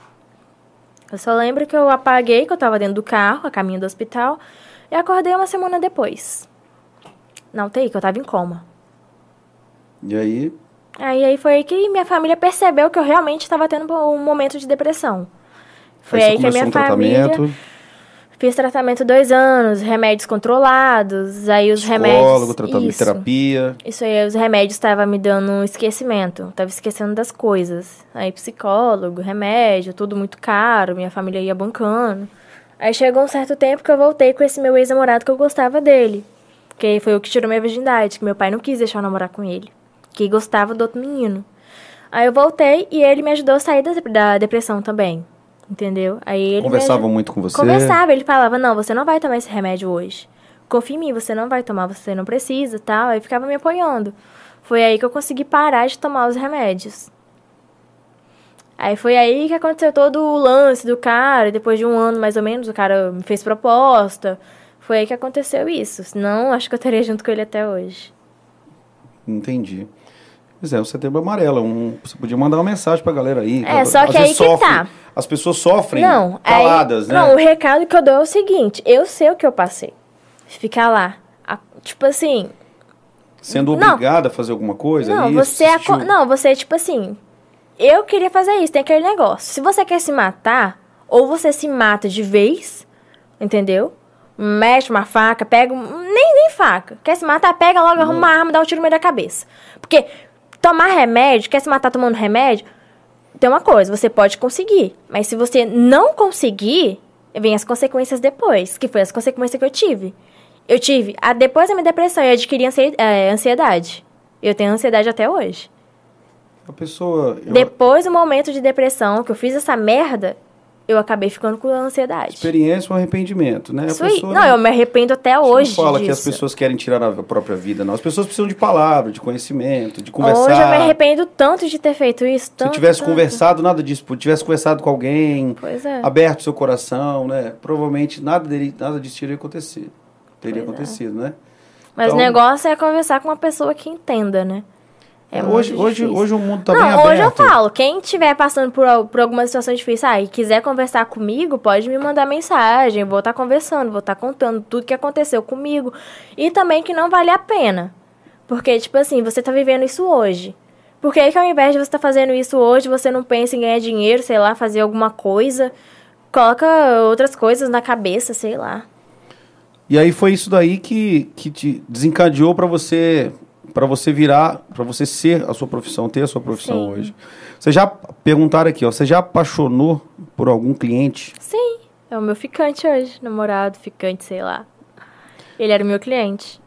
Eu só lembro que eu apaguei, que eu tava dentro do carro, a caminho do hospital, e acordei uma semana depois. Na UTI, que eu tava em coma. E aí, Aí, aí foi aí que minha família percebeu que eu realmente estava tendo um momento de depressão. Foi aí aí, que a minha um família. tratamento, Fiz tratamento dois anos, remédios controlados, aí os remédios. psicólogo, tratamento, Isso. terapia. Isso aí, os remédios estavam me dando um esquecimento. Tava esquecendo das coisas. Aí, psicólogo, remédio, tudo muito caro, minha família ia bancando. Aí chegou um certo tempo que eu voltei com esse meu ex-namorado que eu gostava dele. Que foi o que tirou minha virgindade, que meu pai não quis deixar eu namorar com ele. Que gostava do outro menino. Aí eu voltei e ele me ajudou a sair da, da depressão também. Entendeu? Aí ele Conversava muito com você. Conversava, ele falava, não, você não vai tomar esse remédio hoje. Confia em mim, você não vai tomar, você não precisa, tal. Aí ficava me apoiando. Foi aí que eu consegui parar de tomar os remédios. Aí foi aí que aconteceu todo o lance do cara, depois de um ano mais ou menos, o cara me fez proposta. Foi aí que aconteceu isso. Senão, acho que eu estaria junto com ele até hoje. Entendi. Pois é, o setembro amarelo. Um, você podia mandar uma mensagem pra galera aí. É, só que aí que sofre, tá. As pessoas sofrem Não, caladas, aí, né? Não, o recado que eu dou é o seguinte: eu sei o que eu passei. Ficar lá. a- tipo assim. Sendo obrigada a fazer alguma coisa. Não, é isso? você é. Assistiu? Não, você é tipo assim. Eu queria fazer isso, tem aquele negócio. Se você quer se matar, ou você se mata de vez, entendeu? Mete uma faca, pega. Nem, nem faca. Quer se matar, pega logo, arruma uma arma, dá um tiro no meio da cabeça. Porque tomar remédio, quer se matar tomando remédio, tem uma coisa, você pode conseguir. Mas se você não conseguir, vem as consequências depois, que foi as consequências que eu tive. Eu tive, a, depois da minha depressão, eu adquiri eh, ansiedade. Eu tenho ansiedade até hoje. A pessoa. eu- Depois do momento de depressão, que eu fiz essa merda, eu acabei ficando com ansiedade. Experiência ou arrependimento, né? Isso aí. pessoa Não, eu me arrependo até hoje não fala disso. que as pessoas querem tirar a própria vida, não. As pessoas precisam de palavra, de conhecimento, de conversar. Hoje eu me arrependo tanto de ter feito isso. Se Tanto, tivesse tanto. conversado, nada disso. Se tivesse conversado com alguém, é. aberto seu coração, né? Provavelmente nada, dele, nada disso teria acontecido. Teria Pois é. acontecido, né? Mas Então- o negócio é conversar com uma pessoa que entenda, né? É hoje, hoje, difícil. hoje o mundo tá bem Não, aberto. hoje eu falo, quem estiver passando por, por alguma situação difícil, ah, e quiser conversar comigo, pode me mandar mensagem, vou estar conversando, vou estar contando tudo que aconteceu comigo. E também que não vale a pena. Porque, tipo assim, você tá vivendo isso hoje. Por que, que ao invés de você estar fazendo isso hoje, você não pensa em ganhar dinheiro, sei lá, fazer alguma coisa? Coloca outras coisas na cabeça, sei lá. E aí foi isso daí que, que te desencadeou pra você para você virar, pra você ser a sua profissão, ter a sua profissão Sim. hoje. Você já perguntaram aqui, ó, você já apaixonou por algum cliente? Sim, é o meu ficante hoje, namorado, ficante, sei lá. Ele era o meu cliente.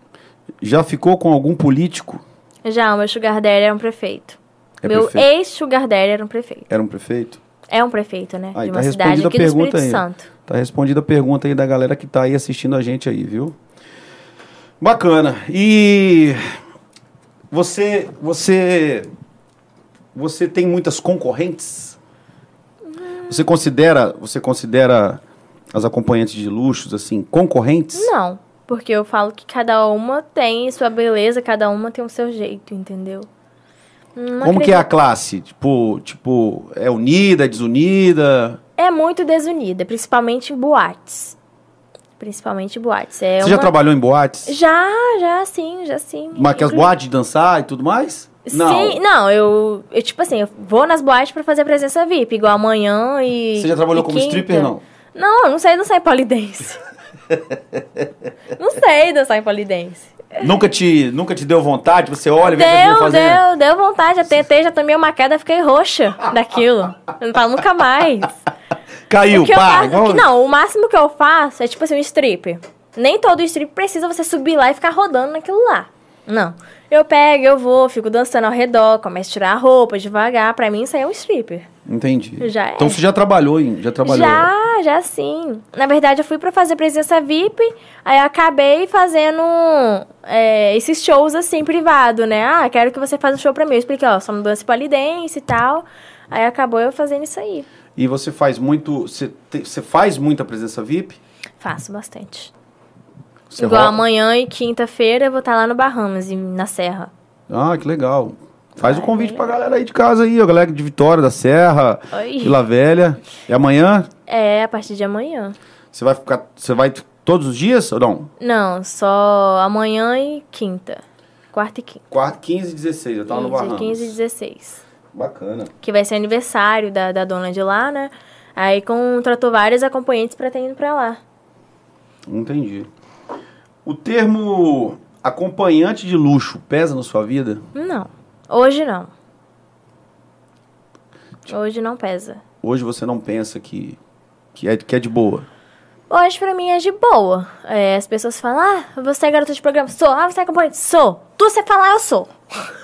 Já ficou com algum político? Já, o meu sugar daddy era um prefeito. É meu ex-sugar daddy era um prefeito. Era um prefeito? É um prefeito, né? Aí, de tá uma cidade respondida a aqui do pergunta Espírito aí. Santo. Tá respondida a pergunta aí da galera que tá aí assistindo a gente aí, viu? Bacana. E você você você tem muitas concorrentes? Você considera, você considera as acompanhantes de luxos assim concorrentes? Não, porque eu falo que cada uma tem sua beleza, cada uma tem o seu jeito, entendeu? Não Como que é a acredito. classe? Tipo, tipo, é unida, é desunida? É muito desunida, principalmente em boates. Principalmente boates. É Você já uma- trabalhou em boates? Já, já sim, já sim. Mas que as boates de dançar e tudo mais? Sim, não, eu, eu, tipo assim, eu vou nas boates pra fazer presença VIP, igual amanhã e. Você já trabalhou como quinta. stripper, não? Não, eu não sei dançar em polidense. não sei dançar em polidense. Nunca te, nunca te deu vontade? Você olha e vê que Deu, fazer... deu, deu vontade. Já tentei, já tomei uma queda, fiquei roxa daquilo. Eu não falo nunca mais. Caiu, que eu pá! faço, que não, o máximo que eu faço é tipo assim, um stripper. Nem todo stripper precisa você subir lá e ficar rodando naquilo lá. Não. Eu pego, eu vou, fico dançando ao redor, começo a tirar a roupa devagar. Pra mim, isso aí é um stripper. Entendi. Já é. Então você já trabalhou, em, já trabalhou. Já, já sim. Na verdade, eu fui pra fazer presença VIP, aí eu acabei fazendo é, esses shows assim, privado, né? Ah, quero que você faça um show pra mim. Eu expliquei, ó, só no dance polidense e tal. Aí acabou eu fazendo isso aí. E você faz muito. Você, te- você faz muita presença VIP? Faço bastante. Você Igual amanhã e quinta-feira eu vou estar lá no Bahamas, e na Serra. Ah, que legal. Faz o Vai, convite pra galera aí de casa aí, a galera de Vitória, da Serra, Oi. Vila Velha. E amanhã É, a partir de amanhã. você vai ficar. Você vai todos os dias ou não? Não, só amanhã e quinta. Quarta e quinta. Quarto, 15 e 16, eu tava no Isso, Bahamas. 15 e 16. Bacana. que vai ser aniversário da, da dona de lá, né? Aí contratou vários acompanhantes pra ter ido pra lá. Entendi. O termo acompanhante de luxo pesa na sua vida? Não. Hoje não. Hoje não pesa. Hoje você não pensa que, que, é, que é de boa? Hoje pra mim é de boa. É, as pessoas falam, ah, você é garota de programa? Sou. Ah, você é acompanhante? Sou. Tu você falar, eu sou.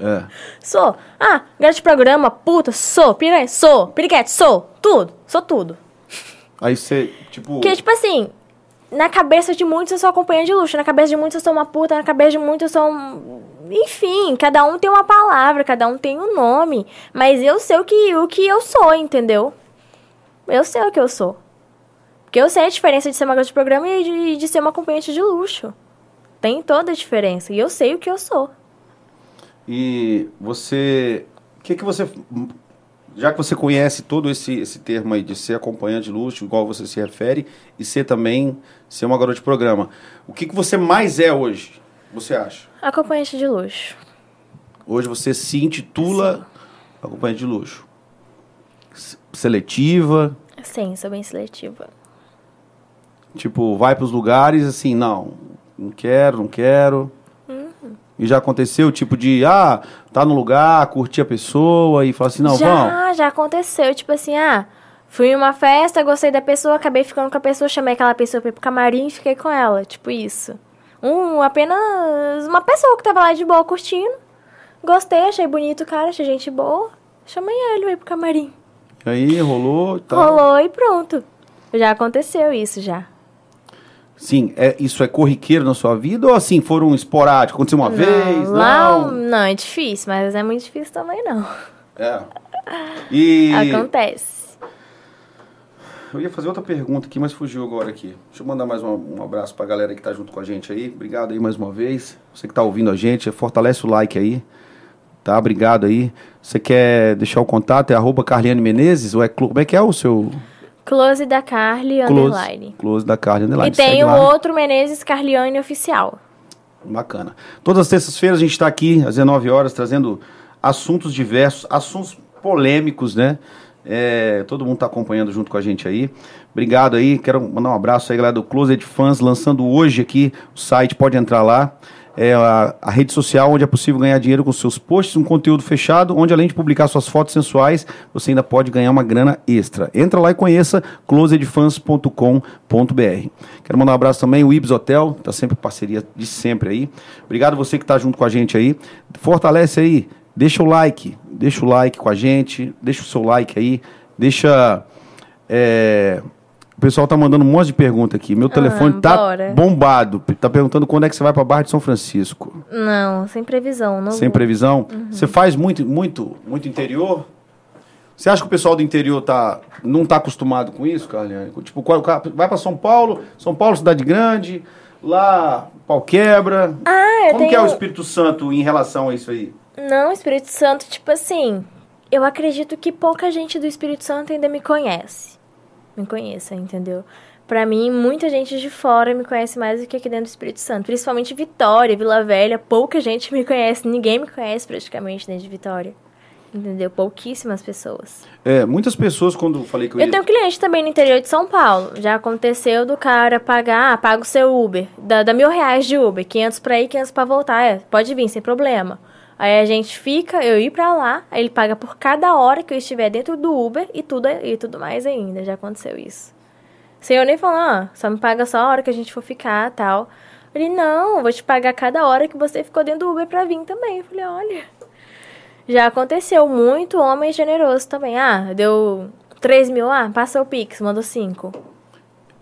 É. Sou. Ah, garota de programa, puta, sou. Piranha, sou. Piriguete, sou. Tudo. Sou tudo. Aí você, tipo. Porque, tipo assim, na cabeça de muitos eu sou acompanhante de luxo, na cabeça de muitos eu sou uma puta, na cabeça de muitos eu sou um... Enfim, cada um tem uma palavra, cada um tem um nome. Mas eu sei o que, o que eu sou, entendeu? Eu sei o que eu sou. Porque eu sei a diferença de ser uma garota de programa e de, de ser uma acompanhante de luxo. Tem toda a diferença. E eu sei o que eu sou. E você. O que, que você. Já que você conhece todo esse, esse termo aí de ser acompanhante de luxo, igual você se refere, e ser também ser uma garota de programa, o que, que você mais é hoje? Você acha? Acompanhante de luxo. Hoje você se intitula acompanhante de luxo. Seletiva, Sim, sou bem seletiva. tipo, vai para os lugares assim, não, não quero, não quero. E já aconteceu, tipo de, ah, tá no lugar, curtir a pessoa e falar assim, não, vamos. já, já aconteceu. Tipo assim, ah, fui em uma festa, gostei da pessoa, acabei ficando com a pessoa, chamei aquela pessoa pra ir pro camarim e fiquei com ela. Tipo isso. Um, apenas uma pessoa que tava lá de boa curtindo. Gostei, achei bonito o cara, achei gente boa. Chamei ele ir pro camarim. E aí rolou e tal. Rolou e pronto. Já aconteceu isso já. Sim, é, isso é corriqueiro na sua vida ou assim, foram esporádicos? Aconteceu uma vez? lá, Não. não, é difícil, mas é muito difícil também não. É. E Acontece. eu ia fazer outra pergunta aqui, mas fugiu agora aqui. Deixa eu mandar mais um, um abraço pra galera que tá junto com a gente aí. Obrigado aí mais uma vez. Você que tá ouvindo a gente, fortalece o like aí. Tá? Obrigado aí. Você quer deixar o contato? É arroba Carliane Menezes? Ou é, como é que é o seu Close da Carly close? Underline. Close da Carly Underline. E tem Segue o lá. outro Menezes Carliane Oficial. Bacana. Todas as terças-feiras a gente está aqui às 19 horas trazendo assuntos diversos, assuntos polêmicos, né? É, todo mundo está acompanhando junto com a gente aí. Obrigado aí. Quero mandar um abraço aí, galera do Closet Fans, lançando hoje aqui o site, pode entrar lá. É a, a rede social onde é possível ganhar dinheiro com seus posts, um conteúdo fechado, onde além de publicar suas fotos sensuais, você ainda pode ganhar uma grana extra. Entra lá e conheça closetfans.com.br. Quero mandar um abraço também, o Ibs Hotel, tá sempre parceria de sempre aí. Obrigado você que tá junto com a gente aí. Fortalece aí, deixa o like, deixa o like com a gente, deixa o seu like aí, deixa. é, O pessoal tá mandando um monte de pergunta aqui. Meu telefone tá bora. bombado. Tá perguntando quando é que você vai pra Barra de São Francisco. Não, sem previsão. Não Sem vou. previsão? Você faz muito, muito, muito interior? Você acha que o pessoal do interior tá, não tá acostumado com isso, Carliane? Tipo, vai para São Paulo, São Paulo, cidade grande, lá pau quebra. Ah, eu Como tenho... que é o Espírito Santo em relação a isso aí? Não, Espírito Santo, tipo assim... Eu acredito que pouca gente do Espírito Santo ainda me conhece. Me conheça, entendeu? Pra mim, muita gente de fora me conhece mais do que aqui dentro do Espírito Santo. Principalmente Vitória, Vila Velha. Pouca gente me conhece. Ninguém me conhece praticamente dentro de Vitória. Entendeu? Pouquíssimas pessoas. É, muitas pessoas, quando eu falei que eu, Eu ia... tenho cliente também no interior de São Paulo. Já aconteceu do cara pagar, ah, paga o seu Uber. Dá, dá mil reais de Uber, 500 pra ir, 500 pra voltar. É, pode vir, sem problema. Aí a gente fica, eu ir pra lá, aí ele paga por cada hora que eu estiver dentro do Uber e tudo, e tudo mais ainda. Já aconteceu isso. Sem eu nem falar, ah, só me paga só a hora que a gente for ficar tal. Ele, não, vou te pagar cada hora que você ficou dentro do Uber pra vir também. Eu falei, olha. Já aconteceu muito homem generoso também. Ah, deu 3 mil, ah, passa o Pix, mandou 5.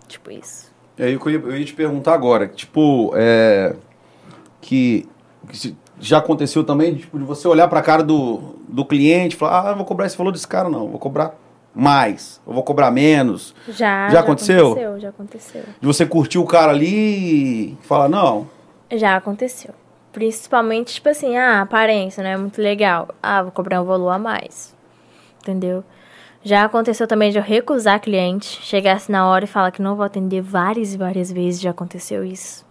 Tipo isso. É, eu, ia, eu ia te perguntar agora, tipo, é, que, que se- já aconteceu também, tipo, de você olhar pra cara do, do cliente e falar, ah, vou cobrar esse valor desse cara, não, vou cobrar mais, eu vou cobrar menos. Já, Já aconteceu? aconteceu? Já aconteceu. De você curtir o cara ali e falar, não, Já aconteceu. Principalmente, tipo assim, ah, a aparência não é muito legal. Ah, vou cobrar um valor a mais. Entendeu? Já aconteceu também de eu recusar cliente, chegasse na hora e falar que não vou atender várias e várias vezes. Já aconteceu isso.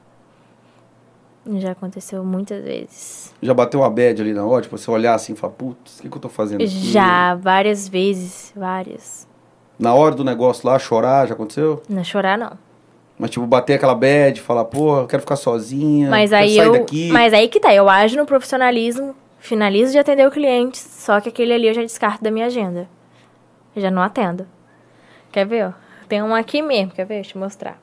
Já aconteceu muitas vezes. já bateu uma bad ali na hora, tipo, você olhar assim e falar, putz, o que, que eu tô fazendo aqui? Já, várias vezes, várias. Na hora do negócio lá, chorar, já aconteceu? Não chorar, não. Mas, tipo, bater aquela bad, falar, pô, eu quero ficar sozinha, Mas quero aí sair eu. daqui. Mas aí que tá, eu ajo no profissionalismo, finalizo de atender o cliente, só que aquele ali eu já descarto da minha agenda. Eu já não atendo. Quer ver, ó? Tem um aqui mesmo, quer ver? Deixa eu te mostrar.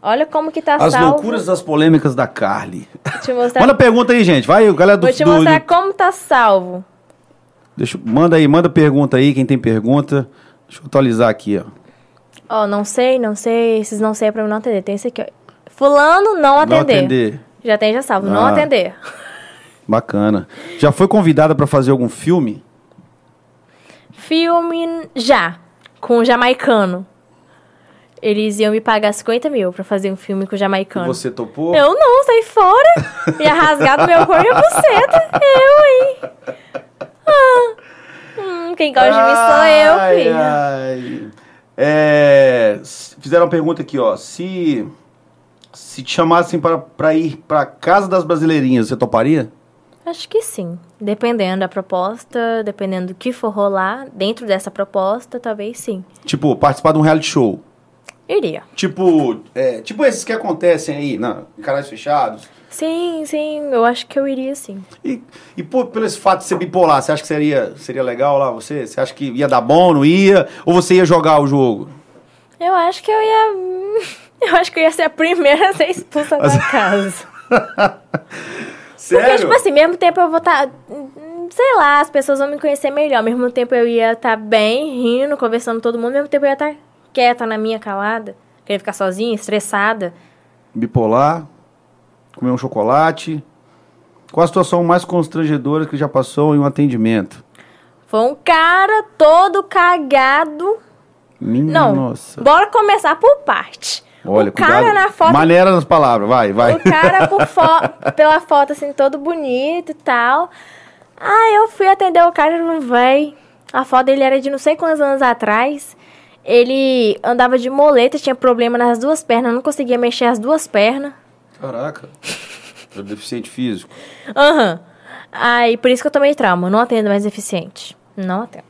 Olha como que tá As salvo. loucuras das polêmicas da Carly. Mostrar. Manda pergunta aí, gente. Vai, galera do, Vou te mostrar do- como tá salvo. Deixa, manda aí, manda pergunta aí, quem tem pergunta. Deixa eu atualizar aqui, ó. Ó, não sei, não sei, esses não sei é pra mim não atender. Tem esse aqui, ó. Fulano não atender. Não atender. Já tem, já salvo. Não Ah. atender. Bacana. Já foi convidada pra fazer algum filme? Filme já, com o jamaicano. Eles iam me pagar 50 mil pra fazer um filme com o E jamaicano. você topou? Eu não, saí fora. Ia rasgar do meu corpo e a buceta. Eu, hein? Ah. Hum, quem gosta de mim sou eu, filho. ai. É, fizeram uma pergunta aqui, ó. Se, se te chamassem para, para ir para casa das brasileirinhas, você toparia? Acho que sim. Dependendo da proposta, dependendo do que for rolar, dentro dessa proposta, talvez sim. Tipo, participar de um reality show. Iria. Tipo, é, tipo esses que acontecem aí, em canais fechados. Sim, sim, eu acho que eu iria sim. E, e pô, pelo esse fato de ser bipolar, você acha que seria, seria legal lá você? Você acha que ia dar bom, não ia? Ou você ia jogar o jogo? Eu acho que eu ia. Eu acho que eu ia ser a primeira a ser expulsa da casa. Sério? Porque, tipo assim, mesmo tempo eu vou estar. sei lá, as pessoas vão me conhecer melhor. Ao mesmo tempo eu ia estar bem, rindo, conversando com todo mundo. Ao mesmo tempo eu ia estar quieta na minha calada. Queria ficar sozinha, estressada. bipolar, comer um chocolate. Qual a situação mais constrangedora que já passou em um atendimento? Foi um cara todo cagado. Minha Não, nossa. bora começar por parte. Olha, o cara cuidado. na foto Maneira nas palavras, vai, vai. O cara fo- pela foto, assim, todo bonito e tal. Ah, eu fui atender o cara, não vai. A foto dele era de não sei quantos anos atrás. Ele andava de moleta, tinha problema nas duas pernas, não conseguia mexer as duas pernas. Caraca. É deficiente físico. Aham. Aí, por isso que eu tomei trauma. Não atendo mais deficiente. Não atendo.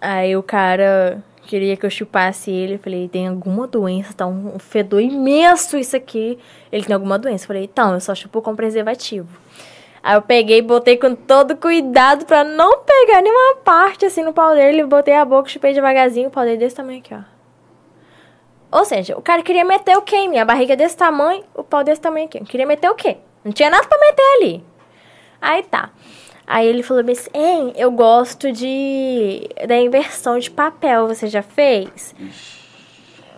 Aí o cara queria que eu chupasse ele. Eu falei, tem alguma doença, tá um um fedor imenso isso aqui. Ele tem alguma doença. Eu falei, então, eu só chupo com preservativo. Aí eu peguei e botei com todo cuidado pra não pegar nenhuma parte assim no pau dele. Botei a boca, chupei devagarzinho, o pau dele desse tamanho aqui, ó. Ou seja, o cara queria meter o quê em mim? A barriga desse tamanho, o pau desse tamanho aqui. Queria meter o quê? Não tinha nada pra meter ali. Aí tá. Aí ele falou bem assim, Hein, eu gosto de da inversão de papel, você já fez?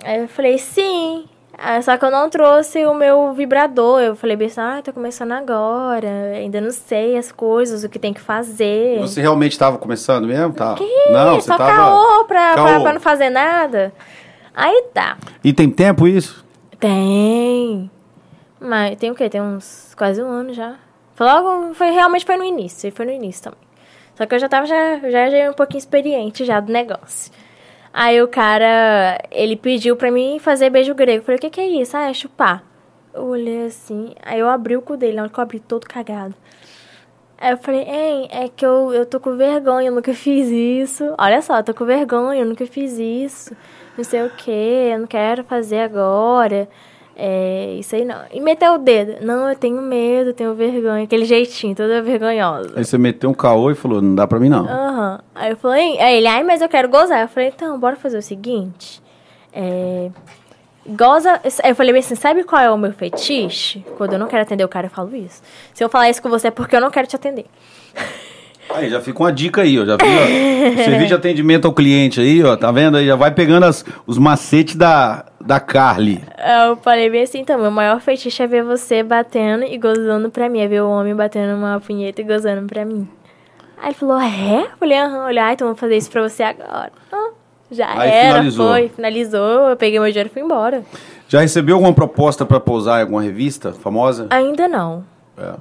Aí eu falei, sim. Aí, só que eu não trouxe o meu vibrador. Eu falei bem assim, ah, tô começando agora, ainda não sei as coisas, o que tem que fazer. Você realmente estava começando mesmo? Tá. Que Não, isso? você Só tava. caô pra, Caô. Pra, pra não fazer nada. Aí tá. E tem tempo isso? Tem. Mas tem o quê? Tem uns quase um ano já. Foi logo, foi, realmente foi no início. Foi no início também. Só que eu já tava já, já, já um pouquinho experiente já do negócio. Aí o cara, ele pediu pra mim fazer beijo grego. Eu falei, o que que é isso? Ah, é chupar. Eu olhei assim, aí eu abri o cu dele, na hora que eu abri todo cagado. Aí eu falei, hein, é que eu, eu tô com vergonha, eu nunca fiz isso. Olha só, eu tô com vergonha, eu nunca fiz isso. Não sei o que, eu não quero fazer agora. É, isso aí não. E meteu o dedo. Não, eu tenho medo, tenho vergonha. Aquele jeitinho, toda vergonhosa. Aí você meteu um caô e falou, não dá pra mim não. Aham. Aí eu falei, aí ele, ai, mas eu quero gozar. Eu falei, então, bora fazer o seguinte. É. Goza. Eu falei assim, sabe qual é o meu fetiche? Quando eu não quero atender o cara, eu falo isso. Se eu falar isso com você é porque eu não quero te atender. Aí já fica uma dica aí, ó. Já viu? ó, o serviço de atendimento ao cliente aí, ó. Tá vendo aí? Já vai pegando as, os macetes da, da Carly. Eu falei bem assim, então, meu maior fetiche é ver você batendo e gozando pra mim. É ver o homem batendo uma punheta e gozando pra mim. Aí ele falou, é? Eu falei, aham. Olha, ah, então vou fazer isso pra você agora. Ah, já Aí era, finalizou. foi. Finalizou, eu peguei meu dinheiro e fui embora. Já recebeu alguma proposta pra pousar em alguma revista famosa? Ainda não. É.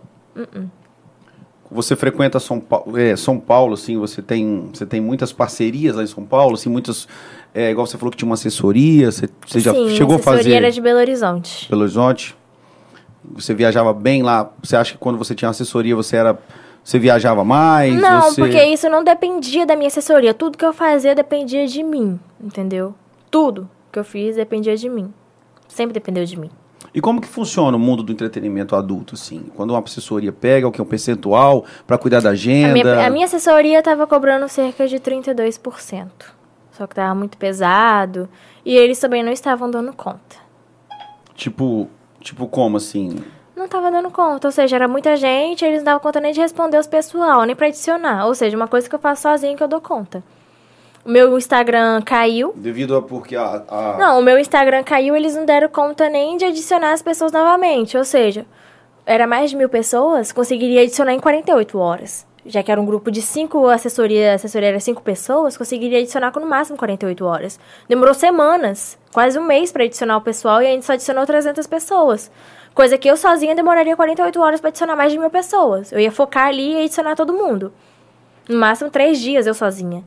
Você frequenta São Paulo, é, São Paulo, assim, você tem, você tem muitas parcerias lá em São Paulo, assim, muitas, é, igual você falou que tinha uma assessoria, você, você já Sim, chegou a minha assessoria fazer era de Belo Horizonte. Belo Horizonte? Você viajava bem lá? Você acha que quando você tinha assessoria você era, você viajava mais? Não, você... porque isso não dependia da minha assessoria. Tudo que eu fazia dependia de mim, entendeu? Tudo que eu fiz dependia de mim. Sempre dependeu de mim. E como que funciona o mundo do entretenimento adulto, assim? Quando uma assessoria pega, o que é um percentual para cuidar da A agenda? minha, a minha assessoria tava cobrando cerca de 32%. Só que tava muito pesado. E eles também não estavam dando conta. Tipo, tipo como assim? Não tava dando conta. Ou seja, era muita gente, eles não davam conta nem de responder os pessoal, nem pra adicionar. Ou seja, uma coisa que eu faço sozinho que eu dou conta. O meu Instagram caiu. Devido a porque a, a- Não, o meu Instagram caiu, eles não deram conta nem de adicionar as pessoas novamente. Ou seja, era mais de mil pessoas, conseguiria adicionar em 48 horas. já que era um grupo de cinco assessoria, assessoria era cinco pessoas, conseguiria adicionar com no máximo 48 horas. Demorou semanas, quase um mês para adicionar o pessoal e a gente só adicionou 300 pessoas. Coisa que eu sozinha demoraria 48 horas para adicionar mais de mil pessoas. Eu ia focar ali e adicionar todo mundo. No máximo três dias eu sozinha.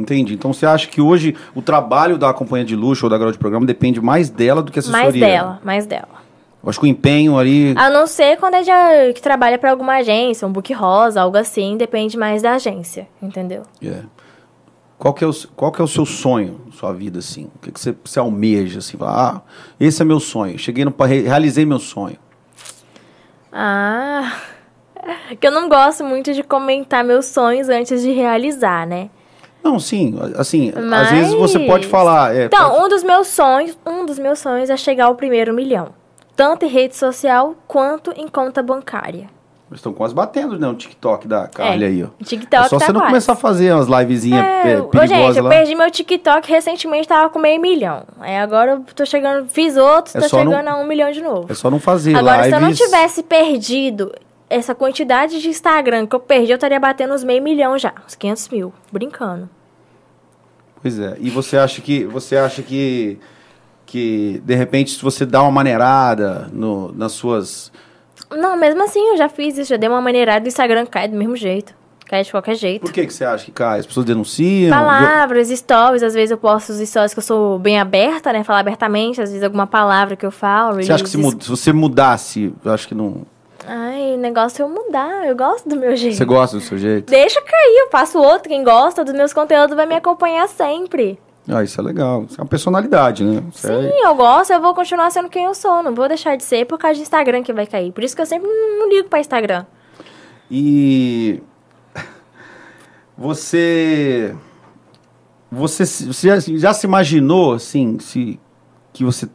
Entendi. Então você acha que hoje o trabalho da companhia de luxo ou da grau de programa depende mais dela do que a assessoria? Mais dela, mais dela. Eu acho que o empenho ali. A não ser quando é de, que trabalha para alguma agência, um book rosa, algo assim, depende mais da agência, entendeu? É. Qual que, é o, qual que é o seu sonho, sua vida, assim? O que, que você, você almeja, assim? Fala, ah, esse é meu sonho. Cheguei no... Realizei meu sonho. Ah... Que eu não gosto muito de comentar meus sonhos antes de realizar, né? Não, sim, assim, Mas... às vezes você pode falar. É, então, pode... um dos meus sonhos, um dos meus sonhos é chegar ao primeiro milhão tanto em rede social quanto em conta bancária. Estão quase batendo, né? O TikTok da Carly é, aí, ó. TikTok é só tá você não quase. começar a fazer umas livezinhas é, perigosas gente, eu lá. perdi meu TikTok recentemente, tava com meio milhão. Aí agora eu tô chegando, fiz outros, é tô chegando não, a um milhão de novo. É só não fazer Agora, lives... se eu não tivesse perdido essa quantidade de Instagram que eu perdi, eu estaria batendo uns meio milhão já, uns 500 mil, brincando. Pois é, e você acha que, você acha que que de repente se você dá uma maneirada no, nas suas. Não, mesmo assim eu já fiz isso, já dei uma maneirada do Instagram cai do mesmo jeito. Cai de qualquer jeito. Por que, que você acha que cai? As pessoas denunciam? Palavras, stories, às vezes eu posto os stories que eu sou bem aberta, né? Falar abertamente, às vezes alguma palavra que eu falo. Você acha que se, mud... se você mudasse, eu acho que não. Ai, o negócio é eu mudar. Eu gosto do meu jeito. Você gosta do seu jeito? Deixa cair, eu faço outro. Quem gosta dos meus conteúdos vai me acompanhar sempre. Ah, isso é legal. Isso é uma personalidade, né? Isso Sim, é... eu gosto, eu vou continuar sendo quem eu sou. Não vou deixar de ser por causa de Instagram que vai cair. Por isso que eu sempre não ligo para Instagram. E você você, você já, já, se imaginou assim, se que você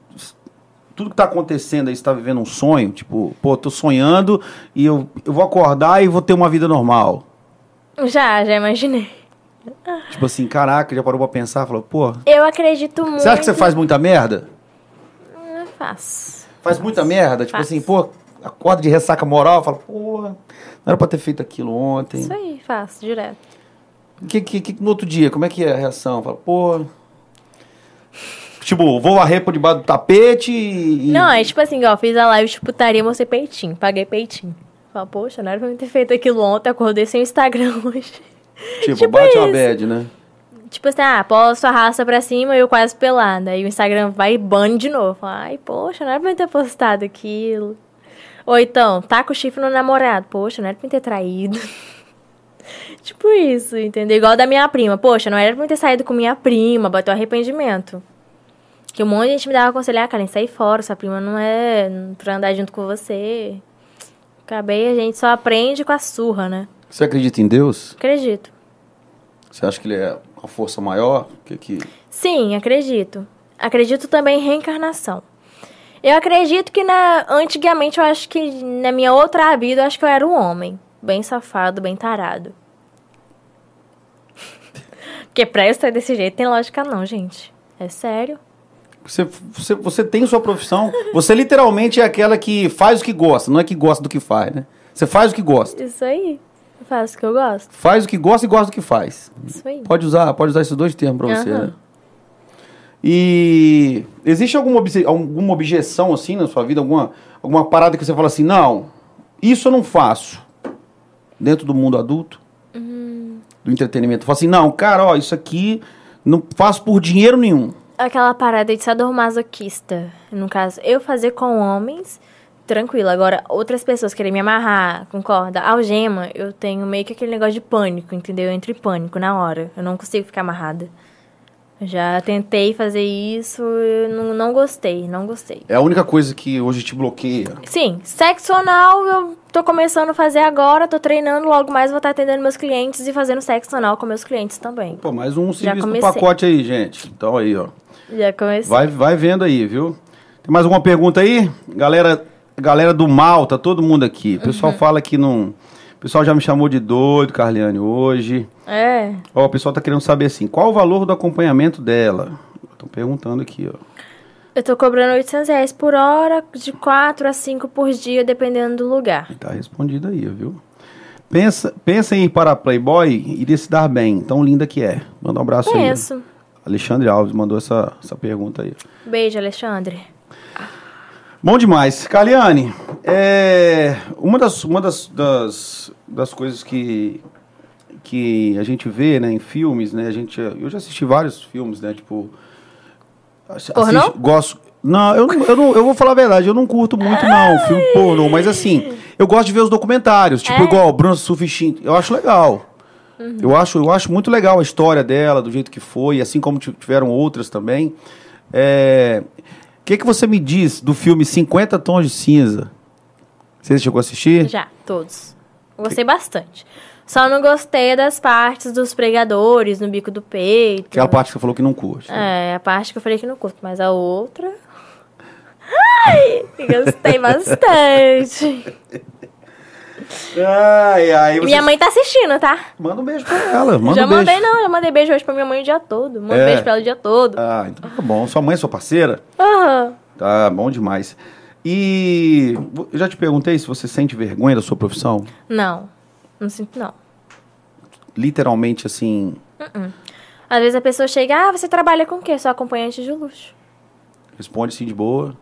tudo que está acontecendo aí está vivendo um sonho, tipo, pô, tô sonhando e eu, eu vou acordar e vou ter uma vida normal. Já, já imaginei. Tipo assim, caraca, já parou pra pensar? Falou, pô. Eu acredito muito. Você acha que você faz muita merda? Não faço. Faz muita merda? Tipo assim, pô, acorda de ressaca moral, fala, pô, não era pra ter feito aquilo ontem. Isso aí, faço, direto. Que, que, que, no outro dia, como é que é a reação? Fala, pô. Tipo, vou varrer por debaixo do tapete e. Não, é tipo assim, ó, fiz a live de putaria, mostrei peitinho, paguei peitinho. Fala, poxa, não era pra eu ter feito aquilo ontem, acordei sem Instagram hoje. Tipo, tipo bate isso. uma bad, né? Tipo assim, ah, posto a raça pra cima e eu quase pelada. Aí o Instagram vai e bane de novo. Ai, poxa, não era pra eu ter postado aquilo. Ou então, tá com o chifre no namorado. Poxa, não era pra eu ter traído. tipo isso, entendeu? Igual da minha prima. Poxa, não era pra eu ter saído com minha prima. Bateu arrependimento. Que um monte de gente me dava aconselhar, cara, sai fora, sua prima não é pra andar junto com você. Acabei, a gente só aprende com a surra, né? Você acredita em Deus? Acredito. Você acha que ele é uma força maior? Que, que... Sim, acredito. Acredito também em reencarnação. Eu acredito que na antigamente eu acho que na minha outra vida eu acho que eu era um homem, bem safado, bem tarado. Porque pra eu estar desse jeito tem lógica não, gente. É sério. Você, você, você tem sua profissão. Você literalmente é aquela que faz o que gosta, não é que gosta do que faz, né? Você faz o que gosta. Isso aí. Eu faço o que eu gosto. Faz o que gosta e gosta do que faz. Isso aí. Pode usar, pode usar esses dois termos pra você, né? E existe alguma, obje alguma objeção assim na sua vida? Alguma, alguma parada que você fala assim, não, isso eu não faço dentro do mundo adulto? Uhum. Do entretenimento. Fala assim, não, cara, ó, isso aqui não faço por dinheiro nenhum. Aquela parada de sadomasoquista. No caso, eu fazer com homens tranquilo. Agora, outras pessoas querem me amarrar com corda, algema, eu tenho meio que aquele negócio de pânico, entendeu? Eu entro em pânico na hora. Eu não consigo ficar amarrada. Já tentei fazer isso, não, não gostei, não gostei. É a única coisa que hoje te bloqueia. Sim, sexo anal eu tô começando a fazer agora, tô treinando, logo mais vou estar atendendo meus clientes e fazendo sexo anal com meus clientes também. Pô, mais um serviço no pacote aí, gente. Então aí, ó. Já comecei. Vai, vai vendo aí, viu? Tem mais alguma pergunta aí? Galera galera do mal, tá todo mundo aqui. O pessoal uhum. fala que não. O pessoal já me chamou de doido, Carliane, hoje. É. Ó, o pessoal tá querendo saber assim, qual o valor do acompanhamento dela? Estão perguntando aqui, ó. Eu tô cobrando 800 reais por hora, de 4 a 5 por dia, dependendo do lugar. Tá respondido aí, viu? Pensa, pensa em ir para a Playboy e iria se dar bem. Tão linda que é. Manda um abraço aí. Penso. Alexandre Alves mandou essa, essa pergunta aí. Beijo, Alexandre. Bom demais. Caliane, é, uma, das, uma das, das, das coisas que, que a gente vê né, em filmes, né? A gente, eu já assisti vários filmes, né? Tipo. assi- Pornô? gosto. Não eu, não, eu não. Eu vou falar a verdade, eu não curto muito, não, filme pornô, mas assim, eu gosto de ver os documentários, tipo, É? igual Bruno Suffichin. Eu acho legal. Uhum. Eu, acho, eu acho muito legal a história dela, do jeito que foi, assim como ti- tiveram outras também. É, O que, que você me diz do filme 50 Tons de Cinza? Você chegou a assistir? Já, todos. Gostei bastante. Só não gostei das partes dos pregadores no bico do peito. Aquela parte que você falou que não curte. É, a parte que eu falei que não curto, mas a outra. Ai, gostei bastante. Ai, ai, você... Minha mãe tá assistindo, tá? Manda um beijo pra ela. Manda já um beijo. mandei, não, já mandei beijo hoje pra minha mãe o dia todo. Manda É. beijo pra ela o dia todo. Ah, então tá bom. Sua mãe é sua parceira? Aham. Tá bom demais. E eu já te perguntei se você sente vergonha da sua profissão? Não, não sinto não. Literalmente assim, Às vezes a pessoa chega, ah, você trabalha com o quê? Sou acompanhante de luxo. responde assim de boa.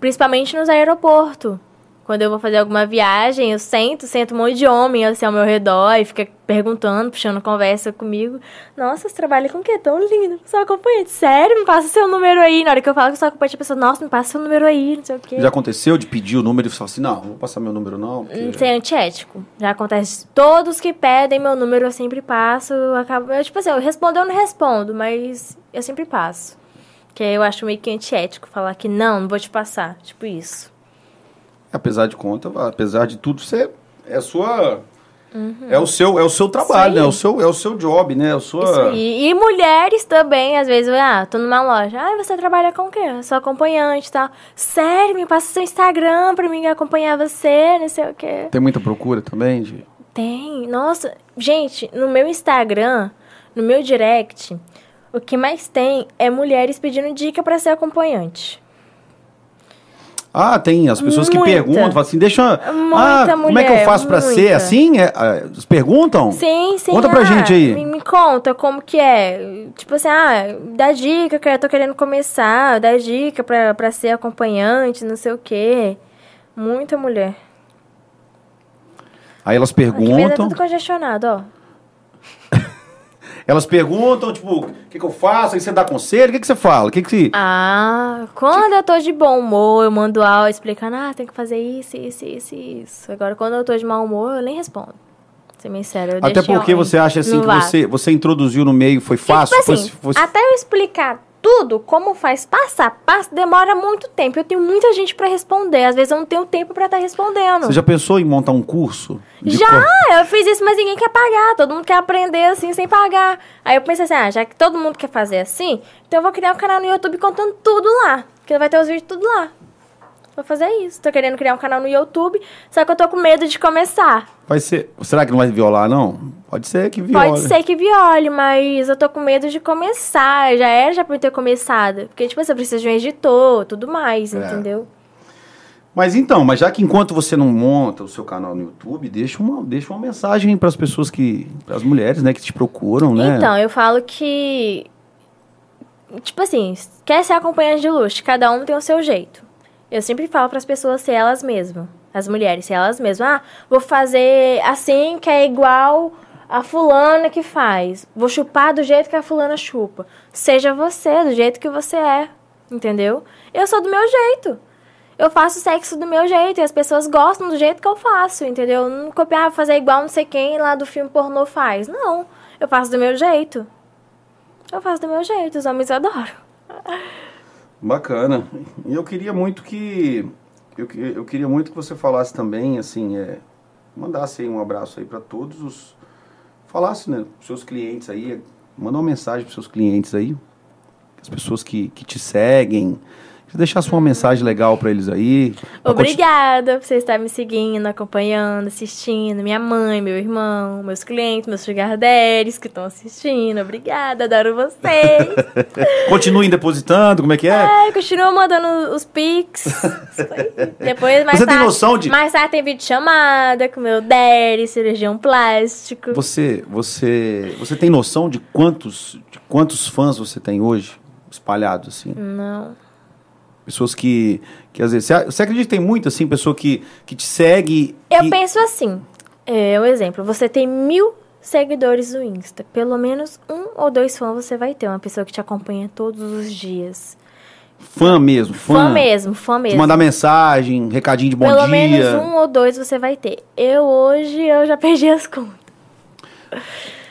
Principalmente nos aeroportos. Quando eu vou fazer alguma viagem, eu sento, sento um monte de homem assim ao meu redor e fica perguntando, puxando conversa comigo. Nossa, você trabalha com o quê? Tão lindo. Sou acompanhante. Sério? Me passa seu número aí. Na hora que eu falo que sou acompanhante, a pessoa, nossa, me passa seu número aí, não sei o quê. Já aconteceu de pedir o número e falar assim, não, não vou passar meu número não. porque- Isso é antiético. Já acontece. Todos que pedem meu número, eu sempre passo. Eu acabo, eu, tipo assim, eu respondo, eu não respondo, mas eu sempre passo. Que eu acho meio que antiético falar que não, não vou te passar. Tipo isso. Apesar de conta, apesar de tudo, você é sua é o seu é o seu trabalho, Uhum. Né? É o seu é o seu job, né? É a sua. E mulheres também, às vezes, ah, tô numa loja. Ah, você trabalha com o quê? Eu sou acompanhante e tal. Sério, me passa seu Instagram pra mim acompanhar você, não sei o quê. Tem muita procura também de Tem. Nossa, gente, no meu Instagram, no meu direct, o que mais tem é mulheres pedindo dica pra ser acompanhante. Ah, tem as pessoas que Muita. perguntam, falam assim, deixa. Muita ah, como é que eu mulher, faço pra ser assim? É, eles perguntam? Sim, sim. Conta pra ah, gente aí. Me, me conta como que é. Tipo assim, ah, dá dica que eu tô querendo começar, dá dica pra, pra ser acompanhante, não sei o quê. Muita mulher. Aí elas Aqui é perguntam, tudo congestionado, ó. Elas perguntam, tipo, o que, que eu faço? Aí você dá conselho, o que, que você fala? O que, que você... Ah, quando eu tô de bom humor, eu mando áudio explicando, ah, tem que fazer isso, isso, isso, isso. Agora, quando eu tô de mau humor, eu nem respondo. Ser bem sério, eu Até porque você acha assim que você, você introduziu no meio, foi Porque, fácil? tipo assim, fosse- fosse- até eu explicar tudo, como faz passo a passo, demora muito tempo. Eu tenho muita gente pra responder. Às vezes eu não tenho tempo pra estar respondendo. Você já pensou em montar um curso? Já, co- eu fiz isso, mas ninguém quer pagar. Todo mundo quer aprender assim, sem pagar. Aí eu pensei assim, ah, já que todo mundo quer fazer assim, então eu vou criar um canal no YouTube contando tudo lá. Que vai ter os vídeos tudo lá. Vou fazer isso. Tô querendo criar um canal no YouTube, só que eu tô com medo de começar. Vai ser. Será que não vai violar, não? Pode ser que viole. Pode ser que viole, mas eu tô com medo de começar. Já era já pra eu ter começado. Porque, tipo, eu preciso de um editor, tudo mais, É. entendeu? Mas então, mas já que enquanto você não monta o seu canal no YouTube, deixa uma, deixa uma mensagem para as pessoas que. para as mulheres, né, que te procuram, né? Então, eu falo que. Tipo assim, quer ser acompanhante de luxo, cada um tem o seu jeito. Eu sempre falo para as pessoas ser elas mesmas. As mulheres, ser elas mesmas. Ah, vou fazer assim, que é igual a fulana que faz. Vou chupar do jeito que a fulana chupa. Seja você, do jeito que você é. Entendeu? Eu sou do meu jeito. Eu faço sexo do meu jeito e as pessoas gostam do jeito que eu faço, entendeu? Não copiar, fazer igual não sei quem lá do filme pornô faz. Não. Eu faço do meu jeito. Eu faço do meu jeito, os homens adoram. Bacana. E eu queria muito que. Eu, eu queria muito que você falasse também, assim, é, mandasse aí um abraço aí para todos os. Falasse, né, seus clientes aí, manda uma mensagem pros seus clientes aí, as pessoas que, que te seguem, deixasse uma mensagem legal para eles aí. Obrigada por você estar me seguindo, acompanhando, assistindo. Minha mãe, meu irmão, meus clientes, meus sugar daddies que estão assistindo. Obrigada, adoro vocês. Continuem depositando, como é que é? É, continua mandando os pics. Depois, mais Você tarde, tem noção de... Mais tarde tem vídeo chamada com meu daddy, cirurgião plástico. Você, você, você tem noção de quantos, de quantos fãs você tem hoje? Espalhados, assim? Não. Pessoas que, que às vezes... Você, acredita que tem muito, assim, pessoa que, que te segue... Eu penso assim. É, um exemplo. Você tem mil seguidores no Insta. Pelo menos um ou dois fãs você vai ter. Uma pessoa que te acompanha todos os dias. Fã mesmo, fã. Fã mesmo, fã Te mesmo. mandar mensagem, recadinho de bom Pelo dia. menos um ou dois você vai ter. Eu hoje, eu já perdi as contas.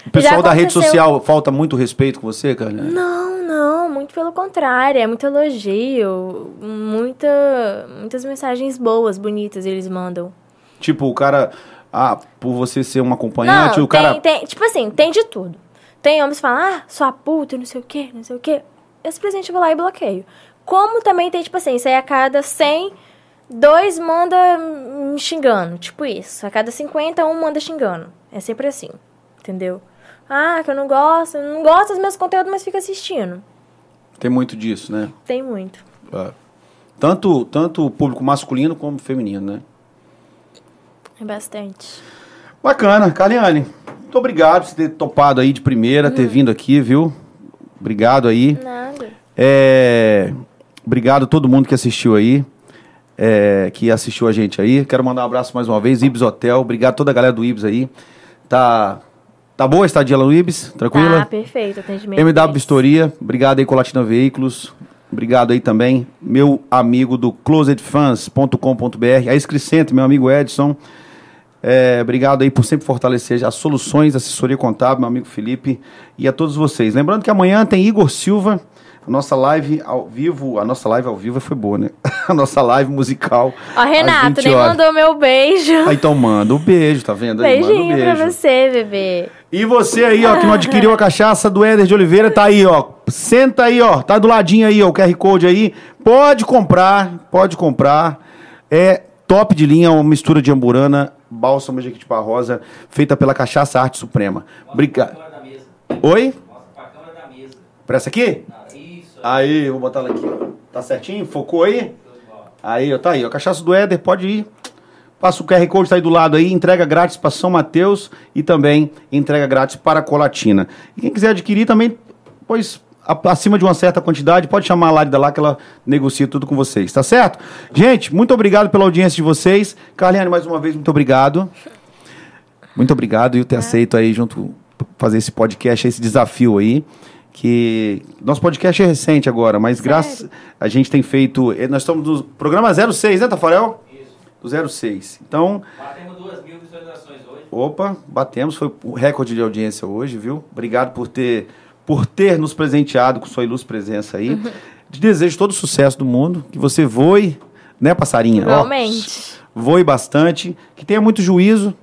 O pessoal Já da rede aconteceu- social falta muito respeito com você, cara? Não, não, muito pelo contrário, é muito elogio, muita, muitas mensagens boas, bonitas eles mandam. Tipo, o cara... Ah, por você ser um acompanhante, não, o cara... tem, tem, tipo assim, tem de tudo. Tem homens que falam, ah, sua puta, não sei o quê, não sei o quê. Eu simplesmente vou lá e bloqueio. Como também tem, tipo assim, isso aí a cada 100, dois manda me xingando, tipo isso. A cada 50, um manda xingando. É sempre assim, entendeu? Ah, que eu não gosto, eu não gosto dos meus conteúdos, mas fica assistindo. Tem muito disso, né? Tem muito. É. Tanto, tanto o público masculino como feminino, né? É bastante. Bacana. Caliane, muito obrigado por ter topado aí de primeira, ter vindo aqui, viu? Obrigado aí. Nada. É, Obrigado a todo mundo que assistiu aí, é, que assistiu a gente aí. Quero mandar um abraço mais uma vez, Ibis Hotel. Obrigado a toda a galera do Ibis aí. Tá, tá boa a estadia lá no Ibis? Tranquila? Tá, perfeito, atendimento. MW 10. Vistoria, obrigado aí Colatina Veículos, obrigado aí também meu amigo do closetfans.com.br, a Escricente, meu amigo Edson, É, obrigado aí por sempre fortalecer as soluções, assessoria contábil, meu amigo Felipe e a todos vocês. Lembrando que amanhã tem Igor Silva, a nossa live ao vivo, a nossa live ao vivo foi boa, né? A nossa live musical. Ó, às Renato, 20 nem horas. mandou meu beijo. Ah, então manda um beijo, tá vendo aí? Manda um Beijinho pra beijo. você, bebê. E você aí, ó, que não adquiriu a cachaça do Éder de Oliveira, tá aí, ó. Senta aí, ó. Tá do ladinho aí, ó, o QR Code aí. Pode comprar, pode comprar. É top de linha, uma mistura de amburana, bálsamo de Jequitipá Rosa, feita pela Cachaça Arte Suprema. Obrigado. Oi? Mostra pra câmera da mesa. Pra essa aqui? Isso. Aí, vou botar ela aqui, ó. Tá certinho? Focou aí? Aí, ó, tá aí, ó. Cachaça do Éder, pode ir. Passa o QR Code, tá aí do lado aí, entrega grátis para São Mateus e também entrega grátis para Colatina. E quem quiser adquirir também, pois acima de uma certa quantidade, pode chamar a Lárida lá que ela negocia tudo com vocês, tá certo? Gente, muito obrigado pela audiência de vocês. Carliane, mais uma vez, muito obrigado. Muito obrigado e ter aceito aí junto fazer esse podcast, esse desafio aí. Que nosso podcast é recente agora, mas graças a gente tem feito. eh, Nós estamos no programa 06, né, Tafarel? Isso. Do 06. Então, Batemos duas mil visualizações hoje. opa, batemos, foi o recorde de audiência hoje, viu? Obrigado por ter, por ter nos presenteado com sua ilustre presença aí. Te desejo todo o sucesso do mundo, que você voe, né, passarinha? Ó, Igualmente. voe bastante, que tenha muito juízo.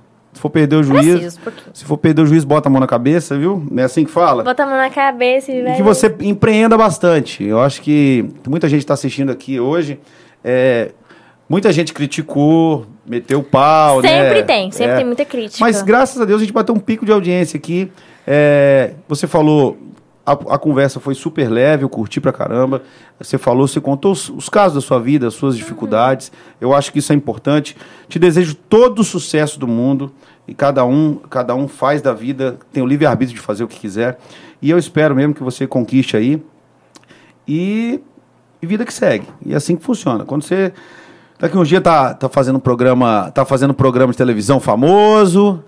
Se for perder o juízo, Preciso, se for perder o juízo, bota a mão na cabeça, viu? Não é assim que fala? Bota a mão na cabeça e E que você empreenda bastante. Eu acho que muita gente está assistindo aqui hoje. é, muita gente criticou, meteu o pau, né? Sempre tem, sempre É. tem muita crítica. Mas graças a Deus a gente bateu um pico de audiência aqui. É, você falou, a, a conversa foi super leve, eu curti pra caramba. Você falou, você contou os, os casos da sua vida, as suas dificuldades. Eu acho que isso é importante. Te desejo todo o sucesso do mundo. E cada um, cada um faz da vida, tem o livre-arbítrio de fazer o que quiser. E eu espero mesmo que você conquiste aí. E, e vida que segue. E é assim que funciona. Quando você daqui um dia tá, tá fazendo um programa, tá fazendo um programa de televisão famoso,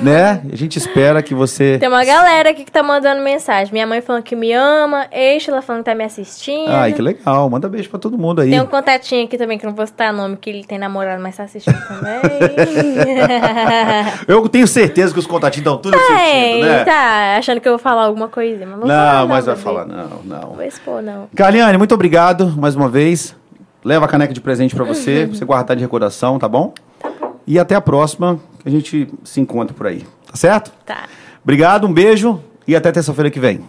né? A gente espera que você Tem uma galera aqui que tá mandando mensagem. Minha mãe falando que me ama, Eixla falando que tá me assistindo. Ai, que legal. Manda beijo pra todo mundo aí. Tem um contatinho aqui também, que não vou citar nome, que ele tem namorado, mas tá assistindo também. Eu tenho certeza que os contatinhos estão tudo assistindo, Tem, né? tá achando que eu vou falar alguma coisinha, mas falar, Não, mas vai falar não, não. Não vou expor, não. Carliane, muito obrigado mais uma vez. Leva a caneca de presente pra você, pra você guardar de recordação, tá bom? E até a próxima, a gente se encontra por aí. Tá certo? Tá. Obrigado, um beijo e até terça-feira que vem.